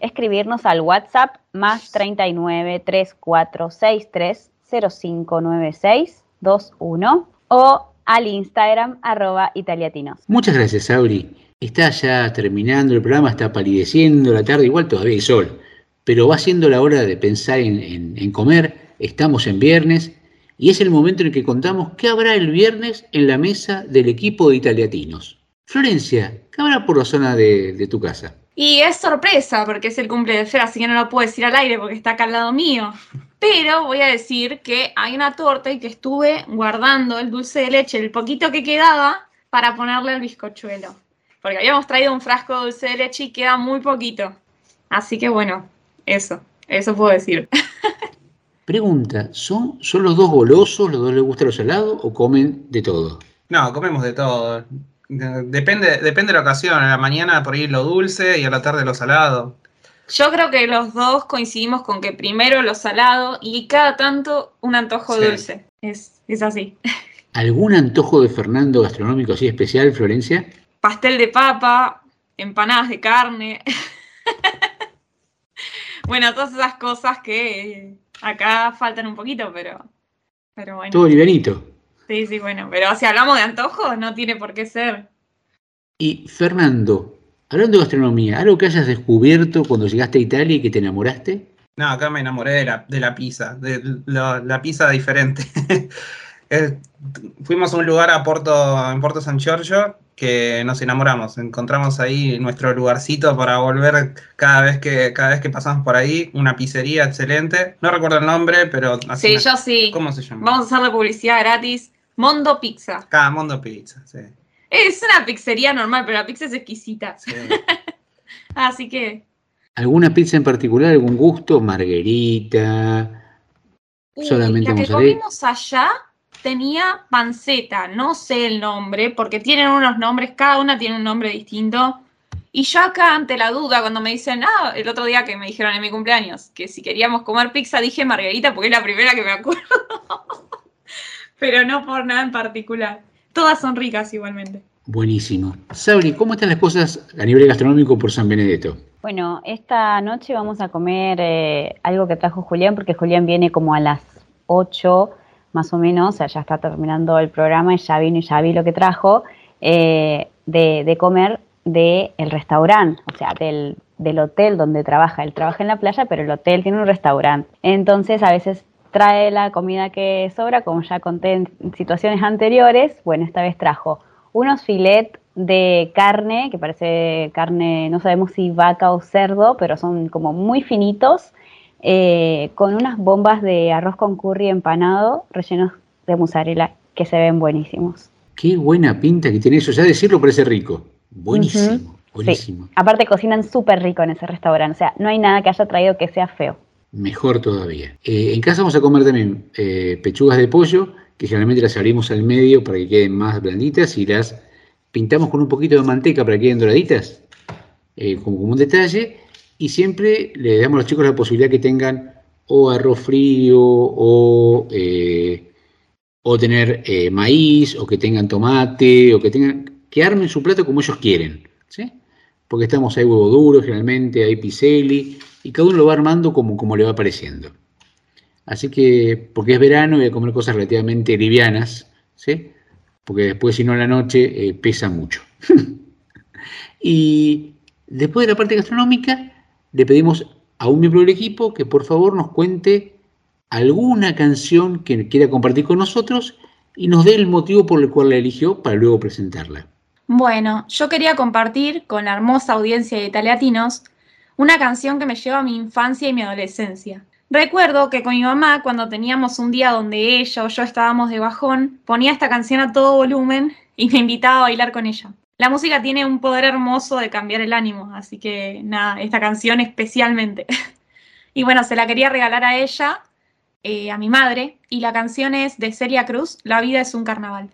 escribirnos al WhatsApp más 39 3463 0596 21 o al Instagram arroba italiatinos. Muchas gracias, Sauri. Está ya terminando el programa, está palideciendo la tarde, igual todavía hay sol, pero va siendo la hora de pensar en, comer, estamos en viernes y es el momento en el que contamos qué habrá el viernes en la mesa del equipo de italiatinos. Florencia, ¿qué habrá por la zona de, de tu casa? Y es sorpresa porque es el cumple de Fer, así que no lo puedo decir al aire porque está acá al lado mío. Pero voy a decir que hay una torta y que estuve guardando el dulce de leche, el poquito que quedaba, para ponerle al bizcochuelo. Porque habíamos traído un frasco de dulce de leche y queda muy poquito. Así que bueno, eso, eso puedo decir. Pregunta, ¿son, ¿son los dos golosos, los dos les gusta lo salado o comen de todo? No, comemos de todo. De- Depende, depende de la ocasión. A la mañana por ahí lo dulce y a la tarde lo salado. Yo creo que los dos coincidimos con que primero lo salado y cada tanto un antojo Sí. dulce. Es, es así. ¿Algún antojo de Fernando gastronómico así especial, Florencia? pastel de papa, empanadas de carne. bueno, todas esas cosas que eh, acá faltan un poquito, pero, pero bueno. Todo livianito. Sí, sí, bueno, pero si hablamos de antojos, no tiene por qué ser. Y Fernando, hablando de gastronomía, ¿algo que hayas descubierto cuando llegaste a Italia y que te enamoraste? No, acá me enamoré de la, de la pizza, de la, la pizza diferente. Fuimos a un lugar a Porto, en Porto San Giorgio que nos enamoramos. Encontramos ahí nuestro lugarcito para volver cada vez que, cada vez que pasamos por ahí. Una pizzería excelente. No recuerdo el nombre, pero así Sí, una- yo sí. ¿Cómo se llama? Vamos a hacer la publicidad gratis. Mondo Pizza. Cada Mundo Pizza, sí. Es una pizzería normal, pero la pizza es exquisita. Así que, ¿Alguna pizza en particular, algún gusto? Margarita, uy, solamente la que comimos allá tenía panceta, no sé el nombre, porque tienen unos nombres, cada una tiene un nombre distinto. Y yo acá, ante la duda, cuando me dicen, ah, el otro día que me dijeron en mi cumpleaños, que si queríamos comer pizza, dije margarita porque es la primera que me acuerdo. Pero no por nada en particular. Todas son ricas igualmente. Buenísimo. Sabri, ¿cómo están las cosas a nivel gastronómico por San Benedetto? Bueno, esta noche vamos a comer eh, algo que trajo Julián, porque Julián viene como a las 8 más o menos, o sea, ya está terminando el programa y ya vino y ya vi lo que trajo, eh, de, de comer del restaurante, o sea, del, del hotel donde trabaja. Él trabaja en la playa, pero el hotel tiene un restaurante. Entonces, a veces trae la comida que sobra, como ya conté en situaciones anteriores. Bueno, esta vez trajo unos filet de carne, que parece carne, no sabemos si vaca o cerdo, pero son como muy finitos, eh, con unas bombas de arroz con curry empanado rellenos de mozzarella que se ven buenísimos. Qué buena pinta que tiene eso. Ya decirlo parece rico. Buenísimo, buenísimo. Sí. Aparte cocinan súper rico en ese restaurante, o sea, no hay nada que haya traído que sea feo. Mejor todavía. Eh, en casa vamos a comer también eh, pechugas de pollo, que generalmente las abrimos al medio para que queden más blanditas y las pintamos con un poquito de manteca para que queden doraditas, eh, como, como un detalle. Y siempre le damos a los chicos la posibilidad que tengan o arroz frío o, eh, o tener eh, maíz o que tengan tomate o que tengan que armen su plato como ellos quieren. ¿sí? Porque estamos ahí huevo duro, generalmente hay piselli, y cada uno lo va armando como, como le va pareciendo. Así que, porque es verano, voy a comer cosas relativamente livianas, ¿sí? Porque después, si no, a la noche eh, pesa mucho. y después de la parte gastronómica, le pedimos a un miembro del equipo que por favor nos cuente alguna canción que quiera compartir con nosotros y nos dé el motivo por el cual la eligió para luego presentarla. Bueno, yo quería compartir con la hermosa audiencia de Italiatinos una canción que me lleva a mi infancia y mi adolescencia. Recuerdo que con mi mamá, cuando teníamos un día donde ella o yo estábamos de bajón, ponía esta canción a todo volumen y me invitaba a bailar con ella. La música tiene un poder hermoso de cambiar el ánimo, así que nada, esta canción especialmente. y bueno, se la quería regalar a ella, eh, a mi madre, y la canción es de Celia Cruz, La vida es un carnaval.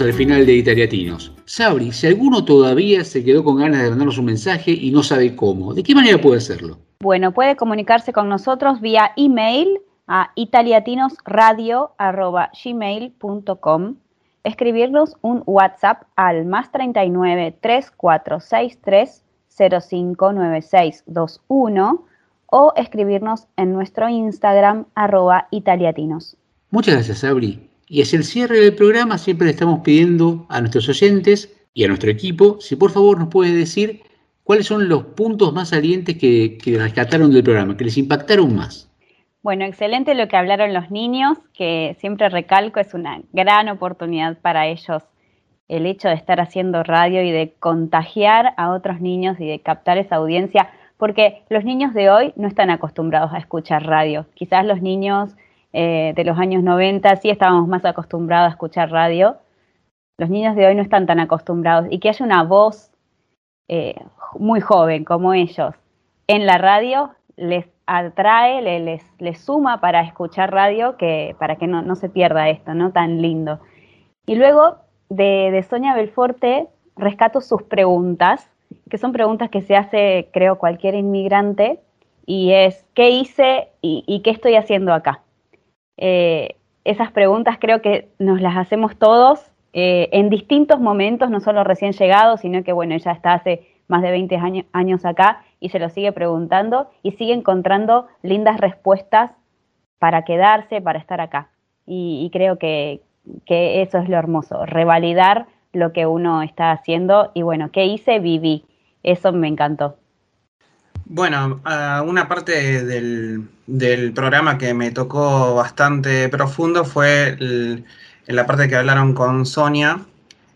al final de Italiatinos. Sabri, si alguno todavía se quedó con ganas de mandarnos un mensaje y no sabe cómo, ¿de qué manera puede hacerlo? Bueno, puede comunicarse con nosotros vía email a italiatinosradio.gmail.com escribirnos un WhatsApp al más 39 3463 059621 o escribirnos en nuestro Instagram arroba italiatinos. Muchas gracias, Sabri. Y hacia el cierre del programa siempre le estamos pidiendo a nuestros oyentes y a nuestro equipo si por favor nos puede decir cuáles son los puntos más salientes que, que rescataron del programa, que les impactaron más. Bueno, excelente lo que hablaron los niños, que siempre recalco es una gran oportunidad para ellos el hecho de estar haciendo radio y de contagiar a otros niños y de captar esa audiencia, porque los niños de hoy no están acostumbrados a escuchar radio. Quizás los niños eh, de los años 90 sí estábamos más acostumbrados a escuchar radio. Los niños de hoy no están tan acostumbrados y que haya una voz eh, muy joven como ellos en la radio les atrae, les, les suma para escuchar radio, que, para que no, no se pierda esto, ¿no? Tan lindo. Y luego de, de Sonia Belforte rescato sus preguntas, que son preguntas que se hace, creo, cualquier inmigrante, y es, ¿qué hice y, qué estoy haciendo acá? Eh, esas preguntas creo que nos las hacemos todos eh, en distintos momentos, no solo recién llegados, sino que, bueno, ella está hace más de 20 años, acá y se lo sigue preguntando y sigue encontrando lindas respuestas para quedarse, para estar acá. y creo que, que eso es lo hermoso, revalidar lo que uno está haciendo y bueno, ¿qué hice? Viví. Eso me encantó. Bueno, una parte del, programa que me tocó bastante profundo fue en la parte que hablaron con Sonia,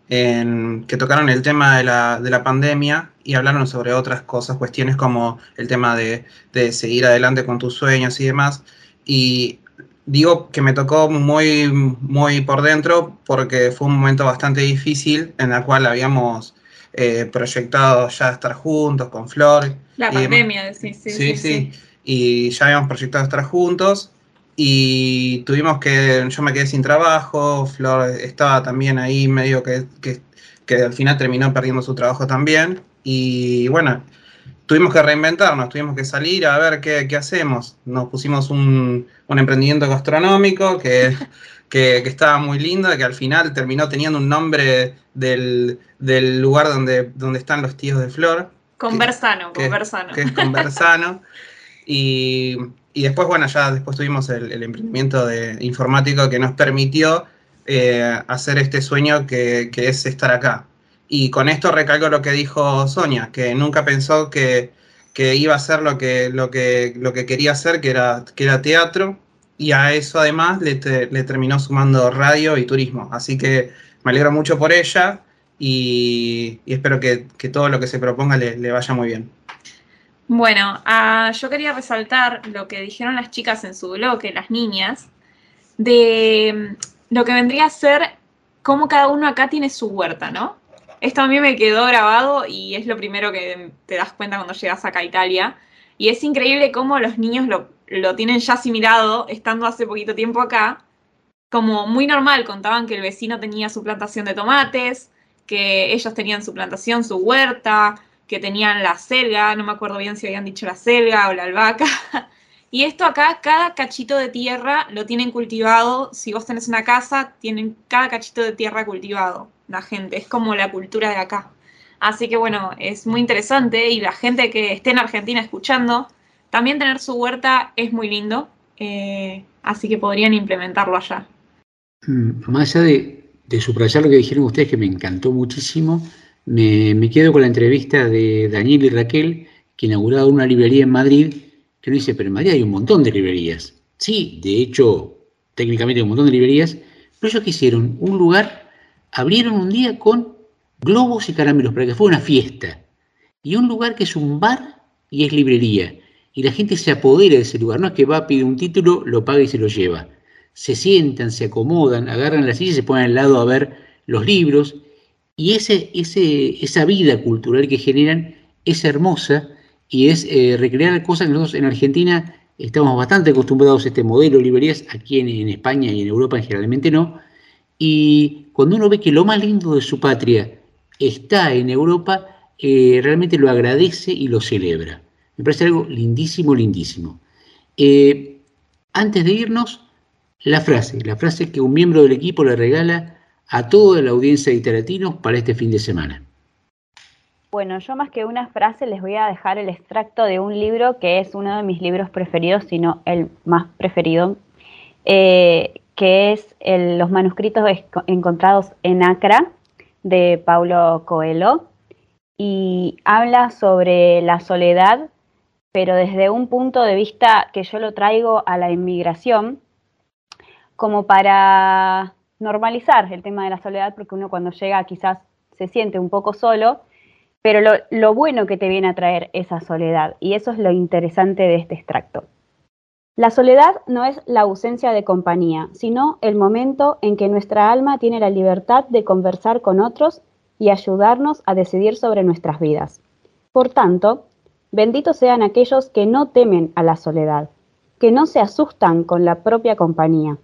en, que tocaron el tema de la, de la, pandemia y hablaron sobre otras cosas, cuestiones como el tema de, de seguir adelante con tus sueños y demás. Y digo que me tocó muy, muy por dentro porque fue un momento bastante difícil en el cual habíamos eh, proyectado ya estar juntos con Flor. La pandemia, sí sí, sí, sí, Y ya habíamos proyectado estar juntos y tuvimos que, yo me quedé sin trabajo, Flor estaba también ahí medio que, que, que al final terminó perdiendo su trabajo también. Y bueno, tuvimos que reinventarnos, tuvimos que salir a ver qué, hacemos. Nos pusimos un, emprendimiento gastronómico que, que, estaba muy lindo, que al final terminó teniendo un nombre del, lugar donde, donde están los tíos de Flor. Conversano, conversano. Que es conversano. y, después, bueno, ya después tuvimos el, emprendimiento de informático que nos permitió eh, hacer este sueño que, que es estar acá. Y con esto recalco lo que dijo Sonia, que nunca pensó que, iba a ser lo que, lo, que, lo que quería hacer, que era, que era teatro, y a eso además le, terminó sumando radio y turismo. Así que me alegro mucho por ella y, espero que, todo lo que se proponga le, vaya muy bien. Bueno, ah, yo quería resaltar lo que dijeron las chicas en su bloque, las niñas, de lo que vendría a ser cómo cada uno acá tiene su huerta, ¿no? Esto a mí me quedó grabado y es lo primero que te das cuenta cuando llegas acá a Italia. Y es increíble cómo los niños lo, tienen ya asimilado, estando hace poquito tiempo acá, como muy normal. Contaban que el vecino tenía su plantación de tomates, que ellos tenían su plantación, su huerta, que tenían la selga, no me acuerdo bien si habían dicho la selga o la albahaca. Y esto acá, cada cachito de tierra lo tienen cultivado. Si vos tenés una casa, tienen cada cachito de tierra cultivado la gente, es como la cultura de acá. Así que bueno, es muy interesante y la gente que esté en Argentina escuchando, también tener su huerta es muy lindo, eh, así que podrían implementarlo allá. Mm, más allá de, subrayar lo que dijeron ustedes, que me encantó muchísimo, me, quedo con la entrevista de Daniel y Raquel, que inauguraron una librería en Madrid, que no dice, pero en Madrid hay un montón de librerías. Sí, de hecho, técnicamente hay un montón de librerías, pero ellos quisieron un lugar abrieron un día con globos y caramelos para que fuera una fiesta. Y un lugar que es un bar y es librería. Y la gente se apodera de ese lugar. No es que va pedir un título, lo paga y se lo lleva. Se sientan, se acomodan, agarran la silla y se ponen al lado a ver los libros. Y ese, ese, esa vida cultural que generan es hermosa y es eh, recrear cosas que nosotros en Argentina estamos bastante acostumbrados a este modelo de librerías, aquí en, en España y en Europa generalmente no, y cuando uno ve que lo más lindo de su patria está en Europa, eh, realmente lo agradece y lo celebra. Me parece algo lindísimo, lindísimo. Eh, antes de irnos, la frase, la frase que un miembro del equipo le regala a toda la audiencia de Iteratinos para este fin de semana. Bueno, yo más que una frase les voy a dejar el extracto de un libro que es uno de mis libros preferidos, sino el más preferido, eh, que es los manuscritos encontrados en Acra de Paulo Coelho. y habla sobre la soledad, pero desde un punto de vista que yo lo traigo a la inmigración, como para normalizar el tema de la soledad, porque uno cuando llega quizás se siente un poco solo, pero lo, lo bueno que te viene a traer esa soledad, y eso es lo interesante de este extracto. La soledad no es la ausencia de compañía, sino el momento en que nuestra alma tiene la libertad de conversar con otros y ayudarnos a decidir sobre nuestras vidas. Por tanto, benditos sean aquellos que no temen a la soledad, que no se asustan con la propia compañía,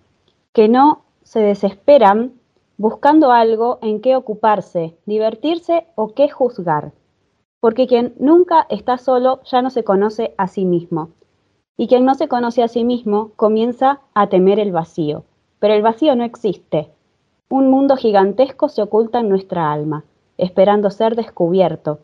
que no se desesperan buscando algo en qué ocuparse, divertirse o qué juzgar. Porque quien nunca está solo ya no se conoce a sí mismo. Y quien no se conoce a sí mismo comienza a temer el vacío. Pero el vacío no existe. Un mundo gigantesco se oculta en nuestra alma, esperando ser descubierto.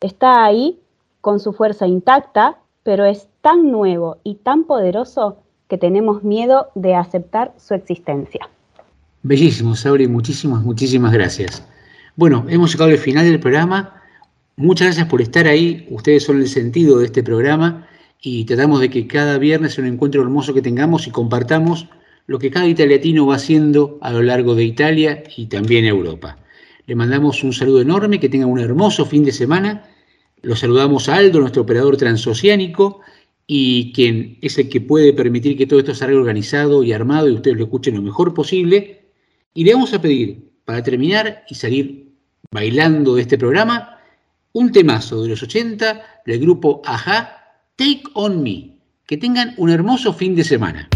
Está ahí con su fuerza intacta, pero es tan nuevo y tan poderoso que tenemos miedo de aceptar su existencia. Bellísimo, Sabri, muchísimas, muchísimas gracias. Bueno, hemos llegado al final del programa. Muchas gracias por estar ahí. Ustedes son el sentido de este programa y tratamos de que cada viernes sea un encuentro hermoso que tengamos y compartamos lo que cada italiatino va haciendo a lo largo de Italia y también Europa. Le mandamos un saludo enorme, que tengan un hermoso fin de semana. Lo saludamos a Aldo, nuestro operador transoceánico, y quien es el que puede permitir que todo esto salga organizado y armado y ustedes lo escuchen lo mejor posible. Y le vamos a pedir, para terminar y salir bailando de este programa, un temazo de los 80 del grupo Aja, Take On Me. Que tengan un hermoso fin de semana.